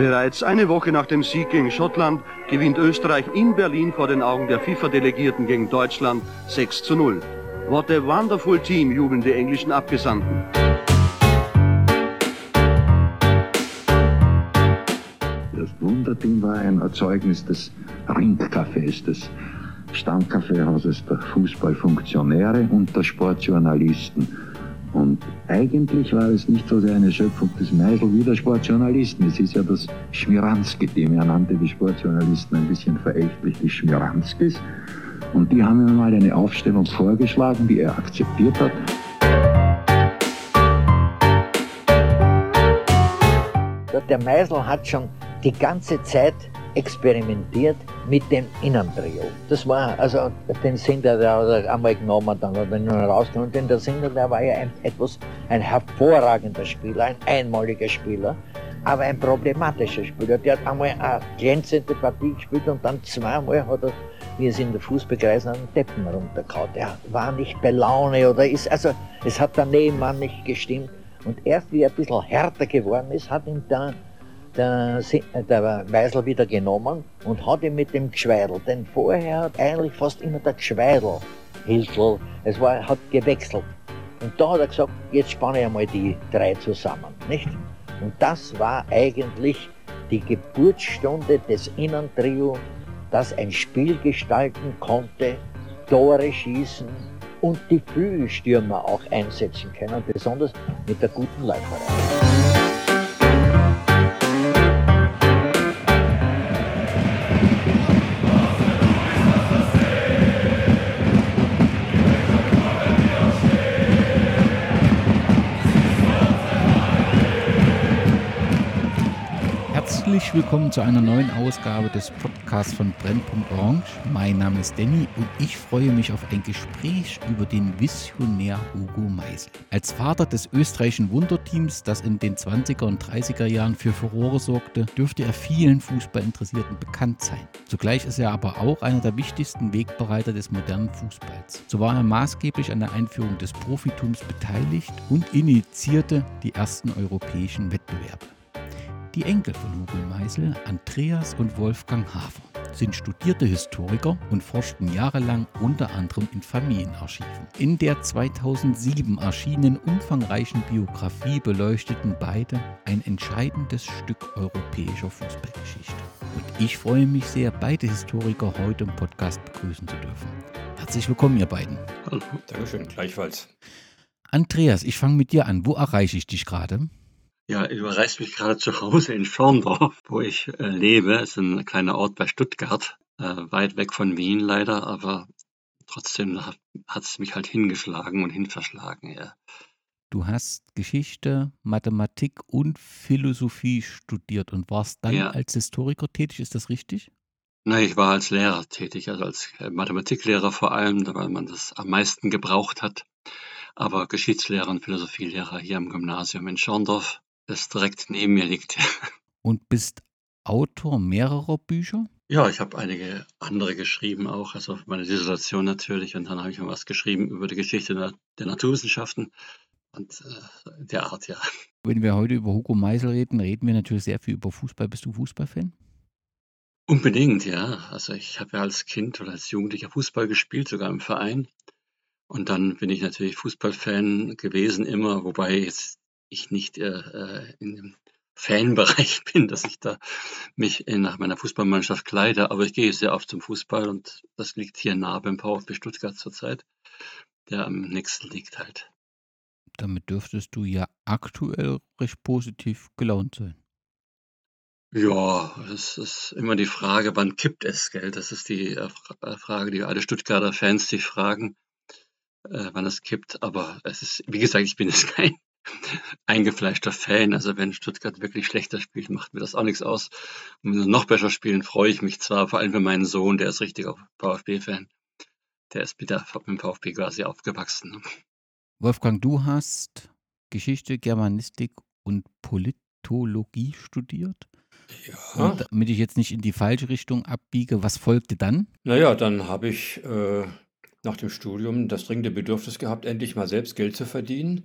Bereits eine Woche nach dem Sieg gegen Schottland gewinnt Österreich in Berlin vor den Augen der FIFA-Delegierten gegen Deutschland 6 zu 0. What a wonderful team, jubeln die englischen Abgesandten. Das Wunderteam war ein Erzeugnis des Ringcafés, des Stammkaffeehauses der Fußballfunktionäre und der Sportjournalisten. Und eigentlich war es nicht so sehr eine Schöpfung des Meisel wie der Sportjournalisten. Es ist ja das Schmiranski-Team. Er nannte die Sportjournalisten ein bisschen verächtlich die Schmiranskis. Und die haben ihm mal eine Aufstellung vorgeschlagen, die er akzeptiert hat. Der Meisel hat schon die ganze Zeit experimentiert mit dem Innentrio. Das war, also den Sinder, der hat er einmal genommen, dann hat er ihn rausgenommen. Denn der Sinder, der war ja ein, etwas, ein hervorragender Spieler, ein einmaliger Spieler, aber ein problematischer Spieler. Der hat einmal eine glänzende Partie gespielt und dann zweimal hat er, wie es in der Fußballkreisen, einen Deppen runtergehauen. Der war nicht bei Laune oder ist, also es hat der Nebenmann nicht gestimmt. Und erst wie er ein bisschen härter geworden ist, hat ihn dann der, der Weisel wieder genommen und hat ihn mit dem Gschweidel, denn vorher hat eigentlich fast immer der Gschweidel Hilsel, es war, hat gewechselt. Und da hat er gesagt, jetzt spanne ich einmal die drei zusammen, nicht? Und das war eigentlich die Geburtsstunde des Innentrio, das ein Spiel gestalten konnte, Tore schießen und die Flügelstürmer auch einsetzen können, besonders mit der guten Läuferei. Herzlich willkommen zu einer neuen Ausgabe des Podcasts von Brennpunkt Orange. Mein Name ist Danny und ich freue mich auf ein Gespräch über den Visionär Hugo Meisel. Als Vater des österreichischen Wunderteams, das in den 20er und 30er Jahren für Furore sorgte, dürfte er vielen Fußballinteressierten bekannt sein. Zugleich ist er aber auch einer der wichtigsten Wegbereiter des modernen Fußballs. So war er maßgeblich an der Einführung des Profitums beteiligt und initiierte die ersten europäischen Wettbewerbe. Die Enkel von Hugo Meisel, Andreas und Wolfgang Hafer, sind studierte Historiker und forschten jahrelang unter anderem in Familienarchiven. In der 2007 erschienenen umfangreichen Biografie beleuchteten beide ein entscheidendes Stück europäischer Fußballgeschichte. Und ich freue mich sehr, beide Historiker heute im Podcast begrüßen zu dürfen. Herzlich willkommen, ihr beiden. Hallo, Dankeschön, gleichfalls. Andreas, ich fange mit dir an. Wo erreiche ich dich gerade? Ja, ich überreißt mich gerade zu Hause in Schorndorf, wo ich äh, lebe. Es ist ein kleiner Ort bei Stuttgart, äh, weit weg von Wien leider, aber trotzdem hat es mich halt hingeschlagen und hinverschlagen, ja. Du hast Geschichte, Mathematik und Philosophie studiert und warst dann Ja. als Historiker tätig, ist das richtig? Nein, ich war als Lehrer tätig, also als äh, Mathematiklehrer vor allem, weil man das am meisten gebraucht hat. Aber Geschichtslehrer und Philosophielehrer hier am Gymnasium in Schorndorf, das direkt neben mir liegt. Und bist Autor mehrerer Bücher? Ja, ich habe einige andere geschrieben auch, also meine Dissertation natürlich, und dann habe ich noch was geschrieben über die Geschichte der, der Naturwissenschaften und äh, der Art, ja. Wenn wir heute über Hugo Meisel reden, reden wir natürlich sehr viel über Fußball. Bist du Fußballfan? Unbedingt, ja. Also ich habe ja als Kind oder als Jugendlicher Fußball gespielt, sogar im Verein. Und dann bin ich natürlich Fußballfan gewesen immer, wobei jetzt ich nicht äh, äh, in dem Fanbereich bin, dass ich da mich in, nach meiner Fußballmannschaft kleide, aber ich gehe sehr oft zum Fußball und das liegt hier nah beim VfB Stuttgart zurzeit, der am nächsten liegt halt. Damit dürftest du ja aktuell recht positiv gelaunt sein. Ja, es ist immer die Frage, wann kippt es, gell? Das ist die äh, äh, Frage, die alle Stuttgarter Fans sich fragen, äh, wann es kippt. Aber es ist, wie gesagt, ich bin jetzt kein eingefleischter Fan. Also wenn Stuttgart wirklich schlechter spielt, macht mir das auch nichts aus. Und wenn sie noch besser spielen, freue ich mich zwar, vor allem für meinen Sohn, der ist richtiger VfB-Fan. Der ist mit, der, mit dem VfB quasi aufgewachsen. ne? Wolfgang, du hast Geschichte, Germanistik und Politologie studiert. Ah. Und damit ich jetzt nicht in die falsche Richtung abbiege, was folgte dann? Naja, dann habe ich äh, nach dem Studium das dringende Bedürfnis gehabt, endlich mal selbst Geld zu verdienen.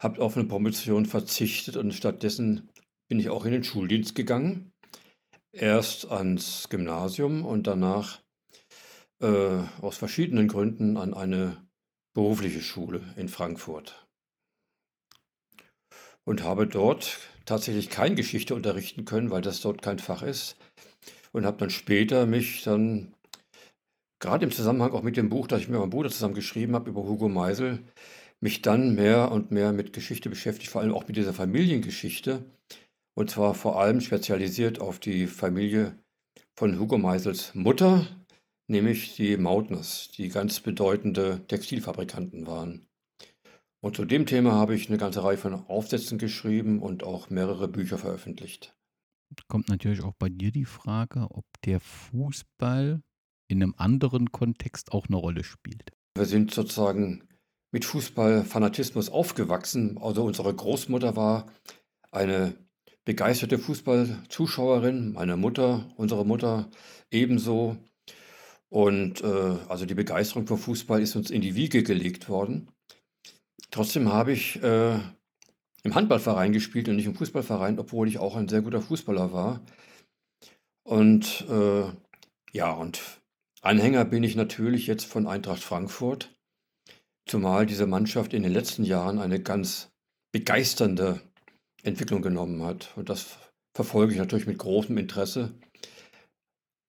Habe auf eine Promotion verzichtet und stattdessen bin ich auch in den Schuldienst gegangen. Erst ans Gymnasium und danach äh, aus verschiedenen Gründen an eine berufliche Schule in Frankfurt. Und habe dort tatsächlich kein Geschichte unterrichten können, weil das dort kein Fach ist. Und habe dann später mich dann, gerade im Zusammenhang auch mit dem Buch, das ich mit meinem Bruder zusammen geschrieben habe über Hugo Meisel, mich dann mehr und mehr mit Geschichte beschäftigt, vor allem auch mit dieser Familiengeschichte. Und zwar vor allem spezialisiert auf die Familie von Hugo Meisels Mutter, nämlich die Mautners, die ganz bedeutende Textilfabrikanten waren. Und zu dem Thema habe ich eine ganze Reihe von Aufsätzen geschrieben und auch mehrere Bücher veröffentlicht. Kommt natürlich auch bei dir die Frage, ob der Fußball in einem anderen Kontext auch eine Rolle spielt. Wir sind sozusagen mit Fußballfanatismus aufgewachsen. Also unsere Großmutter war eine begeisterte Fußballzuschauerin, meine Mutter, unsere Mutter ebenso. Und äh, also die Begeisterung für Fußball ist uns in die Wiege gelegt worden. Trotzdem habe ich äh, im Handballverein gespielt und nicht im Fußballverein, obwohl ich auch ein sehr guter Fußballer war. Und äh, ja, und Anhänger bin ich natürlich jetzt von Eintracht Frankfurt, zumal diese Mannschaft in den letzten Jahren eine ganz begeisternde Entwicklung genommen hat. Und das verfolge ich natürlich mit großem Interesse.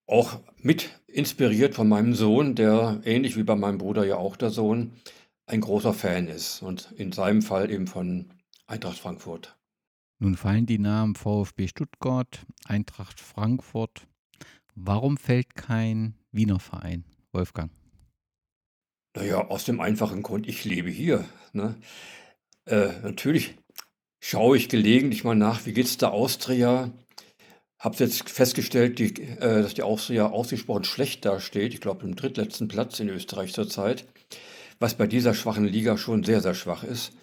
Auch mit inspiriert von meinem Sohn, der ähnlich wie bei meinem Bruder ja auch der Sohn ein großer Fan ist und in seinem Fall eben von Eintracht Frankfurt. Nun fallen die Namen VfB Stuttgart, Eintracht Frankfurt. Warum fällt kein Wiener Verein, Wolfgang? Naja, aus dem einfachen Grund, ich lebe hier. Ne? Äh, natürlich schaue ich gelegentlich mal nach, wie geht es der Austria? Habe jetzt festgestellt, die, äh, dass die Austria ausgesprochen schlecht dasteht. Ich glaube, im drittletzten Platz in Österreich zurzeit. Was bei dieser schwachen Liga schon sehr, sehr schwach ist.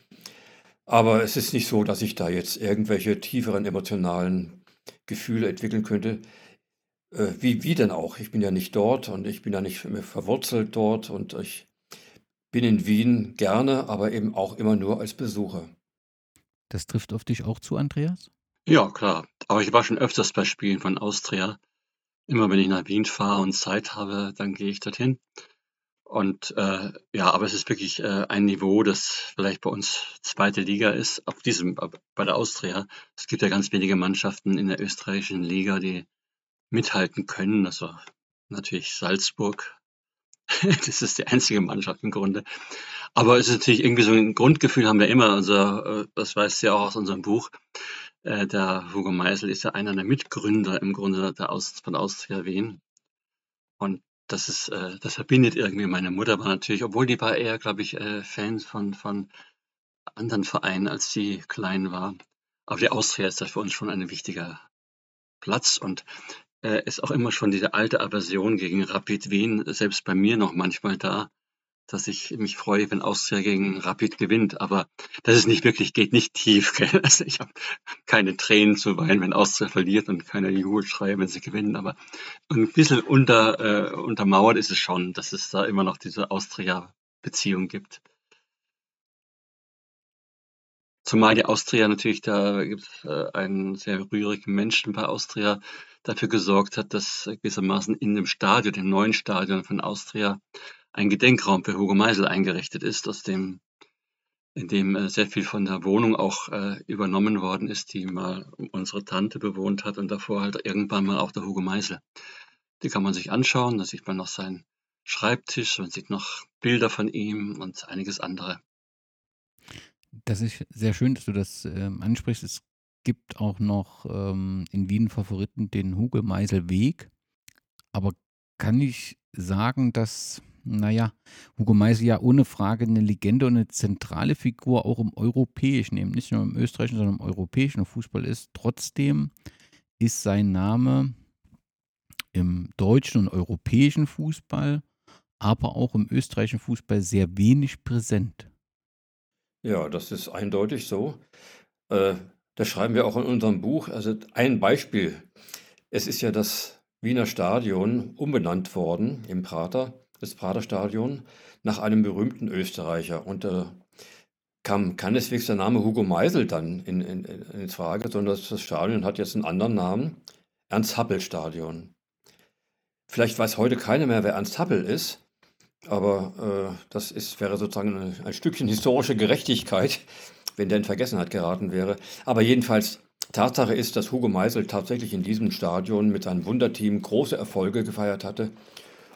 Aber es ist nicht so, dass ich da jetzt irgendwelche tieferen emotionalen Gefühle entwickeln könnte. Äh, wie, wie denn auch? Ich bin ja nicht dort und ich bin ja nicht verwurzelt dort und ich bin in Wien gerne, aber eben auch immer nur als Besucher. Das trifft auf dich auch zu, Andreas? Ja, klar. Aber ich war schon öfters bei Spielen von Austria. Immer wenn ich nach Wien fahre und Zeit habe, dann gehe ich dorthin. Und äh, ja, aber es ist wirklich äh, ein Niveau, das vielleicht bei uns zweite Liga ist, auf diesem, bei der Austria. Es gibt ja ganz wenige Mannschaften in der österreichischen Liga, die mithalten können. Also natürlich Salzburg. das ist die einzige Mannschaft im Grunde. Aber es ist natürlich irgendwie so ein Grundgefühl haben wir immer. Also, äh, das weißt du ja auch aus unserem Buch. Äh, der Hugo Meisel ist ja einer der Mitgründer im Grunde der Aus von Austria Wien. Und das ist, äh, das verbindet irgendwie meine Mutter war natürlich, obwohl die war eher, glaube ich, äh, Fan von, von anderen Vereinen, als sie klein war. Aber die Austria ist da für uns schon ein wichtiger Platz und ist auch immer schon diese alte Aversion gegen Rapid Wien, selbst bei mir noch manchmal da dass ich mich freue, wenn Austria gegen Rapid gewinnt. Aber das ist nicht wirklich, geht nicht tief. Gell? Also ich habe keine Tränen zu weinen, wenn Austria verliert und keine Jubelschreie, wenn sie gewinnen. Aber ein bisschen unter, äh, untermauert ist es schon, dass es da immer noch diese Austria-Beziehung gibt. Zumal die Austria natürlich, da gibt es äh, einen sehr rührigen Menschen bei Austria, dafür gesorgt hat, dass gewissermaßen in dem Stadion, dem neuen Stadion von Austria, ein Gedenkraum für Hugo Meisel eingerichtet ist, aus dem, in dem äh, sehr viel von der Wohnung auch äh, übernommen worden ist, die mal unsere Tante bewohnt hat und davor halt irgendwann mal auch der Hugo Meisel. Die kann man sich anschauen, da sieht man noch seinen Schreibtisch, man sieht noch Bilder von ihm und einiges andere. Das ist sehr schön, dass du das ähm, ansprichst. Es gibt auch noch ähm, in Wien Favoriten den Hugo Meisel Weg. Aber kann ich sagen, dass naja, Hugo Meisel ja ohne Frage eine Legende und eine zentrale Figur auch im europäischen, eben nicht nur im österreichischen, sondern im europäischen Fußball ist. Trotzdem ist sein Name im deutschen und europäischen Fußball, aber auch im österreichischen Fußball sehr wenig präsent. Ja, das ist eindeutig so. Äh, das schreiben wir auch in unserem Buch. Also ein Beispiel. Es ist ja das Wiener Stadion umbenannt worden im Prater das Praterstadion nach einem berühmten Österreicher. Und der kam keineswegs der Name Hugo Meisel dann in, in, in Frage, sondern das Stadion hat jetzt einen anderen Namen, Ernst-Happel-Stadion. Vielleicht weiß heute keiner mehr, wer Ernst Happel ist, aber äh, das ist, wäre sozusagen ein, ein Stückchen historische Gerechtigkeit, wenn der in Vergessenheit geraten wäre. Aber jedenfalls, Tatsache ist, dass Hugo Meisel tatsächlich in diesem Stadion mit seinem Wunderteam große Erfolge gefeiert hatte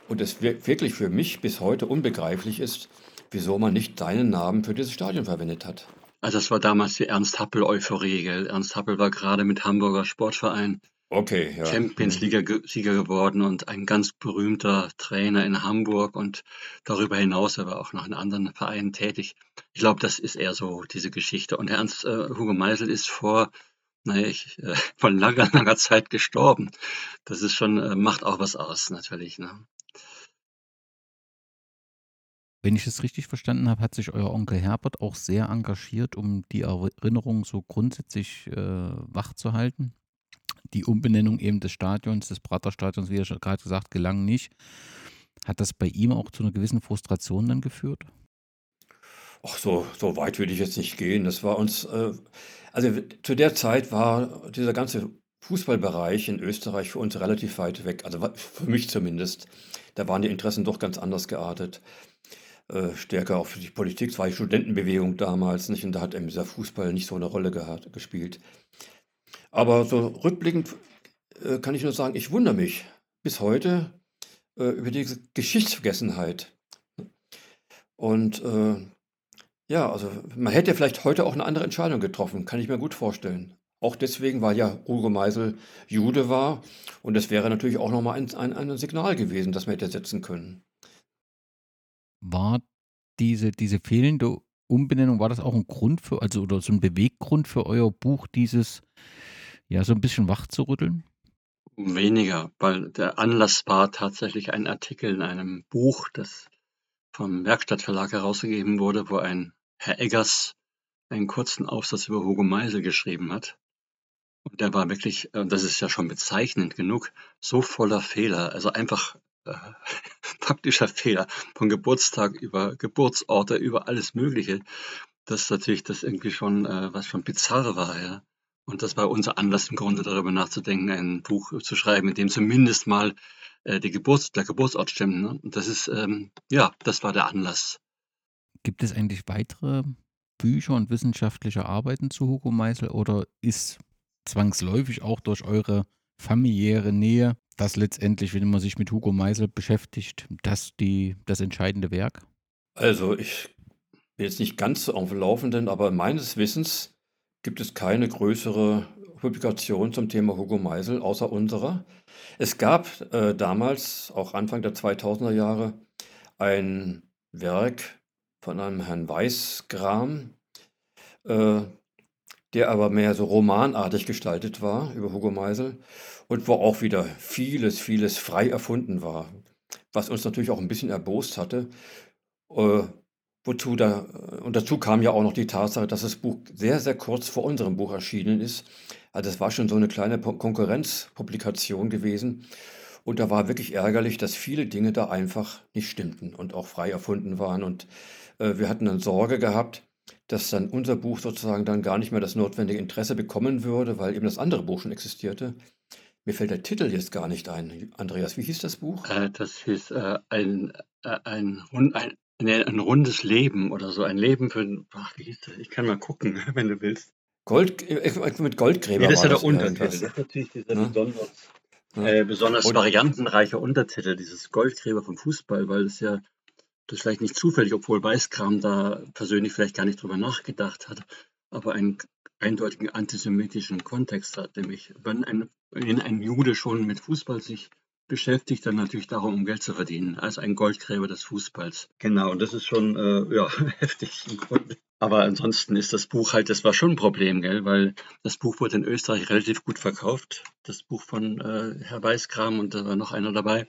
und es wirklich für mich bis heute unbegreiflich ist, wieso man nicht seinen Namen für dieses Stadion verwendet hat. Also das war damals die Ernst-Happel-Euphorie. Ernst Happel war gerade mit Hamburger Sportverein Okay, ja. Champions Mhm. League-Sieger geworden und ein ganz berühmter Trainer in Hamburg und darüber hinaus, er war auch noch in anderen Vereinen tätig. Ich glaube, das ist eher so diese Geschichte. Und Ernst äh, Hugo Meisel ist vor, naja, ich, äh, vor langer, langer Zeit gestorben. Das ist schon, äh, macht auch was aus, natürlich. Ne? Wenn ich es richtig verstanden habe, hat sich euer Onkel Herbert auch sehr engagiert, um die Erinnerung so grundsätzlich äh, wach zu halten. Die Umbenennung eben des Stadions, des Praterstadions, wie er schon gerade gesagt, gelang nicht. Hat das bei ihm auch zu einer gewissen Frustration dann geführt? Ach, so, so weit würde ich jetzt nicht gehen. Das war uns, äh, also zu der Zeit war dieser ganze Fußballbereich in Österreich für uns relativ weit weg. Also für mich zumindest. Da waren die Interessen doch ganz anders geartet. Äh, stärker auch für die Politik. Es war die Studentenbewegung damals, nicht? Und da hat eben dieser Fußball nicht so eine Rolle gehabt, gespielt. Aber so rückblickend äh, kann ich nur sagen, ich wundere mich bis heute äh, über diese Geschichtsvergessenheit. Und äh, ja, also man hätte vielleicht heute auch eine andere Entscheidung getroffen, kann ich mir gut vorstellen. Auch deswegen, weil ja Hugo Meisel Jude war und es wäre natürlich auch nochmal ein, ein, ein Signal gewesen, das man hätte setzen können. War diese, diese fehlende Umbenennung, war das auch ein Grund für, also oder so ein Beweggrund für euer Buch, dieses ja so ein bisschen wach zu rütteln? Weniger, weil der Anlass war tatsächlich ein Artikel in einem Buch, das vom Werkstattverlag herausgegeben wurde, wo ein Herr Eggers einen kurzen Aufsatz über Hugo Meisel geschrieben hat. Und der war wirklich, äh, das ist ja schon bezeichnend genug, so voller Fehler, also einfach äh, faktischer Fehler von Geburtstag über Geburtsorte, über alles Mögliche, dass natürlich das irgendwie schon äh, was schon bizarr war, ja. Und das war unser Anlass im Grunde darüber nachzudenken, ein Buch zu schreiben, in dem zumindest mal äh, die Geburts der Geburtsort stimmt. Ne? Und das ist, ähm, ja, das war der Anlass. Gibt es eigentlich weitere Bücher und wissenschaftliche Arbeiten zu Hugo Meisel oder ist zwangsläufig auch durch eure familiäre Nähe das letztendlich, wenn man sich mit Hugo Meisel beschäftigt, das die, das entscheidende Werk? Also ich bin jetzt nicht ganz so auf dem Laufenden, aber meines Wissens gibt es keine größere Publikation zum Thema Hugo Meisel außer unserer. Es gab äh, damals, auch Anfang der 2000er Jahre, ein Werk von einem Herrn Weißgram, äh, der aber mehr so romanartig gestaltet war über Hugo Meisel und wo auch wieder vieles, vieles frei erfunden war, was uns natürlich auch ein bisschen erbost hatte. Äh, wozu da, und dazu kam ja auch noch die Tatsache, dass das Buch sehr, sehr kurz vor unserem Buch erschienen ist. Also es war schon so eine kleine Konkurrenzpublikation gewesen. Und da war wirklich ärgerlich, dass viele Dinge da einfach nicht stimmten und auch frei erfunden waren. Und äh, wir hatten dann Sorge gehabt, dass dann unser Buch sozusagen dann gar nicht mehr das notwendige Interesse bekommen würde, weil eben das andere Buch schon existierte. Mir fällt der Titel jetzt gar nicht ein. Andreas, wie hieß das Buch? Äh, das hieß äh, ein, äh, ein, rund, ein, nee, ein rundes Leben oder so. Ein Leben für. Ach, wie hieß das? Ich kann mal gucken, wenn du willst. Gold, äh, mit Goldgräber Nee, das ist ja das der Untertitel. irgendwas. Das ist natürlich dieser Ne? besonders, Ja. äh, besonders Und- variantenreiche Untertitel, dieses Goldgräber vom Fußball, weil es ja das ist vielleicht nicht zufällig, obwohl Weißkram da persönlich vielleicht gar nicht drüber nachgedacht hat, aber einen eindeutigen antisemitischen Kontext hat, nämlich wenn ein, wenn ein Jude schon mit Fußball sich beschäftigt, dann natürlich darum, um Geld zu verdienen, als ein Goldgräber des Fußballs. Genau, und das ist schon äh, ja, heftig im Grunde. Aber ansonsten ist das Buch halt, das war schon ein Problem, gell, weil das Buch wurde in Österreich relativ gut verkauft, das Buch von äh, Herr Weißkram und da war noch einer dabei.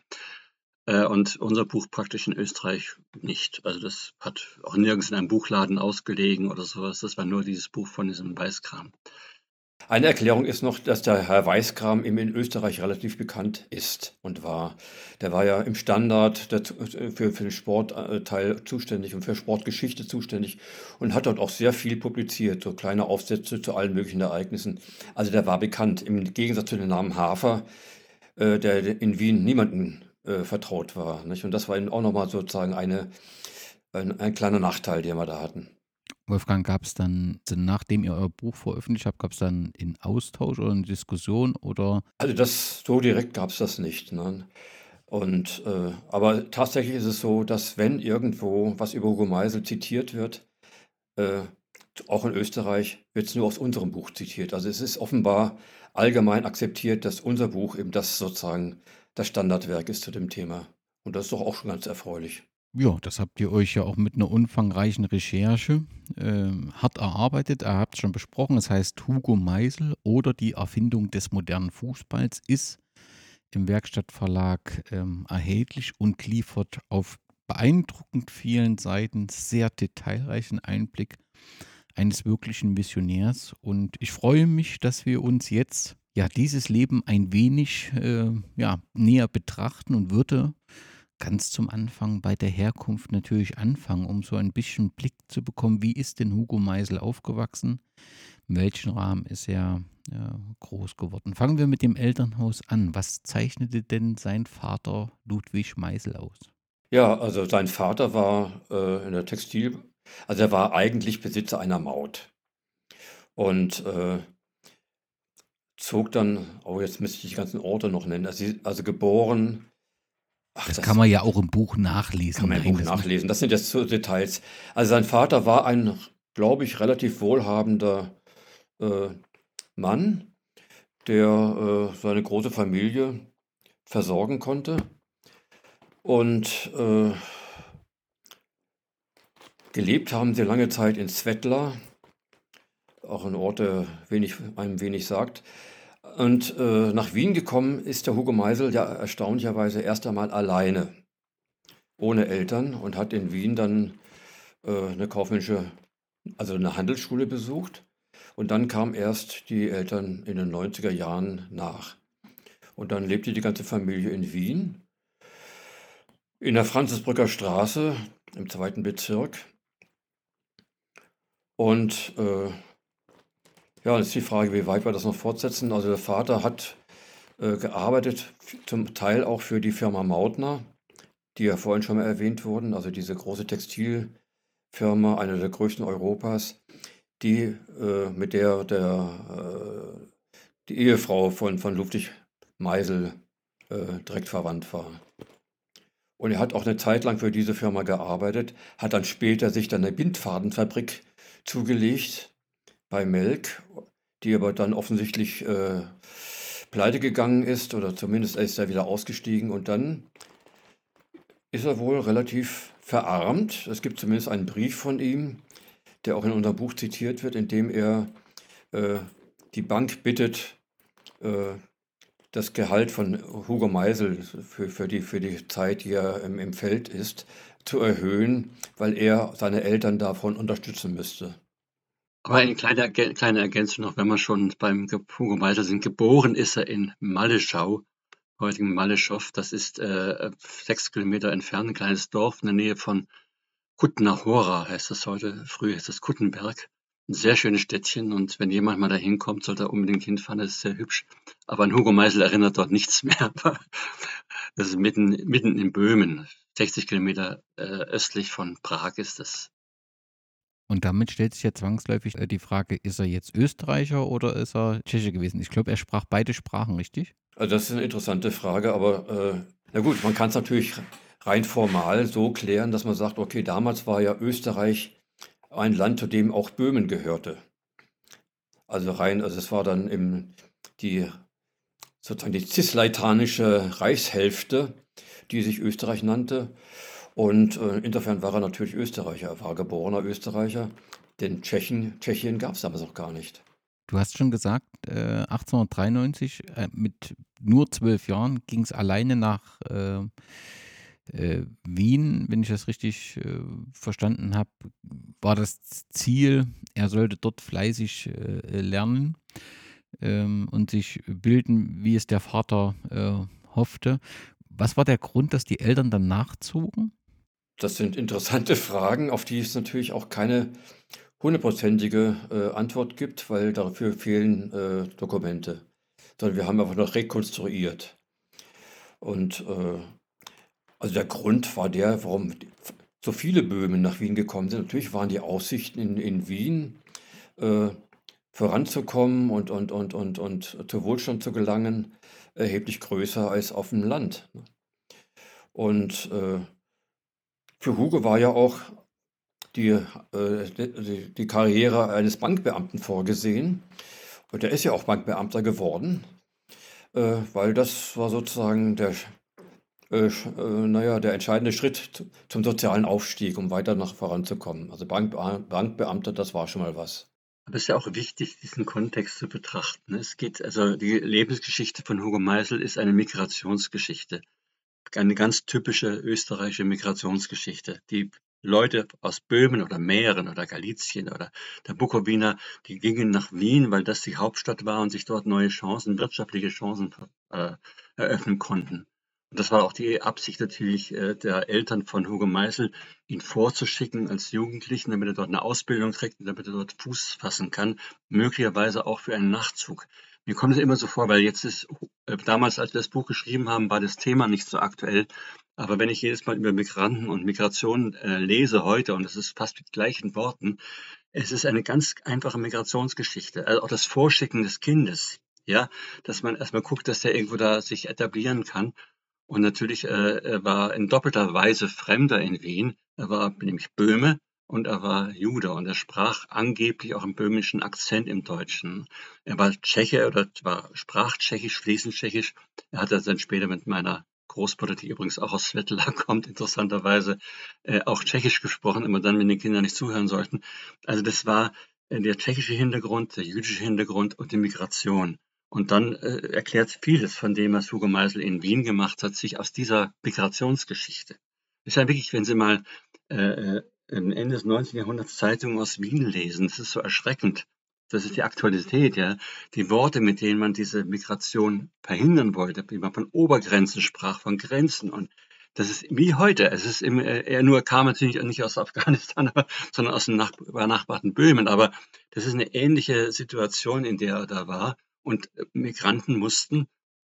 Äh, und unser Buch praktisch in Österreich nicht. Also das hat auch nirgends in einem Buchladen ausgelegen oder sowas. Das war nur dieses Buch von diesem Weißkram. Eine Erklärung ist noch, dass der Herr Weißkram eben in Österreich relativ bekannt ist und war. Der war ja im Standard der, für, für den Sportteil zuständig und für Sportgeschichte zuständig und hat dort auch sehr viel publiziert, so kleine Aufsätze zu allen möglichen Ereignissen. Also der war bekannt, im Gegensatz zu dem Namen Hafer, äh, der in Wien niemanden äh, vertraut war. Und das war auch nochmal sozusagen eine, ein, ein kleiner Nachteil, den wir da hatten. Wolfgang, gab es dann, also nachdem ihr euer Buch veröffentlicht habt, gab es dann einen Austausch oder eine Diskussion oder? Also das so direkt gab es das nicht. Ne? Und äh, aber tatsächlich ist es so, dass wenn irgendwo was über Hugo Meisel zitiert wird, äh, auch in Österreich, wird es nur aus unserem Buch zitiert. Also es ist offenbar allgemein akzeptiert, dass unser Buch eben das sozusagen das Standardwerk ist zu dem Thema. Und das ist doch auch schon ganz erfreulich. Ja, das habt ihr euch ja auch mit einer umfangreichen Recherche äh, hart erarbeitet. Ihr habt es schon besprochen. Es heißt Hugo Meisel oder die Erfindung des modernen Fußballs ist im Werkstattverlag ähm, erhältlich und liefert auf beeindruckend vielen Seiten sehr detailreichen Einblick eines wirklichen Visionärs. Und ich freue mich, dass wir uns jetzt ja dieses Leben ein wenig äh, ja, näher betrachten und würde ganz zum Anfang bei der Herkunft natürlich anfangen, um so ein bisschen Blick zu bekommen, wie ist denn Hugo Meisel aufgewachsen? In welchem Rahmen ist er ja, groß geworden? Fangen wir mit dem Elternhaus an. Was zeichnete denn sein Vater Ludwig Meisel aus? Ja, also sein Vater war äh, in der Textil, also er war eigentlich Besitzer einer Maut und äh, zog dann, oh jetzt müsste ich die ganzen Orte noch nennen, also, also geboren Ach, das, das, kann man ja auch im Buch nachlesen. Kann man im Buch nachlesen. Das sind jetzt so Details. Also sein Vater war ein, glaube ich, relativ wohlhabender äh, Mann, der äh, seine große Familie versorgen konnte. Und äh, gelebt haben sie lange Zeit in Svetla, auch ein Ort, der wenig, einem wenig sagt. Und äh, nach Wien gekommen ist der Hugo Meisel ja erstaunlicherweise erst einmal alleine, ohne Eltern und hat in Wien dann äh, eine kaufmännische, also eine Handelsschule besucht. Und dann kamen erst die Eltern in den 90er Jahren nach. Und dann lebte die ganze Familie in Wien, in der Franzisbrücker Straße im zweiten Bezirk. Und äh, ja, jetzt ist die Frage, wie weit wir das noch fortsetzen. Also der Vater hat äh, gearbeitet, zum Teil auch für die Firma Mautner, die ja vorhin schon mal erwähnt wurden, also diese große Textilfirma, eine der größten Europas, die äh, mit der, der äh, die Ehefrau von, von Ludwig Meisel äh, direkt verwandt war. Und er hat auch eine Zeit lang für diese Firma gearbeitet, hat dann später sich dann eine Bindfadenfabrik zugelegt, bei Melk, die aber dann offensichtlich äh, pleite gegangen ist oder zumindest ist er wieder ausgestiegen und dann ist er wohl relativ verarmt. Es gibt zumindest einen Brief von ihm, der auch in unserem Buch zitiert wird, in dem er äh, die Bank bittet, äh, das Gehalt von Hugo Meisel für, für, die, für die Zeit, die er im, im Feld ist, zu erhöhen, weil er seine Eltern davon unterstützen müsste. Aber eine kleine, kleine Ergänzung noch, wenn wir schon beim Hugo Meisel sind. Geboren ist er in Malleschau, heutigen Maleschow. Das ist äh, sechs Kilometer entfernt, ein kleines Dorf in der Nähe von Kutner Hora heißt das heute. Früher ist das Kuttenberg. Ein sehr schönes Städtchen und wenn jemand mal da hinkommt, sollte er unbedingt hinfahren. Das ist sehr hübsch. Aber an Hugo Meisel erinnert dort nichts mehr. das ist mitten, mitten in Böhmen. 60 Kilometer äh, östlich von Prag ist das. Und damit stellt sich ja zwangsläufig äh, die Frage, ist er jetzt Österreicher oder ist er Tscheche gewesen? Ich glaube, er sprach beide Sprachen, richtig? Also das ist eine interessante Frage, aber äh, na gut, man kann es natürlich rein formal so klären, dass man sagt, okay, damals war ja Österreich ein Land, zu dem auch Böhmen gehörte. Also rein, also es war dann im, die sozusagen die cisleitanische Reichshälfte, die sich Österreich nannte. Und äh, insofern war er natürlich Österreicher. Er war geborener Österreicher, denn Tschechien, Tschechien gab es damals noch gar nicht. Du hast schon gesagt, äh, 1893 äh, mit nur zwölf Jahren ging es alleine nach äh, äh, Wien, wenn ich das richtig äh, verstanden habe, war das Ziel, er sollte dort fleißig lernen. ähm, und sich bilden, wie es der Vater hoffte. Was war der Grund, dass die Eltern dann nachzogen? Das sind interessante Fragen, auf die es natürlich auch keine hundertprozentige äh, Antwort gibt, weil dafür fehlen äh, Dokumente. Sondern wir haben einfach noch rekonstruiert. Und äh, also der Grund war der, warum so viele Böhmen nach Wien gekommen sind. Natürlich waren die Aussichten in, in Wien äh, voranzukommen und, und, und, und, und zu Wohlstand zu gelangen, erheblich größer als auf dem Land. Und äh, für Hugo war ja auch die, äh, die, die Karriere eines Bankbeamten vorgesehen. Und er ist ja auch Bankbeamter geworden, äh, weil das war sozusagen der, äh, naja, der entscheidende Schritt zum sozialen Aufstieg, um weiter nach voranzukommen. Also Bank, Bankbeamter, das war schon mal was. Aber es ist ja auch wichtig, diesen Kontext zu betrachten. Es geht, also die Lebensgeschichte von Hugo Meisel ist eine Migrationsgeschichte. Eine ganz typische österreichische Migrationsgeschichte. Die Leute aus Böhmen oder Mähren oder Galizien oder der Bukowina, die gingen nach Wien, weil das die Hauptstadt war und sich dort neue Chancen, wirtschaftliche Chancen äh, eröffnen konnten. Und das war auch die Absicht natürlich äh, der Eltern von Hugo Meisel, ihn vorzuschicken als Jugendlichen, damit er dort eine Ausbildung kriegt und damit er dort Fuß fassen kann, möglicherweise auch für einen Nachtzug. Mir kommt es immer so vor, weil jetzt ist, äh, damals, als wir das Buch geschrieben haben, war das Thema nicht so aktuell. Aber wenn ich jedes Mal über Migranten und Migration äh, lese heute, und es ist fast mit gleichen Worten, es ist eine ganz einfache Migrationsgeschichte. Also auch das Vorschicken des Kindes, ja, dass man erstmal guckt, dass der irgendwo da sich etablieren kann. Und natürlich, äh, er war in doppelter Weise Fremder in Wien. Er war nämlich Böhme und er war Jude und er sprach angeblich auch einen böhmischen Akzent im Deutschen. Er war Tscheche oder war, sprach Tschechisch, fließend Tschechisch. Er hat dann später mit meiner Großmutter, die übrigens auch aus Svetla kommt, interessanterweise äh, auch Tschechisch gesprochen, immer dann, wenn die Kinder nicht zuhören sollten. Also das war äh, der tschechische Hintergrund, der jüdische Hintergrund und die Migration. Und dann äh, erklärt vieles von dem, was Hugo Meisel in Wien gemacht hat, sich aus dieser Migrationsgeschichte. ist ja wirklich, wenn Sie mal äh, äh Ende des 19. Jahrhunderts Zeitungen aus Wien lesen, das ist so erschreckend. Das ist die Aktualität, ja. Die Worte, mit denen man diese Migration verhindern wollte, wie man von Obergrenzen sprach, von Grenzen und das ist wie heute. Es ist im, äh, er nur kam natürlich nicht aus Afghanistan, aber, sondern aus dem nach, benachbarten Böhmen. Aber das ist eine ähnliche Situation, in der er da war. Und Migranten mussten,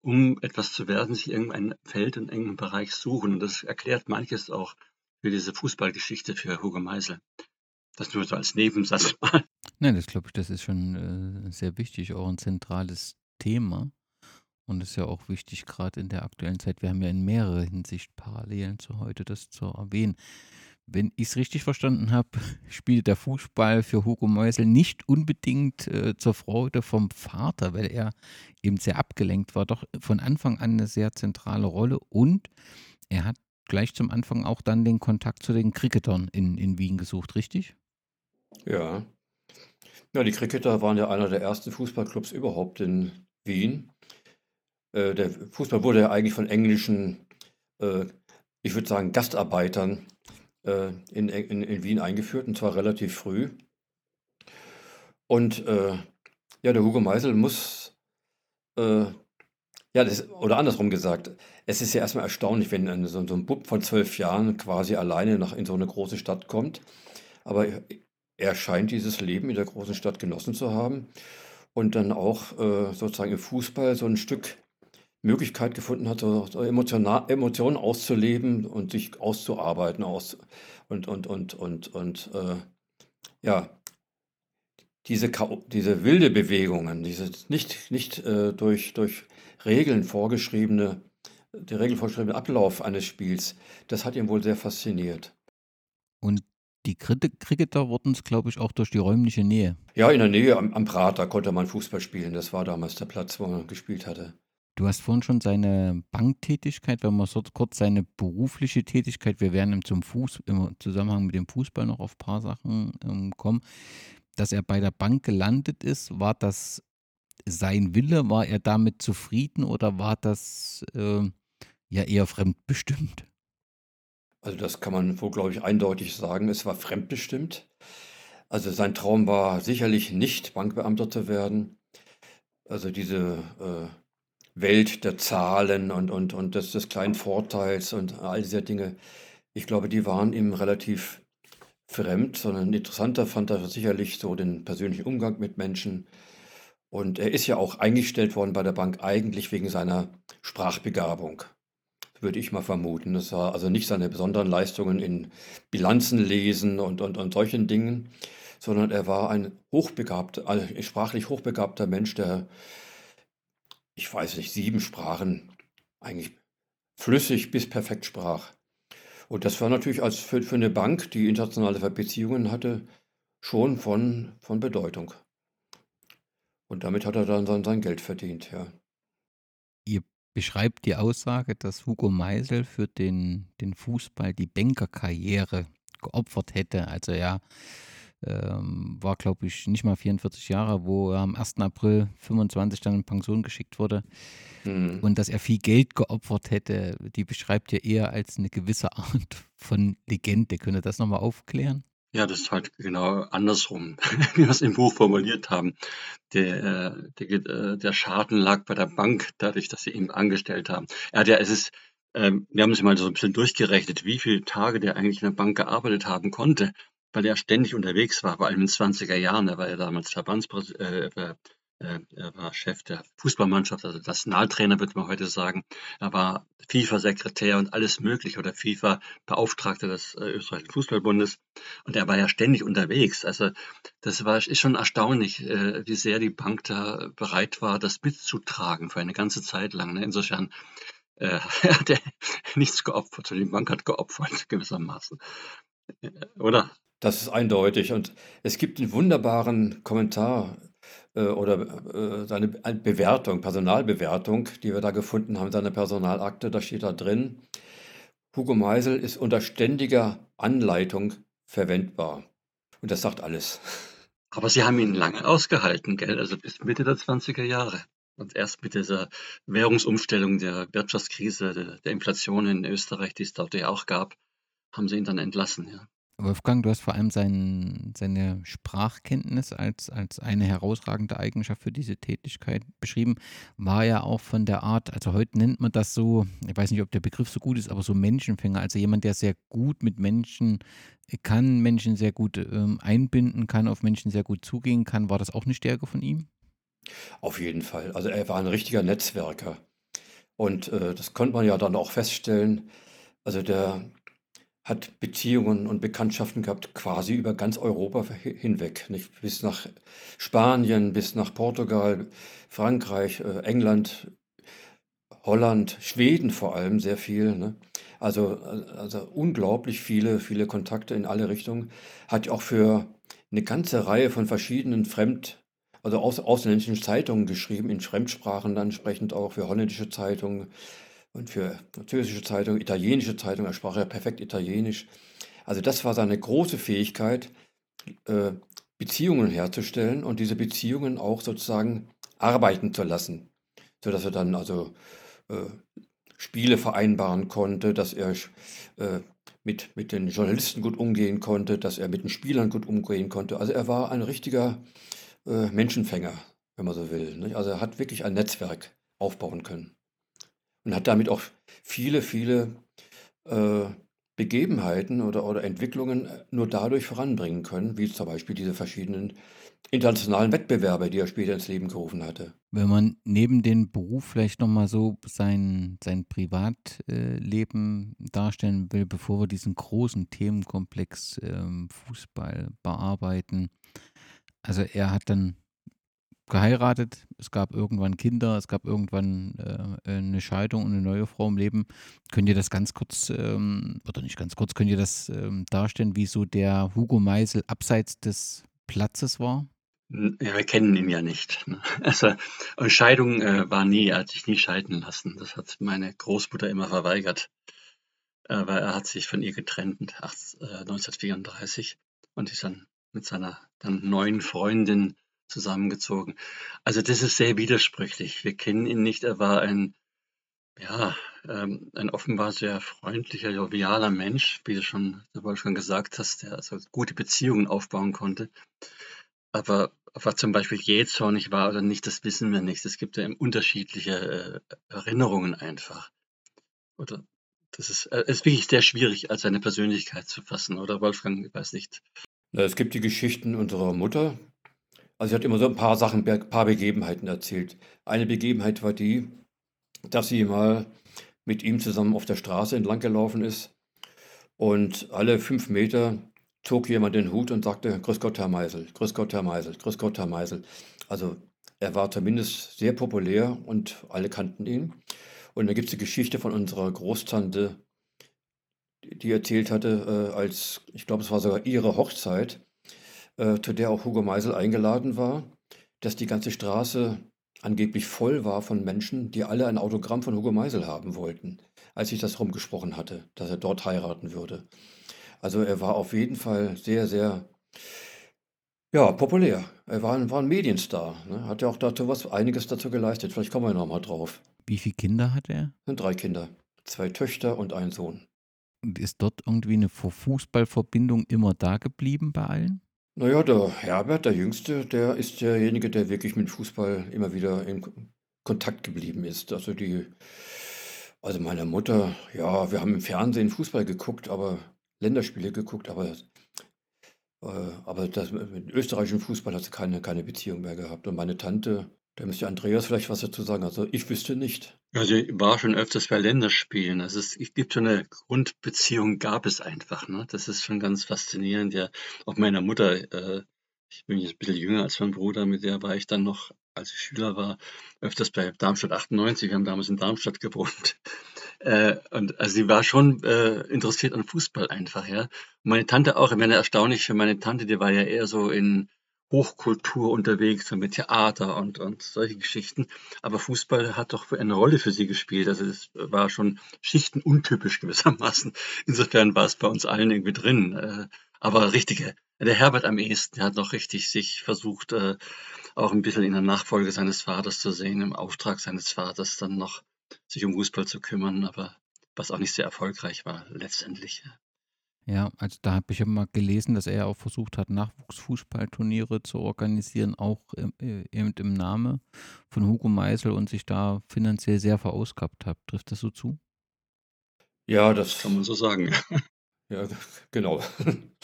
um etwas zu werden, sich irgendein Feld und irgendeinen Bereich suchen. Und das erklärt manches auch für diese Fußballgeschichte für Hugo Meisel. Das nur so als Nebensatz mal. Nein, das glaube ich, das ist schon äh, sehr wichtig, auch ein zentrales Thema. Und ist ja auch wichtig, gerade in der aktuellen Zeit. Wir haben ja in mehrerer Hinsicht Parallelen zu heute, das zu erwähnen. Wenn ich es richtig verstanden habe, spielt der Fußball für Hugo Meusel nicht unbedingt äh, zur Freude vom Vater, weil er eben sehr abgelenkt war, doch von Anfang an eine sehr zentrale Rolle und er hat gleich zum Anfang auch dann den Kontakt zu den Cricketern in, in Wien gesucht, richtig? Ja. Ja, die Cricketer waren ja einer der ersten Fußballclubs überhaupt in Wien. Äh, der Fußball wurde ja eigentlich von englischen, äh, ich würde sagen, Gastarbeitern äh, in, in, in Wien eingeführt, und zwar relativ früh. Und äh, ja, der Hugo Meisel muss, äh, ja, das, oder andersrum gesagt, es ist ja erstmal erstaunlich, wenn ein, so, so ein Bub von zwölf Jahren quasi alleine nach, in so eine große Stadt kommt. Aber er scheint dieses Leben in der großen Stadt genossen zu haben und dann auch äh, sozusagen im Fußball so ein Stück Möglichkeit gefunden hat, so, so Emotionen auszuleben und sich auszuarbeiten aus und und und und und äh, ja diese diese wilde Bewegungen, diese nicht nicht äh, durch durch Regeln vorgeschriebene der Regel vorgeschriebene Ablauf eines Spiels, das hat ihn wohl sehr fasziniert. Und die Cricketer wurden es, glaube ich, auch durch die räumliche Nähe. Ja, in der Nähe am, am Prater konnte man Fußball spielen. Das war damals der Platz, wo man gespielt hatte. Du hast vorhin schon seine Banktätigkeit, wenn man so kurz seine berufliche Tätigkeit, wir werden zum Fuß, im Zusammenhang mit dem Fußball noch auf ein paar Sachen ähm, kommen, dass er bei der Bank gelandet ist, war das sein Wille, war er damit zufrieden oder war das äh, ja eher fremdbestimmt? Also das kann man wohl, glaube ich, eindeutig sagen. Es war fremdbestimmt. Also sein Traum war sicherlich nicht, Bankbeamter zu werden. Also diese äh, Welt der Zahlen und, und, und des, des kleinen Vorteils und all diese Dinge, ich glaube, die waren ihm relativ fremd, sondern interessanter fand er sicherlich so den persönlichen Umgang mit Menschen. Und er ist ja auch eingestellt worden bei der Bank eigentlich wegen seiner Sprachbegabung, würde ich mal vermuten. Das war also nicht seine besonderen Leistungen in Bilanzen lesen und, und, und solchen Dingen, sondern er war ein hochbegabter, also sprachlich hochbegabter Mensch, der, ich weiß nicht, sieben Sprachen eigentlich flüssig bis perfekt sprach. Und das war natürlich als für, für eine Bank, die internationale Beziehungen hatte, schon von, von Bedeutung. Und damit hat er dann sein, sein Geld verdient, ja. Ihr beschreibt die Aussage, dass Hugo Meisel für den, den Fußball die Bankerkarriere geopfert hätte. Also er ähm, war, glaube ich, nicht mal 44 Jahre, wo er am 1. April 25 dann in Pension geschickt wurde. Mhm. Und dass er viel Geld geopfert hätte, die beschreibt ja eher als eine gewisse Art von Legende. Könnt ihr das nochmal aufklären? Ja, das ist halt genau andersrum, wie wir es im Buch formuliert haben. Der, äh, der, äh, der Schaden lag bei der Bank, dadurch, dass sie ihn angestellt haben. Er hat ja, es ist, ähm, wir haben es mal so ein bisschen durchgerechnet, wie viele Tage der eigentlich in der Bank gearbeitet haben konnte, weil er ständig unterwegs war, vor allem in den 20er Jahren. Er war ja damals Verbandspräsident, äh, äh, er war Chef der Fußballmannschaft, also Nationaltrainer, würde man heute sagen. Er war FIFA-Sekretär und alles Mögliche oder FIFA-Beauftragter des äh, österreichischen Fußballbundes. Und er war ja ständig unterwegs. Also das war, ist schon erstaunlich, äh, wie sehr die Bank da bereit war, das mitzutragen für eine ganze Zeit lang. Ne? Insofern äh, hat er nichts geopfert, die Bank hat geopfert gewissermaßen. Äh, oder? Das ist eindeutig. Und es gibt einen wunderbaren Kommentar äh, oder äh, seine Bewertung, Personalbewertung, die wir da gefunden haben, seine Personalakte, da steht da drin, Hugo Meisel ist unter ständiger Anleitung verwendbar. Und das sagt alles. Aber Sie haben ihn lange ausgehalten, gell? Also bis Mitte der 20er Jahre. Und erst mit dieser Währungsumstellung der Wirtschaftskrise, der, der Inflation in Österreich, die es dort ja auch gab, haben sie ihn dann entlassen, ja. Wolfgang, du hast vor allem sein, seine Sprachkenntnis als, als eine herausragende Eigenschaft für diese Tätigkeit beschrieben. War ja auch von der Art, also heute nennt man das so, ich weiß nicht, ob der Begriff so gut ist, aber so Menschenfänger. Also jemand, der sehr gut mit Menschen kann, Menschen sehr gut ähm, einbinden kann, auf Menschen sehr gut zugehen kann. War das auch eine Stärke von ihm? Auf jeden Fall. Also er war ein richtiger Netzwerker. Und äh, das konnte man ja dann auch feststellen. Also der hat Beziehungen und Bekanntschaften gehabt, quasi über ganz Europa hinweg, nicht? Bis nach Spanien, bis nach Portugal, Frankreich, äh, England, Holland, Schweden vor allem sehr viel. Ne? Also, also unglaublich viele, viele Kontakte in alle Richtungen. Hat auch für eine ganze Reihe von verschiedenen Fremd, also aus, ausländischen Zeitungen geschrieben, in Fremdsprachen dann entsprechend auch für holländische Zeitungen, und für französische Zeitung, italienische Zeitung, er sprach ja perfekt Italienisch. Also das war seine große Fähigkeit, äh, Beziehungen herzustellen und diese Beziehungen auch sozusagen arbeiten zu lassen, sodass er dann also äh, Spiele vereinbaren konnte, dass er äh, mit, mit den Journalisten gut umgehen konnte, dass er mit den Spielern gut umgehen konnte. Also er war ein richtiger Menschenfänger, wenn man so will. Also er hat wirklich ein Netzwerk aufbauen können und hat damit auch viele, viele äh, Begebenheiten oder, oder Entwicklungen nur dadurch voranbringen können, wie zum Beispiel diese verschiedenen internationalen Wettbewerbe, die er später ins Leben gerufen hatte. Wenn man neben dem Beruf vielleicht nochmal so sein, sein Privatleben darstellen will, bevor wir diesen großen Themenkomplex ähm, Fußball bearbeiten. Also er hat dann geheiratet, es gab irgendwann Kinder, es gab irgendwann äh, eine Scheidung und eine neue Frau im Leben. Könnt ihr das ganz kurz, ähm, oder nicht ganz kurz, könnt ihr das ähm, darstellen, wie so der Hugo Meisel abseits des Platzes war? Ja, wir kennen ihn ja nicht. Ne? Also Scheidung äh, war nie, er hat sich nie scheiden lassen. Das hat meine Großmutter immer verweigert. Aber er hat sich von ihr getrennt äh, 1934 und ist dann mit seiner dann neuen Freundin zusammengezogen. Also das ist sehr widersprüchlich. Wir kennen ihn nicht. Er war ein, ja, ähm, ein offenbar sehr freundlicher, jovialer Mensch, wie du schon, der Wolfgang gesagt hast, der also gute Beziehungen aufbauen konnte. Aber ob er zum Beispiel jähzornig war oder nicht, das wissen wir nicht. Es gibt ja unterschiedliche äh, Erinnerungen einfach. Oder das ist, äh, ist wirklich sehr schwierig, als eine Persönlichkeit zu fassen, oder Wolfgang? Ich weiß nicht. Es gibt die Geschichten unserer Mutter. Also sie hat immer so ein paar Sachen, ein paar Begebenheiten erzählt. Eine Begebenheit war die, dass sie mal mit ihm zusammen auf der Straße entlang gelaufen ist und alle fünf Meter zog jemand den Hut und sagte, Grüß Gott, Herr Meisel, Grüß Gott, Herr Meisel, Grüß Gott, Herr Meisel. Also er war zumindest sehr populär und alle kannten ihn. Und dann gibt es die Geschichte von unserer Großtante, die erzählt hatte, äh, als, ich glaube, es war sogar ihre Hochzeit, äh, zu der auch Hugo Meisel eingeladen war, dass die ganze Straße angeblich voll war von Menschen, die alle ein Autogramm von Hugo Meisel haben wollten, als ich das rumgesprochen hatte, dass er dort heiraten würde. Also er war auf jeden Fall sehr, sehr ja, populär. Er war ein, war ein Medienstar. Ne? Hat ja auch dazu was, einiges dazu geleistet. Vielleicht kommen wir noch mal drauf. Wie viele Kinder hat er? Sind drei Kinder. Zwei Töchter und ein Sohn. Und ist dort irgendwie eine Fußballverbindung immer da geblieben bei allen? Naja, der Herbert, der Jüngste, der ist derjenige, der wirklich mit Fußball immer wieder in Kontakt geblieben ist. Also die, also meine Mutter, ja, wir haben im Fernsehen Fußball geguckt, aber Länderspiele geguckt, aber, äh, aber das, mit österreichischem Fußball hat sie keine, keine Beziehung mehr gehabt. Und meine Tante, da müsste Andreas vielleicht was dazu sagen. Also ich wüsste nicht. Also ich war schon öfters bei Länderspielen. Also es, gibt so eine Grundbeziehung, gab es einfach. Ne? Das ist schon ganz faszinierend. Ja, auch meiner Mutter, äh, ich bin jetzt ein bisschen jünger als mein Bruder, mit der war ich dann noch, als ich Schüler war, öfters bei Darmstadt 98. Wir haben damals in Darmstadt gewohnt. Äh, und also sie war schon äh, interessiert an Fußball einfach, ja. Meine Tante auch. Ich meine, erstaunlich für meine Tante, die war ja eher so in Hochkultur unterwegs, mit Theater und, und solche Geschichten. Aber Fußball hat doch eine Rolle für sie gespielt. Also es war schon schichtenuntypisch gewissermaßen. Insofern war es bei uns allen irgendwie drin. Äh, aber richtige, der Herbert am ehesten, hat noch richtig sich versucht, äh, auch ein bisschen in der Nachfolge seines Vaters zu sehen, im Auftrag seines Vaters dann noch sich um Fußball zu kümmern, aber was auch nicht sehr erfolgreich war letztendlich. Ja, also da habe ich ja mal gelesen, dass er auch versucht hat, Nachwuchsfußballturniere zu organisieren, auch im, äh, eben im Namen von Hugo Meisel und sich da finanziell sehr verausgabt hat. Trifft das so zu? Ja, das kann man so sagen. Ja, genau.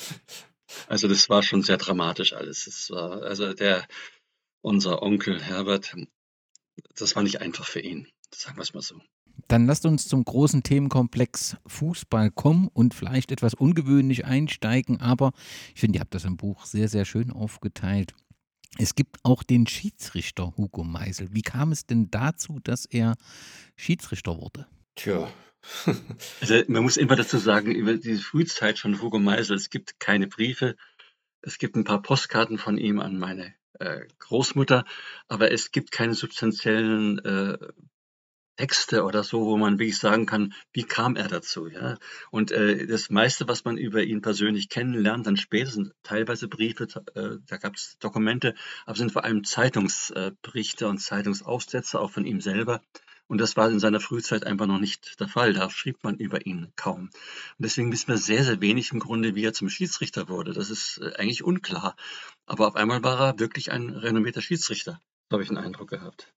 Also das war schon sehr dramatisch alles. Es war, also der, unser Onkel Herbert, das war nicht einfach für ihn, sagen wir es mal so. Dann lasst uns zum großen Themenkomplex Fußball kommen und vielleicht etwas ungewöhnlich einsteigen, aber ich finde, ihr habt das im Buch sehr, sehr schön aufgeteilt. Es gibt auch den Schiedsrichter Hugo Meisel. Wie kam es denn dazu, dass er Schiedsrichter wurde? Tja. also man muss immer dazu sagen, über die Frühzeit von Hugo Meisel, es gibt keine Briefe, es gibt ein paar Postkarten von ihm an meine äh, Großmutter, aber es gibt keine substanziellen äh, Texte oder so, wo man wirklich sagen kann, wie kam er dazu, ja? Und äh, das meiste, was man über ihn persönlich kennenlernt, dann später sind teilweise Briefe, äh, da gab es Dokumente, aber sind vor allem Zeitungsberichte und Zeitungsaufsätze auch von ihm selber. Und das war in seiner Frühzeit einfach noch nicht der Fall. Da schrieb man über ihn kaum. Und deswegen wissen wir sehr, sehr wenig im Grunde, wie er zum Schiedsrichter wurde. Das ist äh, eigentlich unklar. Aber auf einmal war er wirklich ein renommierter Schiedsrichter. Habe ich den Eindruck gehabt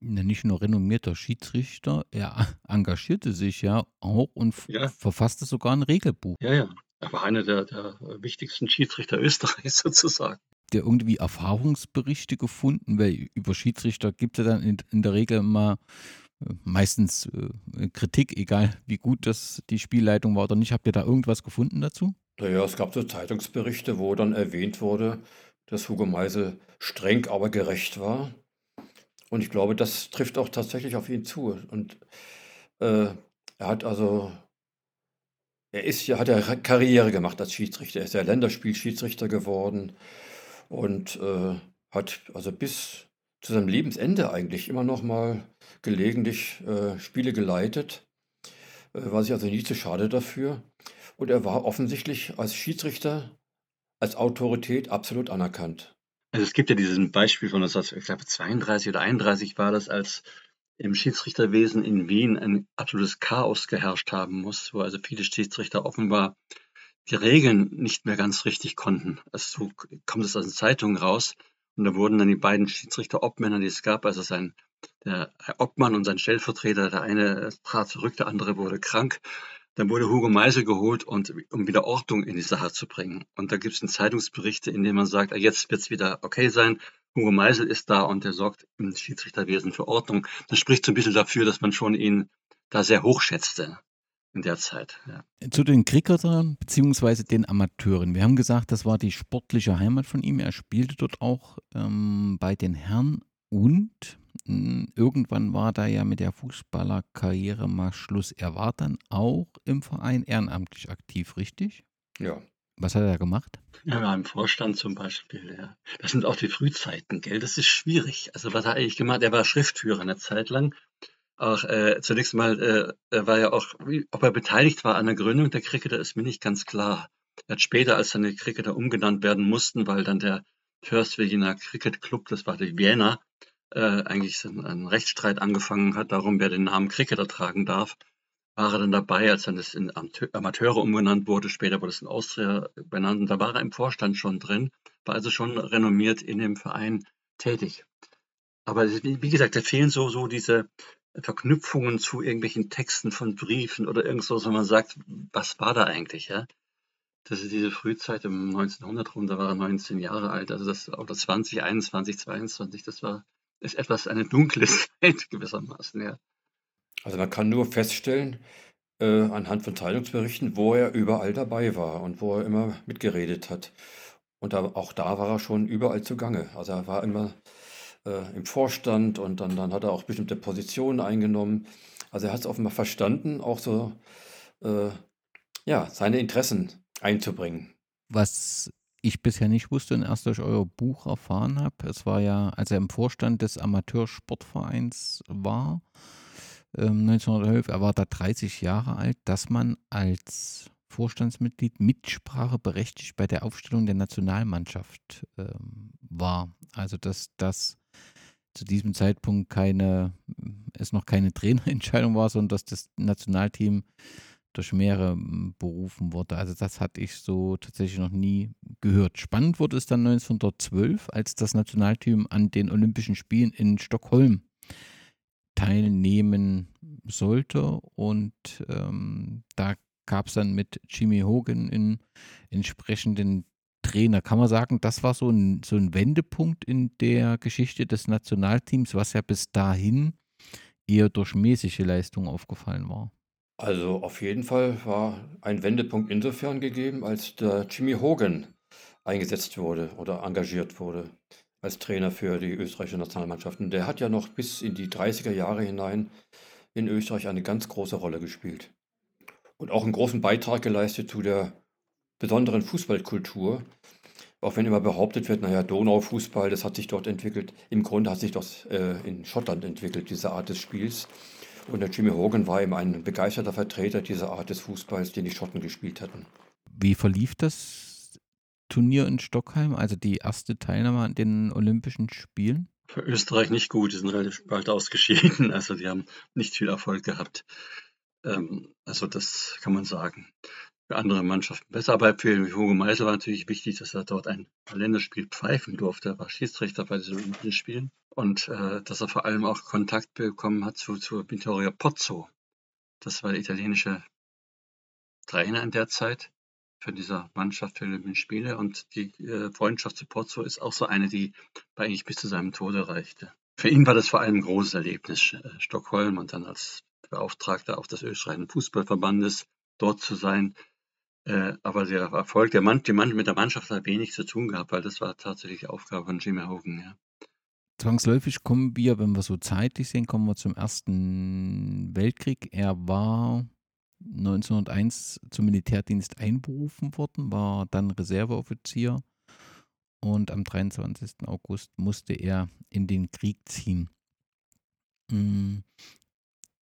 nicht nur renommierter Schiedsrichter, er engagierte sich ja auch und Ja. verfasste sogar ein Regelbuch, Ja, ja. Er war einer der, der wichtigsten Schiedsrichter Österreichs sozusagen. der irgendwie Erfahrungsberichte gefunden, weil über Schiedsrichter gibt es ja dann in, in der Regel immer äh, meistens äh, Kritik, egal wie gut das die Spielleitung war oder nicht. Habt ihr da irgendwas gefunden dazu? Naja, es gab so Zeitungsberichte, wo dann erwähnt wurde, dass Hugo Meisel streng, aber gerecht war. Und ich glaube, das trifft auch tatsächlich auf ihn zu. Und äh, er hat also, er ist ja, hat ja Karriere gemacht als Schiedsrichter. Er ist ja Länderspielschiedsrichter geworden und äh, hat also bis zu seinem Lebensende eigentlich immer noch mal gelegentlich äh, Spiele geleitet. Äh, war sich also nie zu schade dafür. Und er war offensichtlich als Schiedsrichter, als Autorität absolut anerkannt. Also es gibt ja diesen Beispiel von, ich glaube 32 oder 31 war das, als im Schiedsrichterwesen in Wien ein absolutes Chaos geherrscht haben muss, wo also viele Schiedsrichter offenbar die Regeln nicht mehr ganz richtig konnten. Also so kommt es aus den Zeitungen raus. Und da wurden dann die beiden Schiedsrichter-Obmänner, die es gab, also sein der Obmann und sein Stellvertreter, der eine trat zurück, der andere wurde krank. Dann wurde Hugo Meisel geholt, und, um wieder Ordnung in die Sache zu bringen. Und da gibt es Zeitungsberichte, in denen man sagt, ah, jetzt wird es wieder okay sein. Hugo Meisel ist da und der sorgt im Schiedsrichterwesen für Ordnung. Das spricht so ein bisschen dafür, dass man schon ihn da sehr hoch schätzte in der Zeit. Ja. Zu den Cricketern bzw. den Amateuren. Wir haben gesagt, das war die sportliche Heimat von ihm. Er spielte dort auch ähm, bei den Herren und irgendwann war da ja mit der Fußballerkarriere mal Schluss. Er war dann auch im Verein ehrenamtlich aktiv, richtig? Ja. Was hat er gemacht? Er war im Vorstand zum Beispiel, ja. Das sind auch die Frühzeiten, gell? Das ist schwierig. Also was hat er eigentlich gemacht? Er war Schriftführer eine Zeit lang. Auch äh, zunächst mal äh, er war ja auch, wie, ob er beteiligt war an der Gründung der Cricketer, ist mir nicht ganz klar. Er hat später, als seine Cricketer umgenannt werden mussten, weil dann der First Virginia Cricket Club, das war die Vienna, äh, eigentlich ein Rechtsstreit angefangen hat, darum, wer den Namen Cricketer tragen darf, war er dann dabei, als dann das in Amateure umbenannt wurde. Später wurde es in Austria benannt. Und da war er im Vorstand schon drin, war also schon renommiert in dem Verein tätig. Aber wie gesagt, da fehlen so, so diese Verknüpfungen zu irgendwelchen Texten von Briefen oder irgendwas, wo man sagt, was war da eigentlich, ja? Das ist diese Frühzeit im 1900 rum, da war er 19 Jahre alt, also das, oder 20, 21, 22, das war ist etwas eine dunkle Zeit gewissermaßen, ja. Also man kann nur feststellen, äh, anhand von Zeitungsberichten, wo er überall dabei war und wo er immer mitgeredet hat. Und da, auch da war er schon überall zugange. Also er war immer äh, im Vorstand und dann, dann hat er auch bestimmte Positionen eingenommen. Also er hat es offenbar verstanden, auch so äh, ja, seine Interessen einzubringen. Was ich bisher nicht wusste und erst durch euer Buch erfahren habe. Es war ja, als er im Vorstand des Amateursportvereins war, ähm, 1911, er war da 30 Jahre alt, dass man als Vorstandsmitglied Mitsprache berechtigt bei der Aufstellung der Nationalmannschaft ähm, war. Also dass das zu diesem Zeitpunkt keine, es noch keine Trainerentscheidung war, sondern dass das Nationalteam durch mehrere hm, berufen wurde. Also das hatte ich so tatsächlich noch nie gehört. Spannend wurde es dann 1912, als das Nationalteam an den Olympischen Spielen in Stockholm teilnehmen sollte. Und ähm, da gab es dann mit Jimmy Hogan einen entsprechenden Trainer. Kann man sagen, das war so ein, so ein Wendepunkt in der Geschichte des Nationalteams, was ja bis dahin eher durch mäßige Leistung aufgefallen war. Also auf jeden Fall war ein Wendepunkt insofern gegeben, als der Jimmy Hogan eingesetzt wurde oder engagiert wurde als Trainer für die österreichische Nationalmannschaft. Und der hat ja noch bis in die 30er Jahre hinein in Österreich eine ganz große Rolle gespielt. Und auch einen großen Beitrag geleistet zu der besonderen Fußballkultur. Auch wenn immer behauptet wird, naja, Donaufußball, das hat sich dort entwickelt. Im Grunde hat sich das äh, in Schottland entwickelt, diese Art des Spiels. Und der Jimmy Hogan war eben ein begeisterter Vertreter dieser Art des Fußballs, den die Schotten gespielt hatten. Wie verlief das Turnier in Stockholm, also die erste Teilnahme an den Olympischen Spielen? Für Österreich nicht gut, die sind relativ bald ausgeschieden, also die haben nicht viel Erfolg gehabt. Ähm, also das kann man sagen für andere Mannschaften besser. Aber für Hugo Meisel war natürlich wichtig, dass er dort ein Länderspiel pfeifen durfte. Er war Schiedsrichter bei diesen Olympischen Spielen und äh, dass er vor allem auch Kontakt bekommen hat zu, zu Vittorio Pozzo. Das war der italienische Trainer in der Zeit für diese Mannschaft für die Olympischen Spiele und die äh, Freundschaft zu Pozzo ist auch so eine, die bei eigentlich bis zu seinem Tode reichte. Für ihn war das vor allem ein großes Erlebnis, äh, Stockholm und dann als Beauftragter auch des österreichischen Fußballverbandes dort zu sein. Äh, aber der Erfolg der Mann, die Mann mit der Mannschaft hat wenig zu tun gehabt, weil das war tatsächlich Aufgabe von Jimmy Hogan, ja. Zwangsläufig kommen wir, wenn wir so zeitlich sehen, kommen wir zum Ersten Weltkrieg. Er war 1901 zum Militärdienst einberufen worden, war dann Reserveoffizier und am 23. August musste er in den Krieg ziehen. Hm,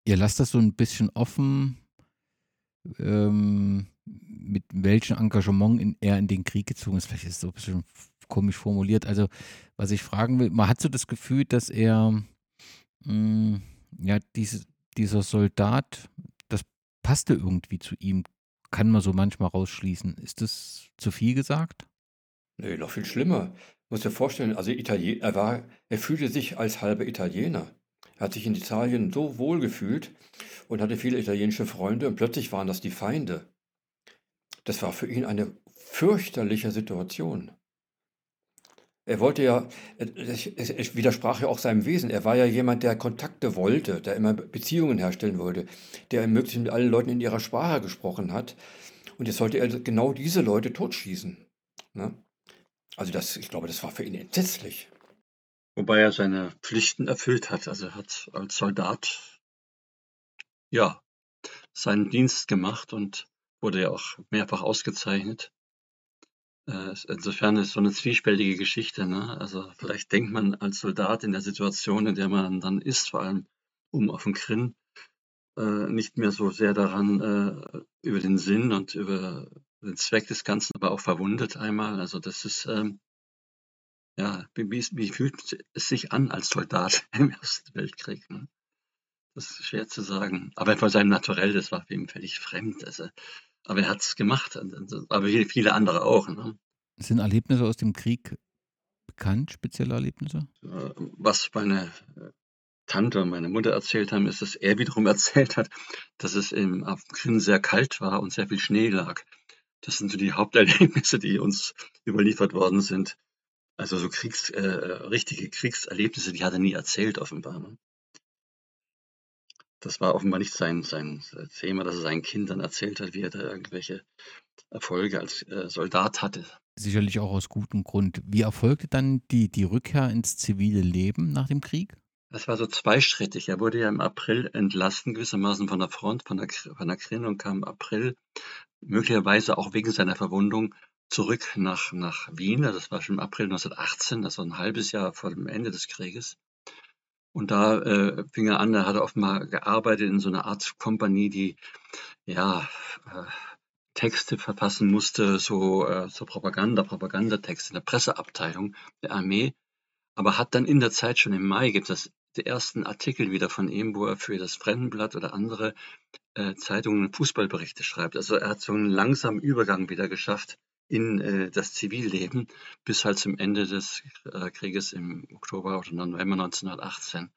ihr lasst das so ein bisschen offen, ähm, mit welchem Engagement in, er in den Krieg gezogen ist. Vielleicht ist es so ein bisschen komisch formuliert. Also, was ich fragen will, man hat so das Gefühl, dass er, mh, hm, ja, diese, dieser Soldat, das passte irgendwie zu ihm. Kann man so manchmal rausschließen. Ist das zu viel gesagt? Nee, noch viel schlimmer. Muss dir vorstellen, also Italien, er war, er fühlte sich als halber Italiener. Er hat sich in Italien so wohl gefühlt und hatte viele italienische Freunde und plötzlich waren das die Feinde. Das war für ihn eine fürchterliche Situation. Er wollte ja, es widersprach ja auch seinem Wesen. Er war ja jemand, der Kontakte wollte, der immer Beziehungen herstellen wollte, der möglichst mit allen Leuten in ihrer Sprache gesprochen hat. Und jetzt sollte er genau diese Leute totschießen. Ne? Also das, ich glaube, das war für ihn entsetzlich. Wobei er seine Pflichten erfüllt hat. Also er hat als Soldat ja seinen Dienst gemacht und wurde ja auch mehrfach ausgezeichnet. Äh, insofern ist so eine zwiespältige Geschichte, ne? Also, vielleicht denkt man als Soldat in der Situation, in der man dann ist, vor allem oben auf dem Krim, äh, nicht mehr so sehr daran, äh, über den Sinn und über den Zweck des Ganzen, aber auch verwundet einmal. Also, das ist, ähm ja, wie wie fühlt es sich an als Soldat im Ersten Weltkrieg, ne? Das ist schwer zu sagen. Aber vor seinem Naturell, das war für ihn völlig fremd. Also aber er hat es gemacht, aber viele andere auch. Ne? Sind Erlebnisse aus dem Krieg bekannt, spezielle Erlebnisse? Äh, was meine äh, Tante und meine Mutter erzählt haben, ist, dass er wiederum erzählt hat, dass es im Krim sehr kalt war und sehr viel Schnee lag. Das sind so die Haupterlebnisse, die uns überliefert worden sind. Also so Kriegs, äh, richtige Kriegserlebnisse, die hat er nie erzählt, offenbar. Ne? Das war offenbar nicht sein, sein Thema, dass er seinen Kindern erzählt hat, wie er da irgendwelche Erfolge als äh, Soldat hatte. Sicherlich auch aus gutem Grund. Wie erfolgte dann die, die Rückkehr ins zivile Leben nach dem Krieg? Das war so zweischrittig. Er wurde ja im April entlassen, gewissermaßen von der Front, von der, von der Krim und kam im April, möglicherweise auch wegen seiner Verwundung, zurück nach, nach Wien. Das war schon im April 1918, also ein halbes Jahr vor dem Ende des Krieges. Und da äh, fing er an, er hatte offenbar gearbeitet in so einer Art Kompanie, die ja äh, Texte verfassen musste, so äh, so Propaganda, Propagandatexte in der Presseabteilung der Armee. Aber hat dann in der Zeit schon im Mai gibt es die ersten Artikel wieder von ihm, wo er für das Fremdenblatt oder andere äh, Zeitungen Fußballberichte schreibt. Also er hat so einen langsamen Übergang wieder geschafft in äh, das Zivilleben bis halt zum Ende des äh, Krieges im Oktober oder November 1918.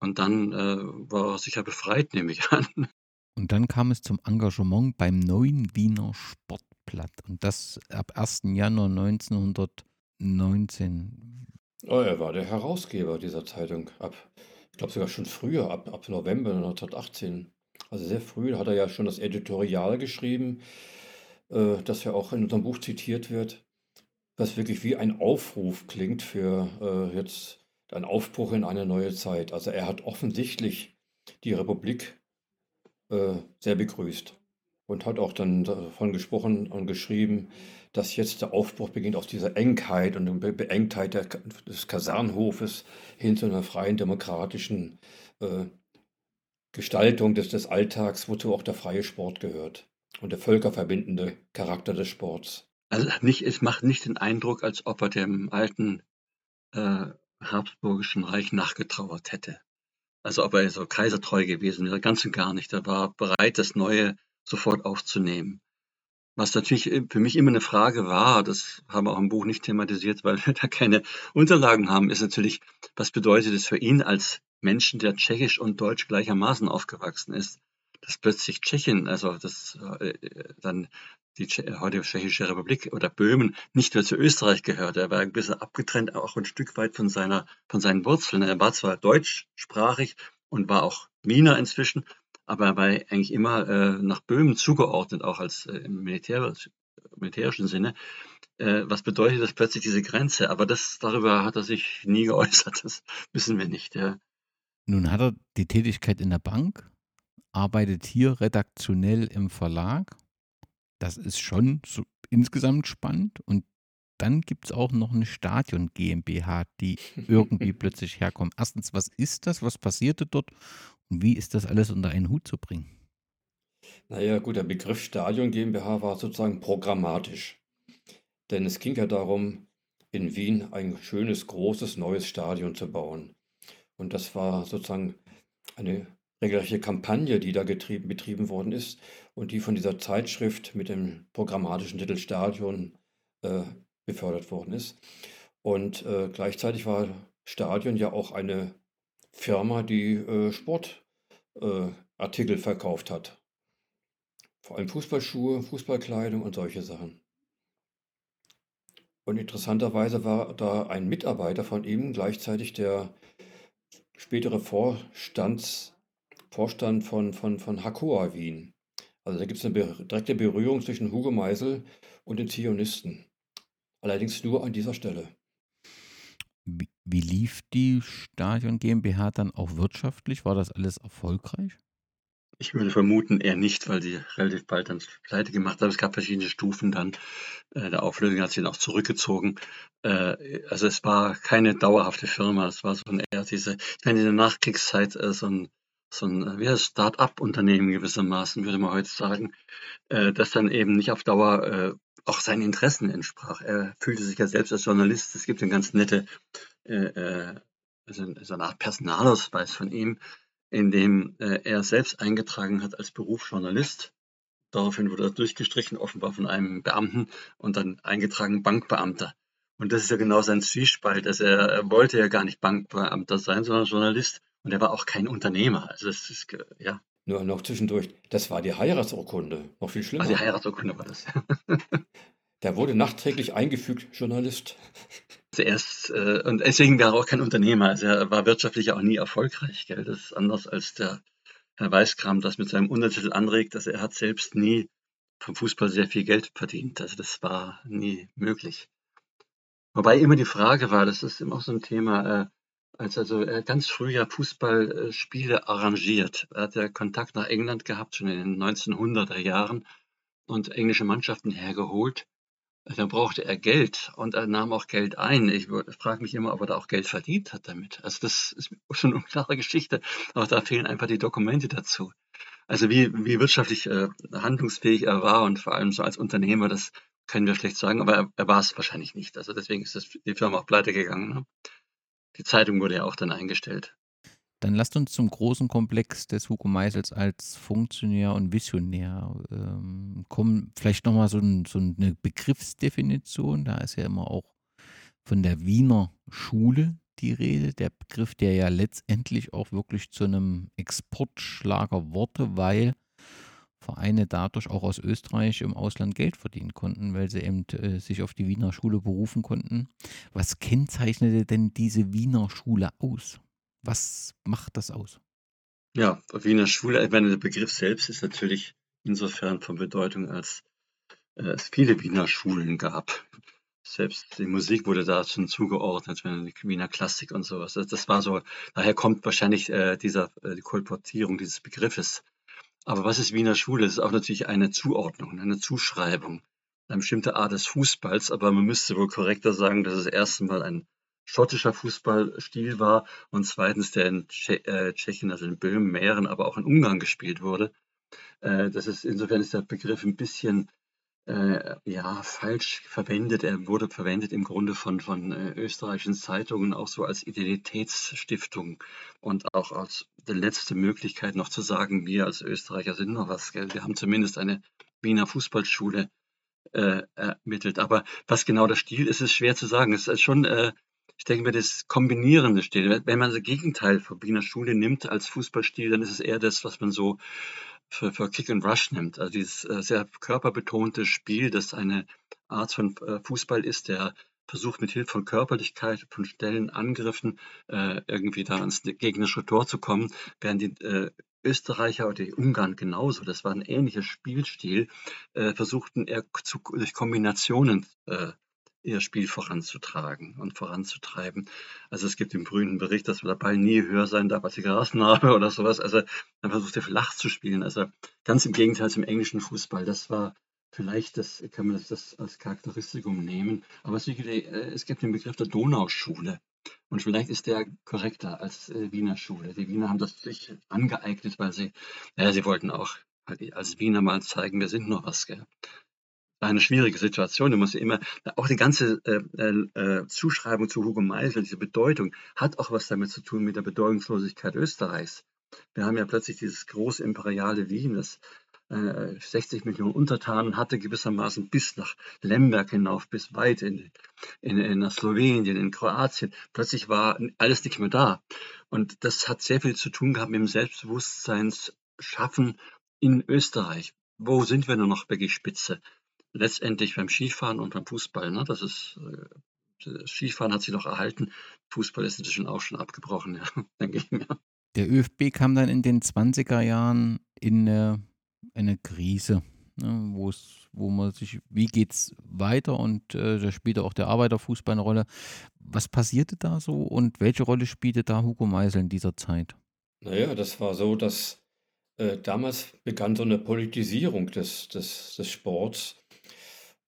Und dann äh, war er sicher befreit, nehme ich an. Und dann kam es zum Engagement beim neuen Wiener Sportblatt. Und das ab 1. Januar 1919. Oh, er war der Herausgeber dieser Zeitung. Ab, ich glaube sogar schon früher, ab, ab November 1918. Also sehr früh hat er ja schon das Editorial geschrieben äh, das ja auch in unserem Buch zitiert wird, was wirklich wie ein Aufruf klingt für äh, jetzt ein Aufbruch in eine neue Zeit. Also er hat offensichtlich die Republik äh, sehr begrüßt und hat auch dann davon gesprochen und geschrieben, dass jetzt der Aufbruch beginnt aus dieser Engheit und der Beengtheit der, des Kasernhofes hin zu einer freien, demokratischen äh, Gestaltung des, des Alltags, wozu auch der freie Sport gehört und der völkerverbindende Charakter des Sports. Also nicht, es macht nicht den Eindruck, als ob er dem alten äh, Habsburgischen Reich nachgetrauert hätte. Also ob er so kaisertreu gewesen wäre, ganz und gar nicht. Er war bereit, das Neue sofort aufzunehmen. Was natürlich für mich immer eine Frage war, das haben wir auch im Buch nicht thematisiert, weil wir da keine Unterlagen haben, ist natürlich, was bedeutet es für ihn als Menschen, der tschechisch und deutsch gleichermaßen aufgewachsen ist, dass plötzlich Tschechien, also das äh, dann die Tsche heute Tschechische Republik oder Böhmen nicht mehr zu Österreich gehört. Er war ein bisschen abgetrennt, auch ein Stück weit von seiner, von seinen Wurzeln. Er war zwar deutschsprachig und war auch Wiener inzwischen, aber er war eigentlich immer äh, nach Böhmen zugeordnet, auch als äh, im Militär, militärischen Sinne. Äh, was bedeutet das plötzlich diese Grenze? Aber das darüber hat er sich nie geäußert. Das wissen wir nicht. Ja. Nun hat er die Tätigkeit in der Bank arbeitet hier redaktionell im Verlag. Das ist schon so insgesamt spannend. Und dann gibt es auch noch eine Stadion GmbH, die irgendwie plötzlich herkommt. Erstens, was ist das? Was passierte dort? Und wie ist das alles unter einen Hut zu bringen? Naja, gut, der Begriff Stadion GmbH war sozusagen programmatisch. Denn es ging ja darum, in Wien ein schönes, großes, neues Stadion zu bauen. Und das war sozusagen eine regelrechte Kampagne, die da getrieben, betrieben worden ist und die von dieser Zeitschrift mit dem programmatischen Titel Stadion äh, befördert worden ist. Und äh, gleichzeitig war Stadion ja auch eine Firma, die äh, Sportartikel äh, verkauft hat. Vor allem Fußballschuhe, Fußballkleidung und solche Sachen. Und interessanterweise war da ein Mitarbeiter von ihm gleichzeitig der spätere Vorstands, Vorstand von, von, von Hakoa Wien. Also da gibt es eine direkte Berührung zwischen Hugo Meisel und den Zionisten. Allerdings nur an dieser Stelle. Wie, wie lief die Stadion GmbH dann auch wirtschaftlich? War das alles erfolgreich? Ich würde vermuten, eher nicht, weil sie relativ bald dann pleite gemacht haben. Es gab verschiedene Stufen dann. Äh, der Auflösung hat sich dann auch zurückgezogen. Äh, also es war keine dauerhafte Firma. Es war so ein eher diese, ich meine, in der Nachkriegszeit äh, so ein, so ein heißt Start-up-Unternehmen gewissermaßen, würde man heute sagen, äh, das dann eben nicht auf Dauer äh, auch seinen Interessen entsprach. Er fühlte sich ja selbst als Journalist. Es gibt eine ganz nette, äh, äh, also so eine Art Personalausweis von ihm, in dem äh, er selbst eingetragen hat als Beruf Journalist. Daraufhin wurde er durchgestrichen, offenbar von einem Beamten und dann eingetragen Bankbeamter. Und das ist ja genau sein Zwiespalt. Also er, er wollte ja gar nicht Bankbeamter sein, sondern Journalist. Und er war auch kein Unternehmer. Also das ist, ja. Nur noch zwischendurch, das war die Heiratsurkunde. Noch viel schlimmer. Also die Heiratsurkunde war das. Der wurde nachträglich eingefügt, Journalist. Zuerst, äh, und deswegen war er auch kein Unternehmer. Also er war wirtschaftlich auch nie erfolgreich. Gell? Das ist anders als der Herr Weißkram das mit seinem Untertitel anregt. Also er hat selbst nie vom Fußball sehr viel Geld verdient. Also das war nie möglich. Wobei immer die Frage war, das ist immer auch so ein Thema, äh, als also er ganz früh ja Fußballspiele arrangiert. Er hat ja Kontakt nach England gehabt, schon in den 1900er Jahren und englische Mannschaften hergeholt. Da brauchte er Geld und er nahm auch Geld ein. Ich frage mich immer, ob er da auch Geld verdient hat damit. Also das ist schon eine klare Geschichte, aber da fehlen einfach die Dokumente dazu. Also wie, wie wirtschaftlich äh, handlungsfähig er war und vor allem so als Unternehmer, das können wir schlecht sagen, aber er, er war es wahrscheinlich nicht. Also deswegen ist das, die Firma auch pleite gegangen. Ne? Die Zeitung wurde ja auch dann eingestellt. Dann lasst uns zum großen Komplex des Hugo Meisels als Funktionär und Visionär ähm, kommen. Vielleicht nochmal so, ein, so eine Begriffsdefinition. Da ist ja immer auch von der Wiener Schule die Rede. Der Begriff, der ja letztendlich auch wirklich zu einem Exportschlager wurde, weil Vereine dadurch auch aus Österreich im Ausland Geld verdienen konnten, weil sie eben äh, sich auf die Wiener Schule berufen konnten. Was kennzeichnete denn diese Wiener Schule aus? Was macht das aus? Ja, Wiener Schule, ich meine, der Begriff selbst ist natürlich insofern von Bedeutung, als äh, es viele Wiener Schulen gab. Selbst die Musik wurde da schon zugeordnet, wenn die Wiener Klassik und sowas. Das, das war so, daher kommt wahrscheinlich äh, dieser, äh, die Kolportierung dieses Begriffes. Aber was ist Wiener Schule? Das ist auch natürlich eine Zuordnung, eine Zuschreibung, eine bestimmte Art des Fußballs, aber man müsste wohl korrekter sagen, dass es erst einmal ein schottischer Fußballstil war und zweitens der in Tsche äh, Tschechien, also in Böhmen, Mähren, aber auch in Ungarn gespielt wurde. Äh, das ist, insofern ist der Begriff ein bisschen äh, ja, falsch verwendet. Er wurde verwendet im Grunde von, von äh, österreichischen Zeitungen auch so als Identitätsstiftung und auch als die letzte Möglichkeit noch zu sagen, wir als Österreicher sind noch was. Gell? Wir haben zumindest eine Wiener Fußballschule äh, ermittelt. Aber was genau der Stil ist, ist schwer zu sagen. Es ist schon äh, ich denke mir, das kombinierende Stil, wenn man das Gegenteil von Wiener Schule nimmt als Fußballstil, dann ist es eher das, was man so für, für Kick and Rush nimmt. Also dieses äh, sehr körperbetonte Spiel, das eine Art von äh, Fußball ist, der versucht mit Hilfe von Körperlichkeit, von schnellen Angriffen äh, irgendwie da ans gegnerische Tor zu kommen, während die äh, Österreicher oder die Ungarn genauso, das war ein ähnlicher Spielstil, äh, versuchten eher zu, durch Kombinationen äh, ihr Spiel voranzutragen und voranzutreiben. Also es gibt den berühmten Bericht, dass der Ball nie höher sein darf als die Grasnarbe oder sowas. Also man versucht er flach zu spielen. Also ganz im Gegenteil zum englischen Fußball. Das war vielleicht, das kann man das, als Charakteristikum nehmen. Aber es, äh, es gibt den Begriff der Donauschule. Und vielleicht ist der korrekter als äh, Wiener Schule. Die Wiener haben das sich angeeignet, weil sie, ja, sie wollten auch halt als Wiener mal zeigen, wir sind noch was. Gell? Eine schwierige Situation. Du musst immer, auch die ganze äh, äh, äh, Zuschreibung zu Hugo Meisel, diese Bedeutung, hat auch was damit zu tun mit der Bedeutungslosigkeit Österreichs. Wir haben ja plötzlich dieses große imperiale Wien, das äh, 60 Millionen Untertanen hatte, gewissermaßen bis nach Lemberg hinauf, bis weit in, in, in Slowenien, in Kroatien. Plötzlich war alles nicht mehr da. Und das hat sehr viel zu tun gehabt mit dem Selbstbewusstseinsschaffen in Österreich. Wo sind wir nur noch wirklich Spitze? Letztendlich beim Skifahren und beim Fußball. Ne? Das ist, äh, Skifahren hat sich noch erhalten. Fußball ist inzwischen auch schon abgebrochen, ja, denke ich mir. Der ÖFB kam dann in den 20er Jahren in eine, eine Krise, ne, wo es, wo man sich, wie geht's weiter und äh, da spielte auch der Arbeiterfußball eine Rolle. Was passierte da so und welche Rolle spielte da Hugo Meisel in dieser Zeit? Naja, das war so, dass äh, damals begann so eine Politisierung des, des, des Sports.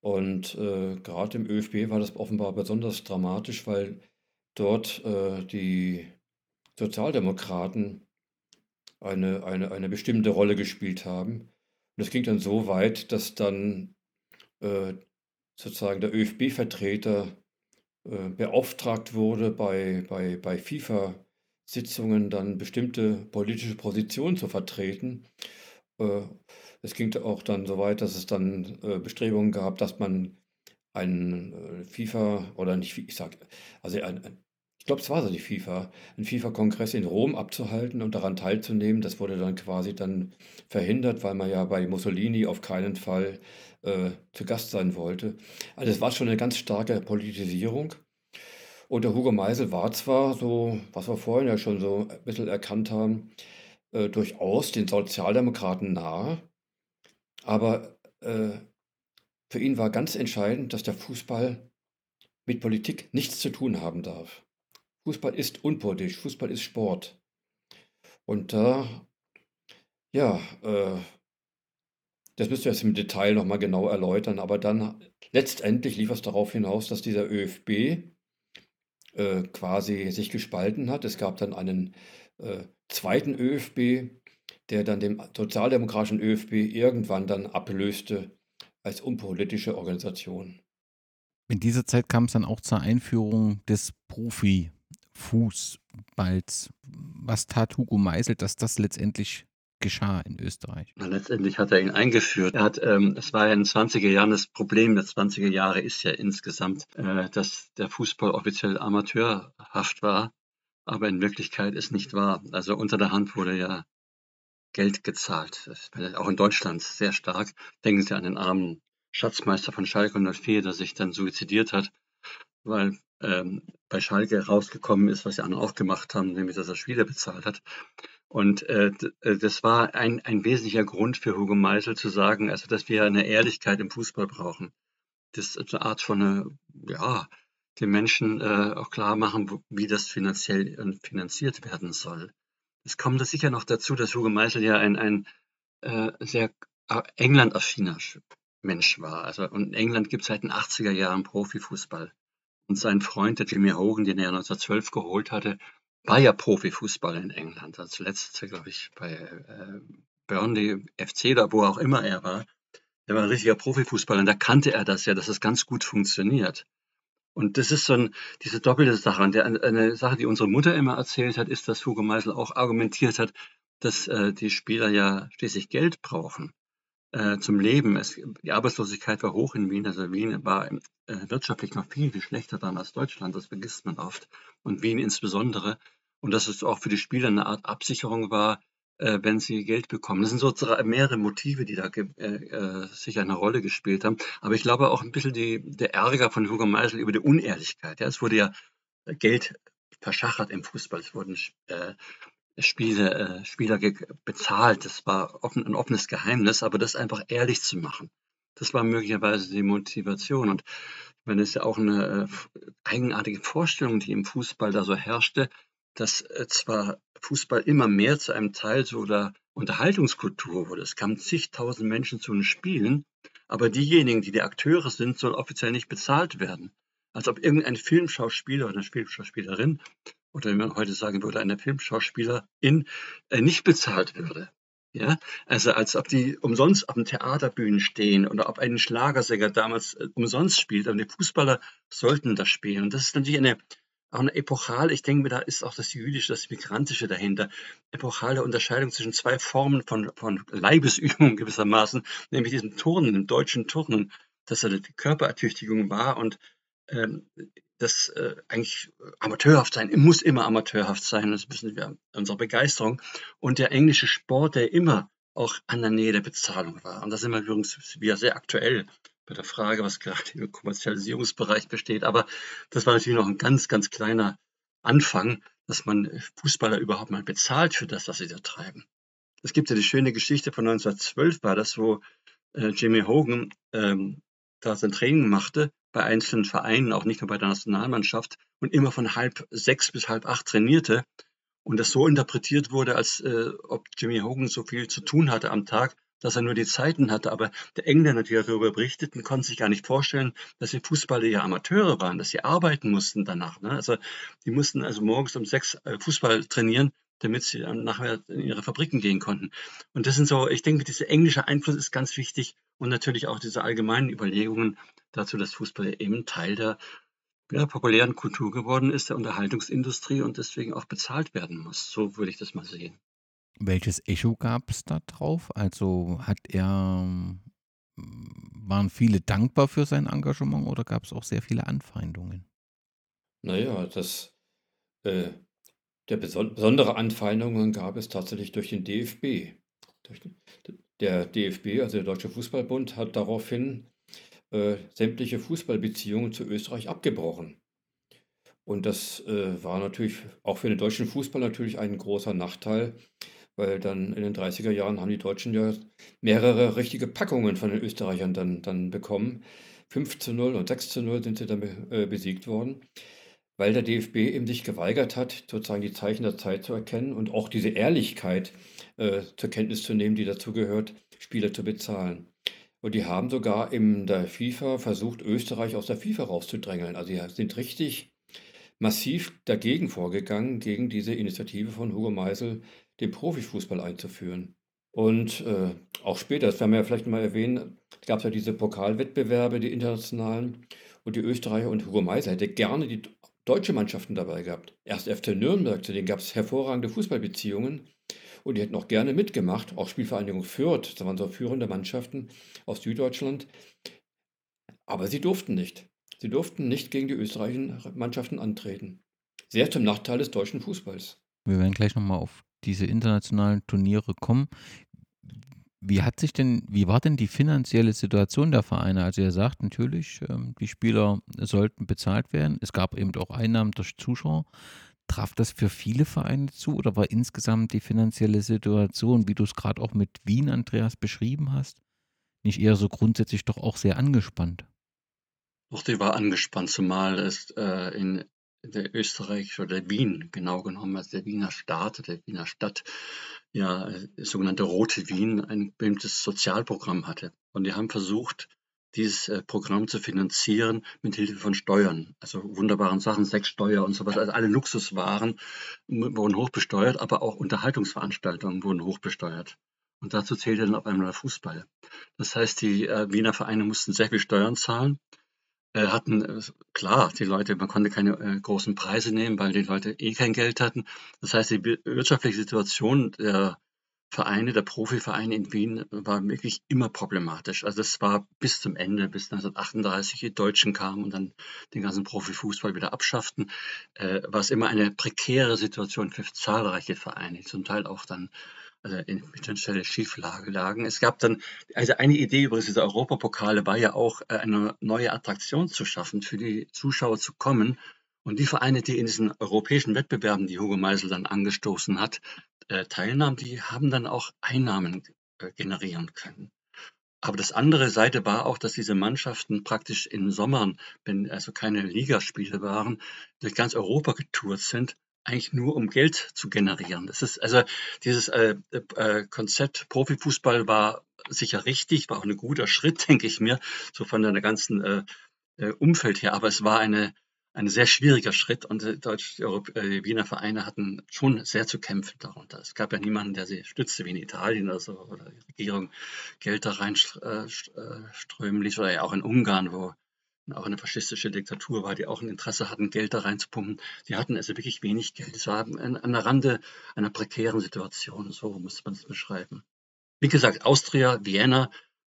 Und äh, gerade im ÖFB war das offenbar besonders dramatisch, weil dort äh, die Sozialdemokraten eine, eine, eine bestimmte Rolle gespielt haben. Und es ging dann so weit, dass dann äh, sozusagen der ÖFB-Vertreter äh, beauftragt wurde, bei, bei, bei FIFA-Sitzungen dann bestimmte politische Positionen zu vertreten. Es ging auch dann so weit, dass es dann äh, Bestrebungen gab, dass man einen äh, FIFA oder nicht, ich sag, also ein, ein ich glaube, es war so die FIFA, einen FIFA-Kongress in Rom abzuhalten und daran teilzunehmen. Das wurde dann quasi dann verhindert, weil man ja bei Mussolini auf keinen Fall äh, zu Gast sein wollte. Also es war schon eine ganz starke Politisierung. Und der Hugo Meisel war zwar so, was wir vorhin ja schon so ein bisschen erkannt haben, äh, durchaus den Sozialdemokraten nahe, aber äh, für ihn war ganz entscheidend, dass der Fußball mit Politik nichts zu tun haben darf. Fußball ist unpolitisch, Fußball ist Sport. Und da, ja, äh, das müsst ihr jetzt im Detail nochmal genau erläutern, aber dann letztendlich lief es darauf hinaus, dass dieser ÖFB äh, quasi sich gespalten hat. Es gab dann einen äh, zweiten ÖFB, der dann dem sozialdemokratischen ÖFB irgendwann dann ablöste als unpolitische Organisation. In dieser Zeit kam es dann auch zur Einführung des Profi Fußballs. Was tat Hugo Meisel, dass das letztendlich geschah in Österreich? Na, letztendlich hat er ihn eingeführt. Er hat, ähm, es war ja in den 20er Jahren das Problem der 20er Jahre ist ja insgesamt, äh, dass der Fußball offiziell amateurhaft war, aber in Wirklichkeit ist nicht wahr. Also unter der Hand wurde ja Geld gezahlt. Das auch in Deutschland sehr stark. Denken Sie an den armen Schatzmeister von Schalke 04, der sich dann suizidiert hat, weil ähm, bei Schalke rausgekommen ist, was die anderen auch gemacht haben, nämlich dass er Spieler bezahlt hat. Und äh, äh, das war ein, ein wesentlicher Grund für Hugo Meisel zu sagen, also dass wir eine Ehrlichkeit im Fußball brauchen. Das ist eine Art von, eine, ja, den Menschen äh, auch klar machen, wie das finanziell äh, finanziert werden soll. Es kommt das sicher noch dazu, dass Hugo Meisel ja ein, ein äh, sehr äh, England-affiner Mensch war. Also und in England gibt es seit den 80er Jahren Profifußball. Und sein Freund, der Jimmy Hogan, den er 1912 geholt hatte, war ja Profifußballer in England. Also zuletzt, glaube ich, bei äh, Burnley FC oder wo auch immer er war. Er war ein richtiger Profifußballer und da kannte er das ja, dass es ganz gut funktioniert. Und das ist so ein, diese doppelte Sache. Und der, eine Sache, die unsere Mutter immer erzählt hat, ist, dass Hugo Meisel auch argumentiert hat, dass äh, die Spieler ja schließlich Geld brauchen äh, zum Leben. Es, die Arbeitslosigkeit war hoch in Wien. Also Wien war äh, wirtschaftlich noch viel, viel schlechter dann als Deutschland. Das vergisst man oft. Und Wien insbesondere. Und dass es auch für die Spieler eine Art Absicherung war, wenn sie Geld bekommen. Das sind so mehrere Motive, die da äh, äh, sicher eine Rolle gespielt haben. Aber ich glaube auch ein bisschen die, der Ärger von Hugo Meisel über die Unehrlichkeit. Ja, es wurde ja Geld verschachert im Fußball. Es wurden äh, Spiele, äh, Spieler bezahlt. Das war offen, ein offenes Geheimnis, aber das einfach ehrlich zu machen, das war möglicherweise die Motivation. Und ich meine, es ist ja auch eine äh, eigenartige Vorstellung, die im Fußball da so herrschte, dass äh, zwar Fußball immer mehr zu einem Teil so der Unterhaltungskultur wurde. Es kamen zigtausend Menschen zu den Spielen, aber diejenigen, die die Akteure sind, sollen offiziell nicht bezahlt werden. Als ob irgendein Filmschauspieler oder eine Filmschauspielerin oder wie man heute sagen würde, eine Filmschauspielerin äh, nicht bezahlt würde. Ja, also als ob die umsonst auf den Theaterbühnen stehen oder ob ein Schlagersänger damals äh, umsonst spielt. Aber die Fußballer sollten das spielen. Und das ist natürlich eine, auch eine epochale, ich denke mir, da ist auch das Jüdische, das Migrantische dahinter, epochale Unterscheidung zwischen zwei Formen von, von Leibesübung gewissermaßen, nämlich diesem Turnen, dem deutschen Turnen, dass er die Körperertüchtigung war und ähm, das äh, eigentlich amateurhaft sein, muss immer amateurhaft sein, das wissen wir unsere Begeisterung. Und der englische Sport, der immer auch an der Nähe der Bezahlung war. Und da sind wir übrigens wieder sehr aktuell bei der Frage, was gerade im Kommerzialisierungsbereich besteht. Aber das war natürlich noch ein ganz, ganz kleiner Anfang, dass man Fußballer überhaupt mal bezahlt für das, was sie da treiben. Es gibt ja die schöne Geschichte von 1912 war das, wo äh, Jimmy Hogan ähm, da sein Training machte bei einzelnen Vereinen, auch nicht nur bei der Nationalmannschaft und immer von halb sechs bis halb acht trainierte und das so interpretiert wurde, als äh, ob Jimmy Hogan so viel zu tun hatte am Tag, dass er nur die Zeiten hatte. Aber der Engländer, die darüber berichteten, konnten sich gar nicht vorstellen, dass die Fußballer ja Amateure waren, dass sie arbeiten mussten danach. Ne? Also die mussten also morgens um sechs äh, Fußball trainieren, damit sie dann nachher in ihre Fabriken gehen konnten. Und das sind so, ich denke, dieser englische Einfluss ist ganz wichtig und natürlich auch diese allgemeinen Überlegungen dazu, dass Fußball eben Teil der ja, populären Kultur geworden ist, der Unterhaltungsindustrie und deswegen auch bezahlt werden muss. So würde ich das mal sehen. Welches Echo gab es da drauf? Also hat er, waren viele dankbar für sein Engagement oder gab es auch sehr viele Anfeindungen? Naja, das, äh, der beson besondere Anfeindungen gab es tatsächlich durch den DFB. Der DFB, also der Deutsche Fußballbund, hat daraufhin äh, sämtliche Fußballbeziehungen zu Österreich abgebrochen. Und das äh, war natürlich auch für den deutschen Fußball natürlich ein großer Nachteil, weil dann in den 30er Jahren haben die Deutschen ja mehrere richtige Packungen von den Österreichern dann, dann bekommen. 5 zu 0 und 6 zu 0 sind sie dann äh, besiegt worden, weil der DFB eben sich geweigert hat, sozusagen die Zeichen der Zeit zu erkennen und auch diese Ehrlichkeit äh, zur Kenntnis zu nehmen, die dazu gehört, Spieler zu bezahlen. Und die haben sogar in der FIFA versucht, Österreich aus der FIFA rauszudrängeln. Also sie sind richtig massiv dagegen vorgegangen, gegen diese Initiative von Hugo Meisel, den Profifußball einzuführen. Und äh, auch später, das werden wir ja vielleicht mal erwähnen, gab es ja diese Pokalwettbewerbe, die internationalen. Und die Österreicher und Hugo Meisel hätte gerne die deutsche Mannschaften dabei gehabt. Erst FC Nürnberg, zu denen gab es hervorragende Fußballbeziehungen. Und die hätten auch gerne mitgemacht, auch Spielvereinigung Fürth, das waren so führende Mannschaften aus Süddeutschland. Aber sie durften nicht. Sie durften nicht gegen die österreichischen Mannschaften antreten. Sehr zum Nachteil des deutschen Fußballs. Wir werden gleich nochmal auf diese internationalen Turniere kommen. Wie hat sich denn, wie war denn die finanzielle Situation der Vereine? Also ihr sagt natürlich, ähm, die Spieler sollten bezahlt werden. Es gab eben auch Einnahmen durch Zuschauer. Traf das für viele Vereine zu oder war insgesamt die finanzielle Situation, wie du es gerade auch mit Wien, Andreas, beschrieben hast, nicht eher so grundsätzlich doch auch sehr angespannt? Doch, die war angespannt, zumal es äh, in der Österreich oder Wien genau genommen, also der Wiener Staat, der Wiener Stadt, ja, äh, sogenannte Rote Wien, ein bestimmtes Sozialprogramm hatte. Und die haben versucht, dieses äh, Programm zu finanzieren mit Hilfe von Steuern. Also wunderbaren Sachen, Sexsteuer und sowas. Also alle Luxuswaren wurden hochbesteuert, aber auch Unterhaltungsveranstaltungen wurden hochbesteuert. Und dazu zählte dann auf einmal Fußball. Das heißt, die äh, Wiener Vereine mussten sehr viel Steuern zahlen hatten, äh, klar, die Leute, man konnte keine äh, großen Preise nehmen, weil die Leute eh kein Geld hatten. Das heißt, die wirtschaftliche Situation der Vereine, der Profivereine in Wien war wirklich immer problematisch. Also das war bis zum Ende, bis 1938 die Deutschen kamen und dann den ganzen Profifußball wieder abschafften, äh, war es immer eine prekäre Situation für zahlreiche Vereine, zum Teil auch dann in potenzieller Schieflage lagen. Es gab dann, also eine Idee übrigens dieser Europapokale war ja auch, äh, eine neue Attraktion zu schaffen, für die Zuschauer zu kommen. Und die Vereine, die in diesen europäischen Wettbewerben, die Hugo Meisel dann angestoßen hat, äh, teilnahmen, die haben dann auch Einnahmen äh, generieren können. Aber das andere Seite war auch, dass diese Mannschaften praktisch in Sommern, wenn also keine Ligaspiele waren, durch ganz Europa getourt sind eigentlich nur um Geld zu generieren. Das ist also dieses äh, äh, Konzept Profifußball war sicher richtig, war auch ein guter Schritt, denke ich mir, so von der ganzen äh, äh, Umfeld her. Aber es war eine ein sehr schwieriger Schritt und die, Deutsch, die, äh, Wiener Vereine hatten schon sehr zu kämpfen darunter. Es gab ja niemanden, der sie stützte, wie in Italien oder so, oder die Regierung Geld da reinströmen ließ, oder ja auch in Ungarn, wo auch eine faschistische Diktatur war, die auch ein Interesse hatten, Geld da reinzupumpen. Die hatten also wirklich wenig Geld. Es war an, an der Rande einer prekären Situation, so muss man es beschreiben. Wie gesagt, Austria, Vienna,